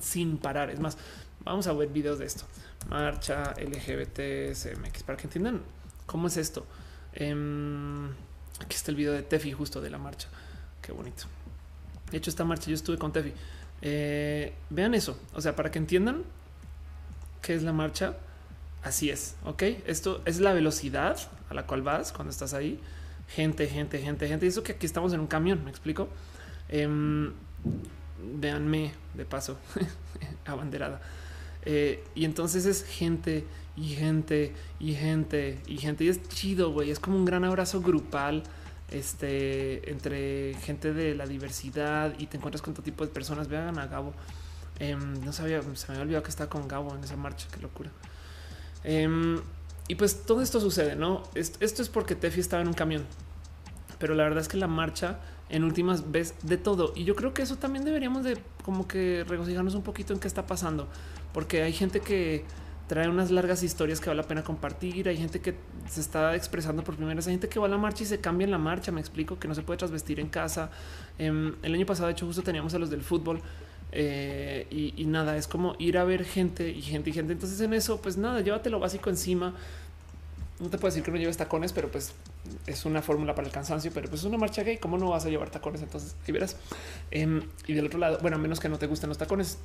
sin parar. Es más, vamos a ver videos de esto. Marcha LGBT CMX para que entiendan cómo es esto. Em, aquí está el video de Tefi justo de la marcha. Qué bonito. De hecho, esta marcha yo estuve con Tefi. Eh, vean eso. O sea, para que entiendan qué es la marcha, así es. Ok, esto es la velocidad a la cual vas cuando estás ahí gente, gente, gente, gente. Y eso que aquí estamos en un camión, me explico. Eh, véanme de paso, abanderada. Eh, y entonces es gente y gente y gente y gente. Y es chido, güey. Es como un gran abrazo grupal este, entre gente de la diversidad y te encuentras con todo tipo de personas. Vean a Gabo. Em, no sabía, se me había olvidado que estaba con Gabo en esa marcha. Qué locura. Em, y pues todo esto sucede, ¿no? Esto es porque Tefi estaba en un camión, pero la verdad es que la marcha en últimas ves de todo. Y yo creo que eso también deberíamos de como que regocijarnos un poquito en qué está pasando, porque hay gente que trae unas largas historias que vale la pena compartir. Hay gente que se está expresando por primera vez. Hay gente que va a la marcha y se cambia en la marcha. Me explico que no se puede trasvestir en casa. Em, el año pasado, de hecho, justo teníamos a los del fútbol eh, y, nada, es como ir a ver gente y gente y gente. Entonces en eso, pues nada, llévate lo básico encima. No te puedo decir que no lleves tacones, pero pues es una fórmula para el cansancio, pero pues es una marcha gay. ¿Cómo no vas a llevar tacones? Entonces ahí verás. Em, y del otro lado, bueno, a menos que no te gusten los tacones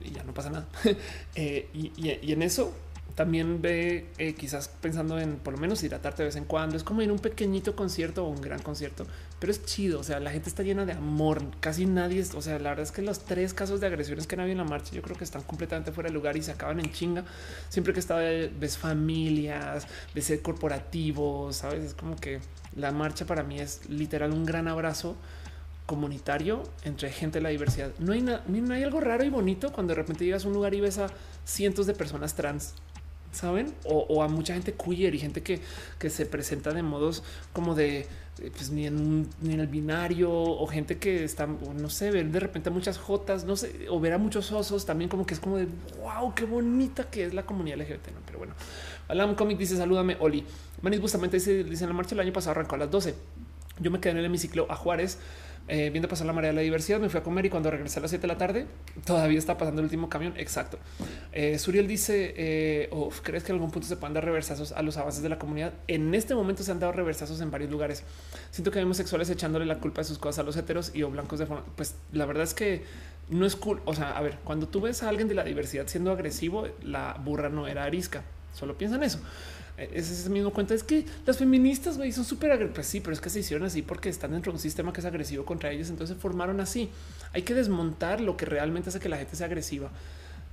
y ya no pasa nada. Eh, y en eso, también ve eh, quizás pensando en por lo menos hidratarte de vez en cuando. Es como ir a un pequeñito concierto o un gran concierto, pero es chido. O sea, la gente está llena de amor. Casi nadie, o sea, la verdad es que los tres casos de agresiones que han habido en la marcha, yo creo que están completamente fuera de lugar y se acaban en chinga. Siempre que está ves familias, ves corporativos, sabes? Es como que la marcha para mí es literal un gran abrazo comunitario entre gente de la diversidad. No hay, no hay algo raro y bonito cuando de repente llegas a un lugar y ves a cientos de personas trans saben? O, a mucha gente queer y gente que, que se presenta de modos como de pues ni en, ni en el binario o gente que está, no sé, ver de repente muchas jotas, no sé, o ver a muchos osos también como que es como de wow, qué bonita que es la comunidad LGBT. ¿no? Pero bueno, Alam Comic dice salúdame, Oli. Manis justamente dice, dice en la marcha el año pasado arrancó a las 12. Yo me quedé en el hemiciclo a Juárez eh, viendo pasar la marea de la diversidad, me fui a comer y cuando regresé a las 7 de la tarde todavía está pasando el último camión. Exacto. Eh, Suriel dice, eh, ¿crees que en algún punto se puedan dar reversazos a los avances de la comunidad? En este momento se han dado reversazos en varios lugares. Siento que vemos sexuales echándole la culpa de sus cosas a los heteros y o blancos de forma. Pues la verdad es que no es cool. O sea, a ver, cuando tú ves a alguien de la diversidad siendo agresivo, la burra no era arisca. Solo piensa en eso es ese mismo cuento. Es que las feministas güey, son súper agresivas. Pues sí, pero es que se hicieron así porque están dentro de un sistema que es agresivo contra ellos. Entonces se formaron así. Hay que desmontar lo que realmente hace que la gente sea agresiva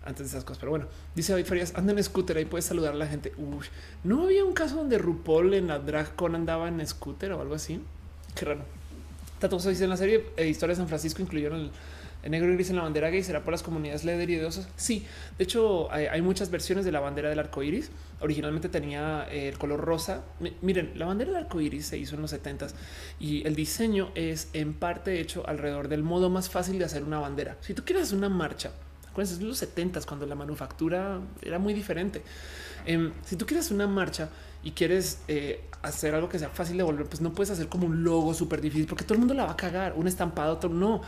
antes de esas cosas. Pero bueno, dice David Farias, anda en scooter, ahí puedes saludar a la gente. no había un caso donde RuPaul en la drag con andaba en scooter o algo así. Qué raro. Tatoso dice en la serie eh, Historia de San Francisco incluyeron el negro y gris en la bandera gay será por las comunidades leder y de osos. Sí, de hecho hay, muchas versiones de la bandera del arco iris. Originalmente tenía eh, el color rosa. miren, la bandera del arco iris se hizo en los 70 y el diseño es en parte hecho alrededor del modo más fácil de hacer una bandera. Si tú quieres una marcha, acuérdense, en los 70 cuando la manufactura era muy diferente. Em, si tú quieres una marcha y quieres eh, hacer algo que sea fácil de volver, pues no puedes hacer como un logo súper difícil porque todo el mundo la va a cagar, un estampado, otro no.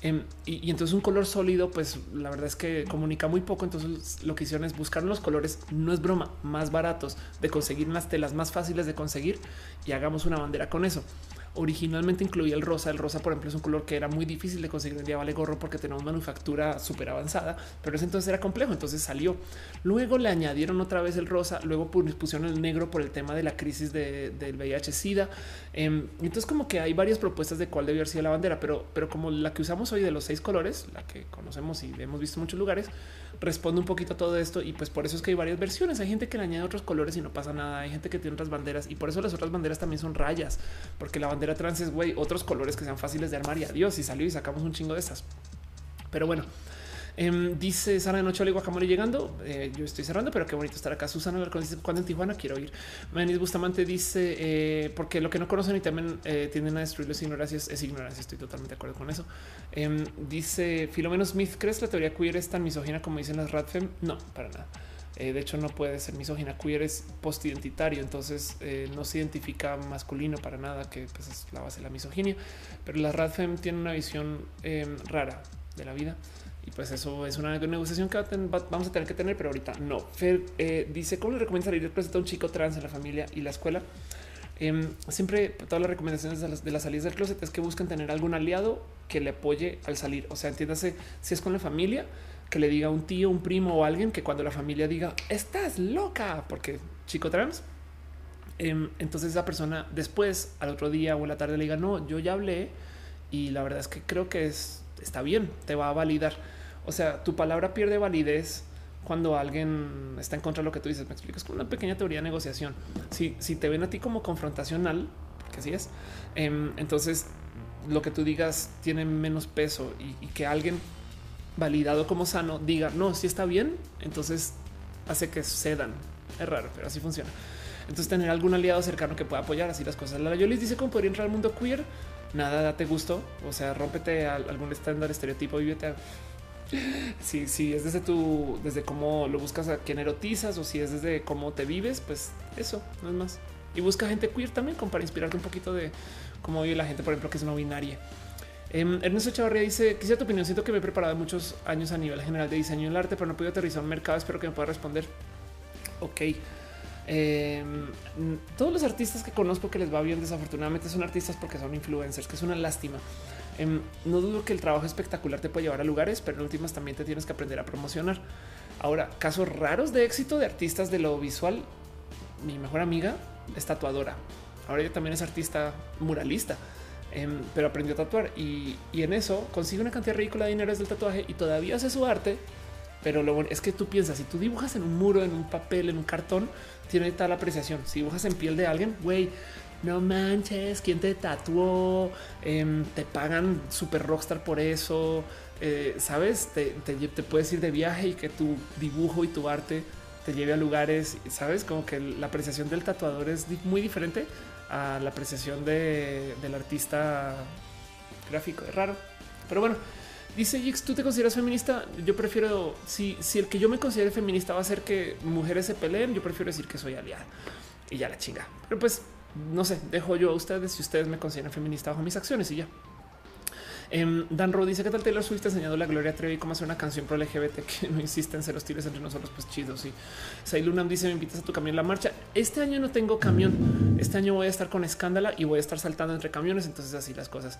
Em, y, entonces un color sólido, pues la verdad es que comunica muy poco. Entonces lo que hicieron es buscar los colores, no es broma, más baratos de conseguir las telas más fáciles de conseguir y hagamos una bandera con eso. Originalmente incluía el rosa. El rosa, por ejemplo, es un color que era muy difícil de conseguir en día vale gorro porque tenía una manufactura súper avanzada, pero ese entonces era complejo. Entonces salió. Luego le añadieron otra vez el rosa, luego pusieron el negro por el tema de la crisis del VIH-Sida. Em, entonces, como que hay varias propuestas de cuál debe haber sido la bandera, pero, pero como la que usamos hoy de los seis colores, la que conocemos y hemos visto en muchos lugares, responde un poquito a todo esto y pues por eso es que hay varias versiones. Hay gente que le añade otros colores y no pasa nada. Hay gente que tiene otras banderas y por eso las otras banderas también son rayas, porque la bandera trans es güey, otros colores que sean fáciles de armar y adiós y salió y sacamos un chingo de estas. Pero bueno, em, dice Sara de Noche le Guacamole llegando. Eh, yo estoy cerrando, pero qué bonito estar acá. Susana dice cuando en Tijuana quiero ir. Manis Bustamante dice eh, porque lo que no conocen y también eh, tienden a destruir las ignorancias es ignorancia. Estoy totalmente de acuerdo con eso. Em, dice Filomeno Smith: ¿Crees la teoría queer es tan misógina como dicen las Radfem? No, para nada. Eh, de hecho, no puede ser misógina. Queer es postidentitario, entonces eh, no se identifica masculino para nada, que pues, es la base de la misoginia. Pero la Radfem tiene una visión em, rara de la vida. Y pues eso es una negociación que vamos a tener que tener, pero ahorita no. Fer eh, dice, ¿cómo le recomienda salir a un chico trans en la familia y la escuela? Em, siempre todas las recomendaciones de las, de las, salidas del closet es que busquen tener algún aliado que le apoye al salir. O sea, entiéndase si es con la familia, que le diga a un tío, un primo o alguien que cuando la familia diga estás loca porque chico trans, em, entonces esa persona después al otro día o en la tarde le diga no, yo ya hablé y la verdad es que creo que es, está bien, te va a validar. O sea, tu palabra pierde validez cuando alguien está en contra de lo que tú dices. Me explico, es como una pequeña teoría de negociación. Si, si te ven a ti como confrontacional, que así es, em, entonces lo que tú digas tiene menos peso y, que alguien validado como sano diga no, si está bien, entonces hace que cedan. Es raro, pero así funciona. Entonces tener algún aliado cercano que pueda apoyar así las cosas. La yo les dice cómo podría entrar al mundo queer. Nada, date gusto. O sea, rómpete a algún estándar, estereotipo, y vete Si, si es desde tu, desde cómo lo buscas a quien erotizas o si es desde cómo te vives, pues eso no es más. Y busca gente queer también como para inspirarte un poquito de cómo vive la gente, por ejemplo, que es no binaria. Em, Ernesto Chavarría dice: Quisiera tu opinión. Siento que me he preparado muchos años a nivel general de diseño el arte, pero no podido aterrizar un mercado. Espero que me pueda responder. Ok. Em, todos los artistas que conozco que les va bien, desafortunadamente son artistas porque son influencers, que es una lástima. Em, no dudo que el trabajo espectacular te puede llevar a lugares, pero en últimas también te tienes que aprender a promocionar. Ahora, casos raros de éxito de artistas de lo visual. Mi mejor amiga es tatuadora. Ahora ella también es artista muralista. Em, pero aprendió a tatuar y, en eso consigue una cantidad ridícula de dinero desde el tatuaje y todavía hace su arte. Pero lo bueno es que tú piensas, si tú dibujas en un muro, en un papel, en un cartón, tiene tal apreciación. Si dibujas en piel de alguien, güey, no manches, ¿quién te tatuó? Em, te pagan super rockstar por eso. Eh, Sabes, te, puedes ir de viaje y que tu dibujo y tu arte te lleve a lugares. Sabes, como que la apreciación del tatuador es muy diferente a la apreciación de, del artista gráfico. Es raro, pero bueno. Dice Jix, ¿tú te consideras feminista? Yo prefiero, si, si el que yo me considere feminista va a ser que mujeres se peleen, yo prefiero decir que soy aliada y ya la chinga. Pero pues, no sé, dejo yo a ustedes si ustedes me consideran feminista bajo mis acciones y ya. Em, Dan Ro dice que tal Taylor Swift enseñando la Gloria Trevi cómo hacer una canción pro LGBT que no insiste en ser hostiles entre nosotros, pues chido. Sí, Sailunam dice: Me invitas a tu camión la marcha. Este año no tengo camión. Este año voy a estar con escándala y voy a estar saltando entre camiones. Entonces, así las cosas.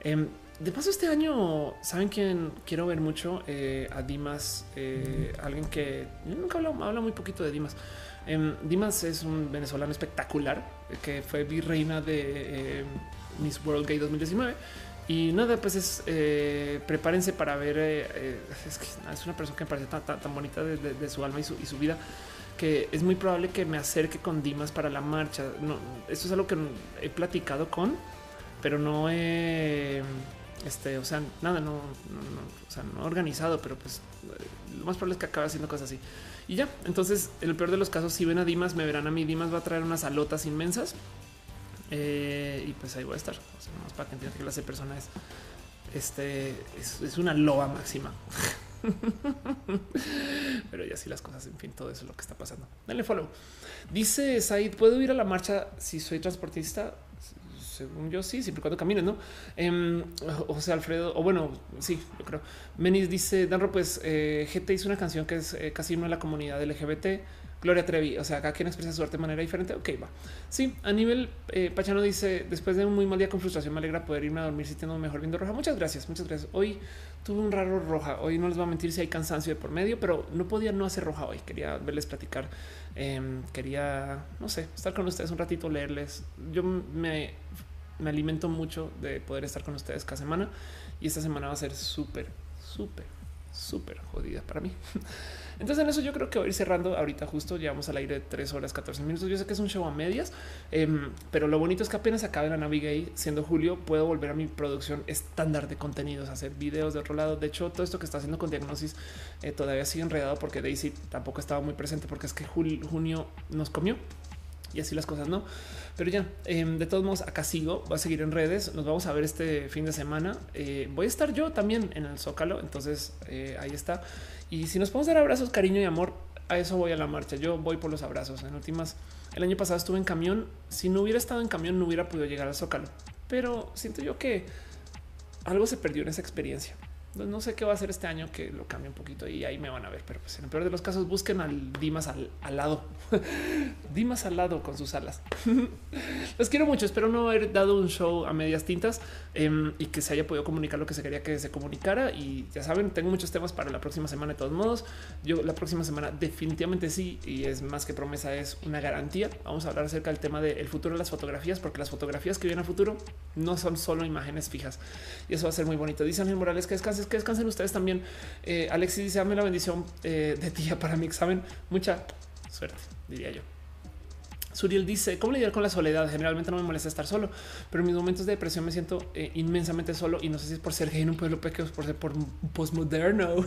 Em, de paso, este año, saben quién quiero ver mucho eh, a Dimas, eh, alguien que nunca habla muy poquito de Dimas. Em, Dimas es un venezolano espectacular que fue virreina de Miss World Gay 2019 y nada, pues es eh, prepárense para ver. Eh, eh, es, que, es, una persona que me parece tan, bonita de, su alma y su, y su, vida que es muy probable que me acerque con Dimas para la marcha. No, esto es algo que he platicado con, pero no he, este, o sea, nada, no, o sea, no organizado, pero pues lo más probable es que acabe haciendo cosas así. Y ya, entonces, en el peor de los casos, si ven a Dimas, me verán a mí. Dimas va a traer unas alotas inmensas eh, y pues ahí voy a estar. O más para que entiendan que clase de persona es. Este es, una loa máxima. Pero ya sí las cosas, en fin, todo eso es lo que está pasando. Dale follow. Dice Said, ¿puedo ir a la marcha si soy transportista? Según yo, sí, siempre cuando camines, ¿no? Eh, o sea, Alfredo, o bueno, sí, yo creo. Menis dice, Danro, pues eh, GT hizo una canción que es eh, casi uno de la comunidad LGBT Gloria Trevi, o sea, acá quien expresa su arte de manera diferente. Ok, va. Sí, a nivel eh, Pachano dice: Después de un muy mal día con frustración, me alegra poder irme a dormir sintiendo mejor viendo roja. Muchas gracias, muchas gracias. Hoy tuve un raro roja. Hoy no les voy a mentir si hay cansancio de por medio, pero no podía no hacer roja hoy. Quería verles platicar. Em, quería, no sé, estar con ustedes un ratito, leerles. Yo me, me alimento mucho de poder estar con ustedes cada semana y esta semana va a ser súper, súper, súper jodida para mí. Entonces en eso yo creo que voy a ir cerrando ahorita justo llevamos al aire tres horas 14 minutos. Yo sé que es un show a medias, em, pero lo bonito es que apenas acabe la Navigate siendo julio puedo volver a mi producción estándar de contenidos, hacer videos de otro lado. De hecho todo esto que está haciendo con diagnosis eh, todavía sigue enredado porque Daisy tampoco estaba muy presente porque es que junio nos comió y así las cosas, no? Pero ya, em, de todos modos, acá sigo, va a seguir en redes, nos vamos a ver este fin de semana. Eh, voy a estar yo también en el Zócalo, entonces eh, ahí está. Y si nos podemos dar abrazos, cariño y amor, a eso voy a la marcha. Yo voy por los abrazos. En últimas, el año pasado estuve en camión. Si no hubiera estado en camión, no hubiera podido llegar al Zócalo. Pero siento yo que algo se perdió en esa experiencia. No sé qué va a hacer este año que lo cambie un poquito y ahí me van a ver. Pero pues en el peor de los casos, busquen al Dimas al, lado. Dimas al lado con sus alas. Los quiero mucho. Espero no haber dado un show a medias tintas em, y que se haya podido comunicar lo que se quería que se comunicara. Y ya saben, tengo muchos temas para la próxima semana. De todos modos, yo la próxima semana definitivamente sí. Y es más que promesa, es una garantía. Vamos a hablar acerca del tema del futuro de las fotografías, porque las fotografías que vienen a futuro no son solo imágenes fijas y eso va a ser muy bonito. Dice Ángel Morales que descanses, que descansen ustedes también. Eh, Alexis dice: Dame la bendición eh, de tía para mi examen. Mucha suerte, diría yo. Suriel dice cómo lidiar con la soledad. Generalmente no me molesta estar solo, pero en mis momentos de depresión me siento eh, inmensamente solo y no sé si es por ser gay en un pueblo pequeño, por ser por postmoderno.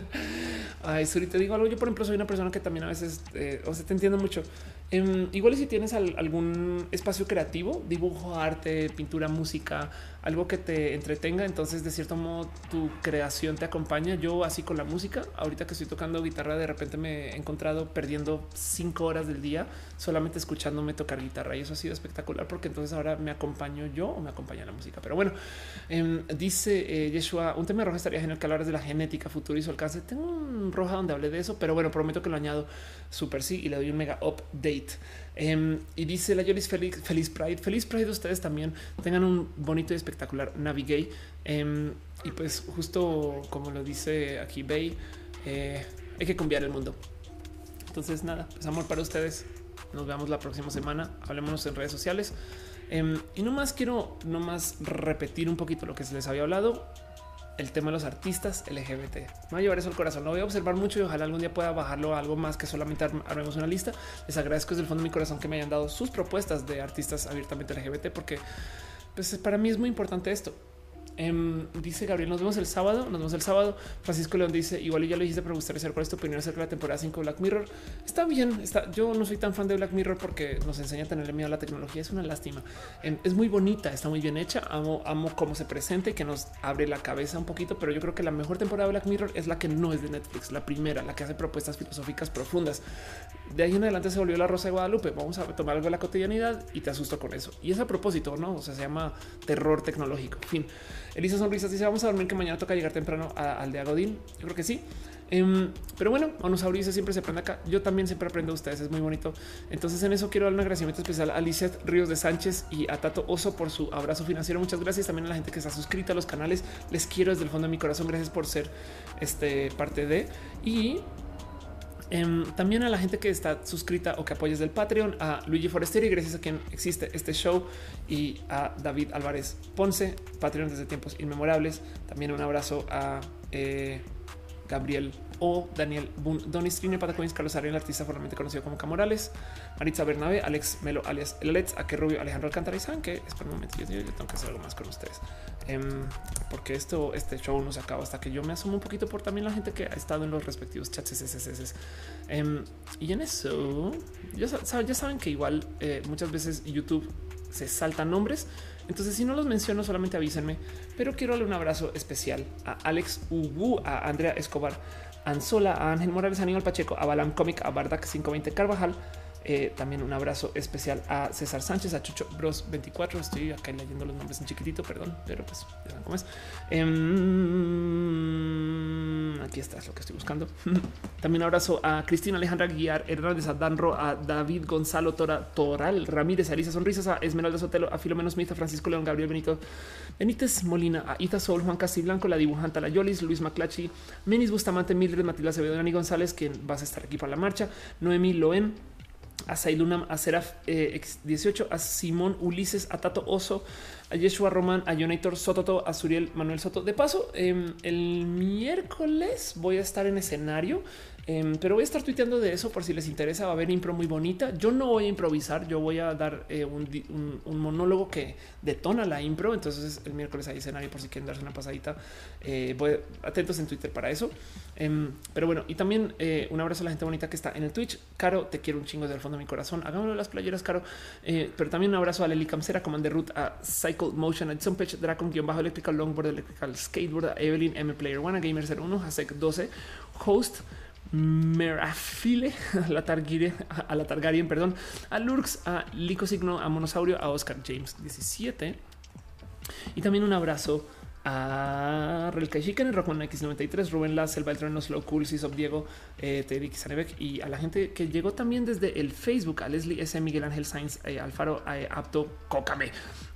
Ay, Suri, te digo algo. Yo, por ejemplo, soy una persona que también a veces, eh, o sea, te entiendo mucho. Em, igual si tienes algún espacio creativo, dibujo, arte, pintura, música, algo que te entretenga, entonces de cierto modo tu creación te acompaña. Yo así con la música, ahorita que estoy tocando guitarra, de repente me he encontrado perdiendo cinco horas del día solamente escuchándome tocar guitarra y eso ha sido espectacular porque entonces ahora me acompaño yo o me acompaña la música. Pero bueno, em, dice eh, Yeshua, un tema rojo estaría genial que hablaras de la genética, futuro y su alcance. Tengo un roja donde hablé de eso, pero bueno, prometo que lo añado súper sí y le doy un mega update. Em, y dice la Yolis feliz, feliz Pride, feliz Pride. Ustedes también tengan un bonito y espectacular Navigate. Em, y pues, justo como lo dice aquí Bay, eh, hay que cambiar el mundo. Entonces, nada, pues amor para ustedes. Nos vemos la próxima semana. Hablemosnos en redes sociales. Em, y no más quiero no más repetir un poquito lo que se les había hablado el tema de los artistas LGBT. Me a llevar eso al corazón. Lo voy a observar mucho y ojalá algún día pueda bajarlo algo más que solamente armemos una lista. Les agradezco desde el fondo de mi corazón que me hayan dado sus propuestas de artistas abiertamente LGBT porque pues, para mí es muy importante esto. Em, dice Gabriel, nos vemos el sábado, nos vemos el sábado. Francisco León dice, igual y ya lo dijiste, pero gustaría saber cuál es tu opinión acerca de la temporada 5 de Black Mirror. Está bien, está, yo no soy tan fan de Black Mirror porque nos enseña a tenerle miedo a la tecnología, es una lástima. Em, es muy bonita, está muy bien hecha, amo, amo cómo se presenta y que nos abre la cabeza un poquito, pero yo creo que la mejor temporada de Black Mirror es la que no es de Netflix, la primera, la que hace propuestas filosóficas profundas. De ahí en adelante se volvió la Rosa de Guadalupe, vamos a tomar algo de la cotidianidad y te asusto con eso. Y es a propósito, ¿no? O sea, se llama terror tecnológico, fin. Elisa Sonrisas dice vamos a dormir que mañana toca llegar temprano al de Agodín. Yo creo que sí. Em, pero bueno, Onosaurice siempre se aprende acá. Yo también siempre aprendo de ustedes. Es muy bonito. Entonces, en eso quiero dar un agradecimiento especial a Lizeth Ríos de Sánchez y a Tato Oso por su abrazo financiero. Muchas gracias también a la gente que está suscrita a los canales. Les quiero desde el fondo de mi corazón. Gracias por ser este parte de y Em, también a la gente que está suscrita o que apoyes del Patreon, a Luigi Forestieri, gracias a quien existe este show, y a David Álvarez Ponce, Patreon desde tiempos inmemorables. También un abrazo a eh, Gabriel o Daniel Donis Trine Patacoins, Carlos Ariel, artista formalmente conocido como Camorales, Maritza Bernabé, Alex Melo, alias El Alex, a que Rubio, Alejandro Alcántara y saben que es por el momento. Yo, yo, tengo que hacer algo más con ustedes em, porque esto, este show no se acaba hasta que yo me asumo un poquito por también la gente que ha estado en los respectivos chats. Em, y en eso ya, saben que igual eh, muchas veces YouTube se saltan nombres. Entonces, si no los menciono, solamente avísenme. Pero quiero darle un abrazo especial a Alex Ubu, a Andrea Escobar, Anzola, a Ángel Morales, a Aníbal Pacheco, a Balam Comic, a Bardak 520 Carvajal. Eh, también un abrazo especial a César Sánchez, a Chucho Bros 24. Estoy acá leyendo los nombres en chiquitito, perdón, pero pues ya cómo es. Em, Aquí está, es lo que estoy buscando. También abrazo a Cristina Alejandra Guiar Hernández, a Danro, a David Gonzalo Tora, Toral, Ramírez, a Sonrisas, a Esmeralda Sotelo, a Filomeno Smith, a Francisco León, Gabriel Benito, Benítez Molina, a Ita Sol, Juan Castiblanco, la dibujante, la Yolis, Luis Maclachi, Menis Bustamante, Mildred, Matilda Acevedo, Dani González, quien vas a estar aquí para la marcha, Noemi Loen, a Sailunam, a Seraf eh, 18, a Simón Ulises, a Tato Oso, a Yeshua Román, a Jonator Sototo, a Suriel Manuel Soto. De paso, eh, el miércoles voy a estar en escenario Em, pero voy a estar tuiteando de eso por si les interesa. Va a haber impro muy bonita. Yo no voy a improvisar, yo voy a dar eh, un, monólogo que detona la impro. Entonces el miércoles hay escenario por si quieren darse una pasadita. Eh, voy atentos en Twitter para eso. Em, pero bueno, y también eh, un abrazo a la gente bonita que está en el Twitch. Caro, te quiero un chingo del fondo de mi corazón. Hagámoslo las playeras, Caro. pero también un abrazo a Leli Camcera, Commander Root, a Cycle Motion, a Edson Pech, Dracon, guion bajo Electrical Longboard, Electrical Skateboard, a Evelyn M Player One, a Gamer 01, Hasek 12, Host. Merafile, a la, Targaryen, a la Targaryen, perdón, a Lurks, a Licosigno, a Monosaurio, a Oscar James 17. Y también un abrazo a Relka Chicken, Rockman X93, Rubén La, Selva el Slow Cool, Cisop Diego, eh, Teddy y a la gente que llegó también desde el Facebook, a Leslie S. Miguel Ángel Sainz, eh, Alfaro, eh, Apto, Cócame,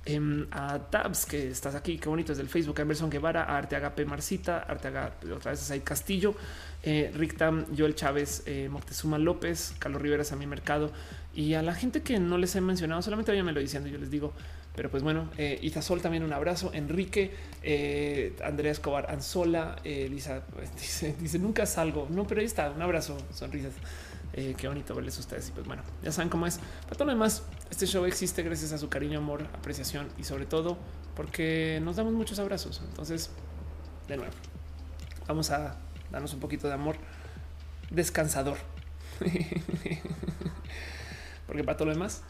em, a Tabs, que estás aquí, qué bonito, desde el Facebook, a Emerson Guevara, a Arteaga P. Marcita, Arteaga, otra vez a Castillo, eh, Tam, Joel Chávez, eh, Moctezuma López, Carlos Rivera, mi mercado y a la gente que no les he mencionado, solamente lo diciendo, yo les digo, pero pues bueno, eh, Itazol también un abrazo. Enrique, eh, Andrea Escobar, Anzola, eh, Lisa dice, dice nunca salgo. No, pero ahí está. Un abrazo, sonrisas. Eh, qué bonito verles ustedes. Y pues bueno, ya saben cómo es. Para todo lo demás, este show existe gracias a su cariño, amor, apreciación y sobre todo porque nos damos muchos abrazos. Entonces, de nuevo, vamos a darnos un poquito de amor descansador. porque para todo lo demás,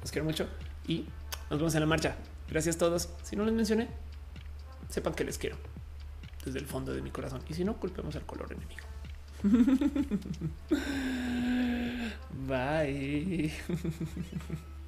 los quiero mucho y nos vemos en la marcha. Gracias a todos. Si no les mencioné, sepan que les quiero desde el fondo de mi corazón. Y si no, culpemos al color enemigo. Bye.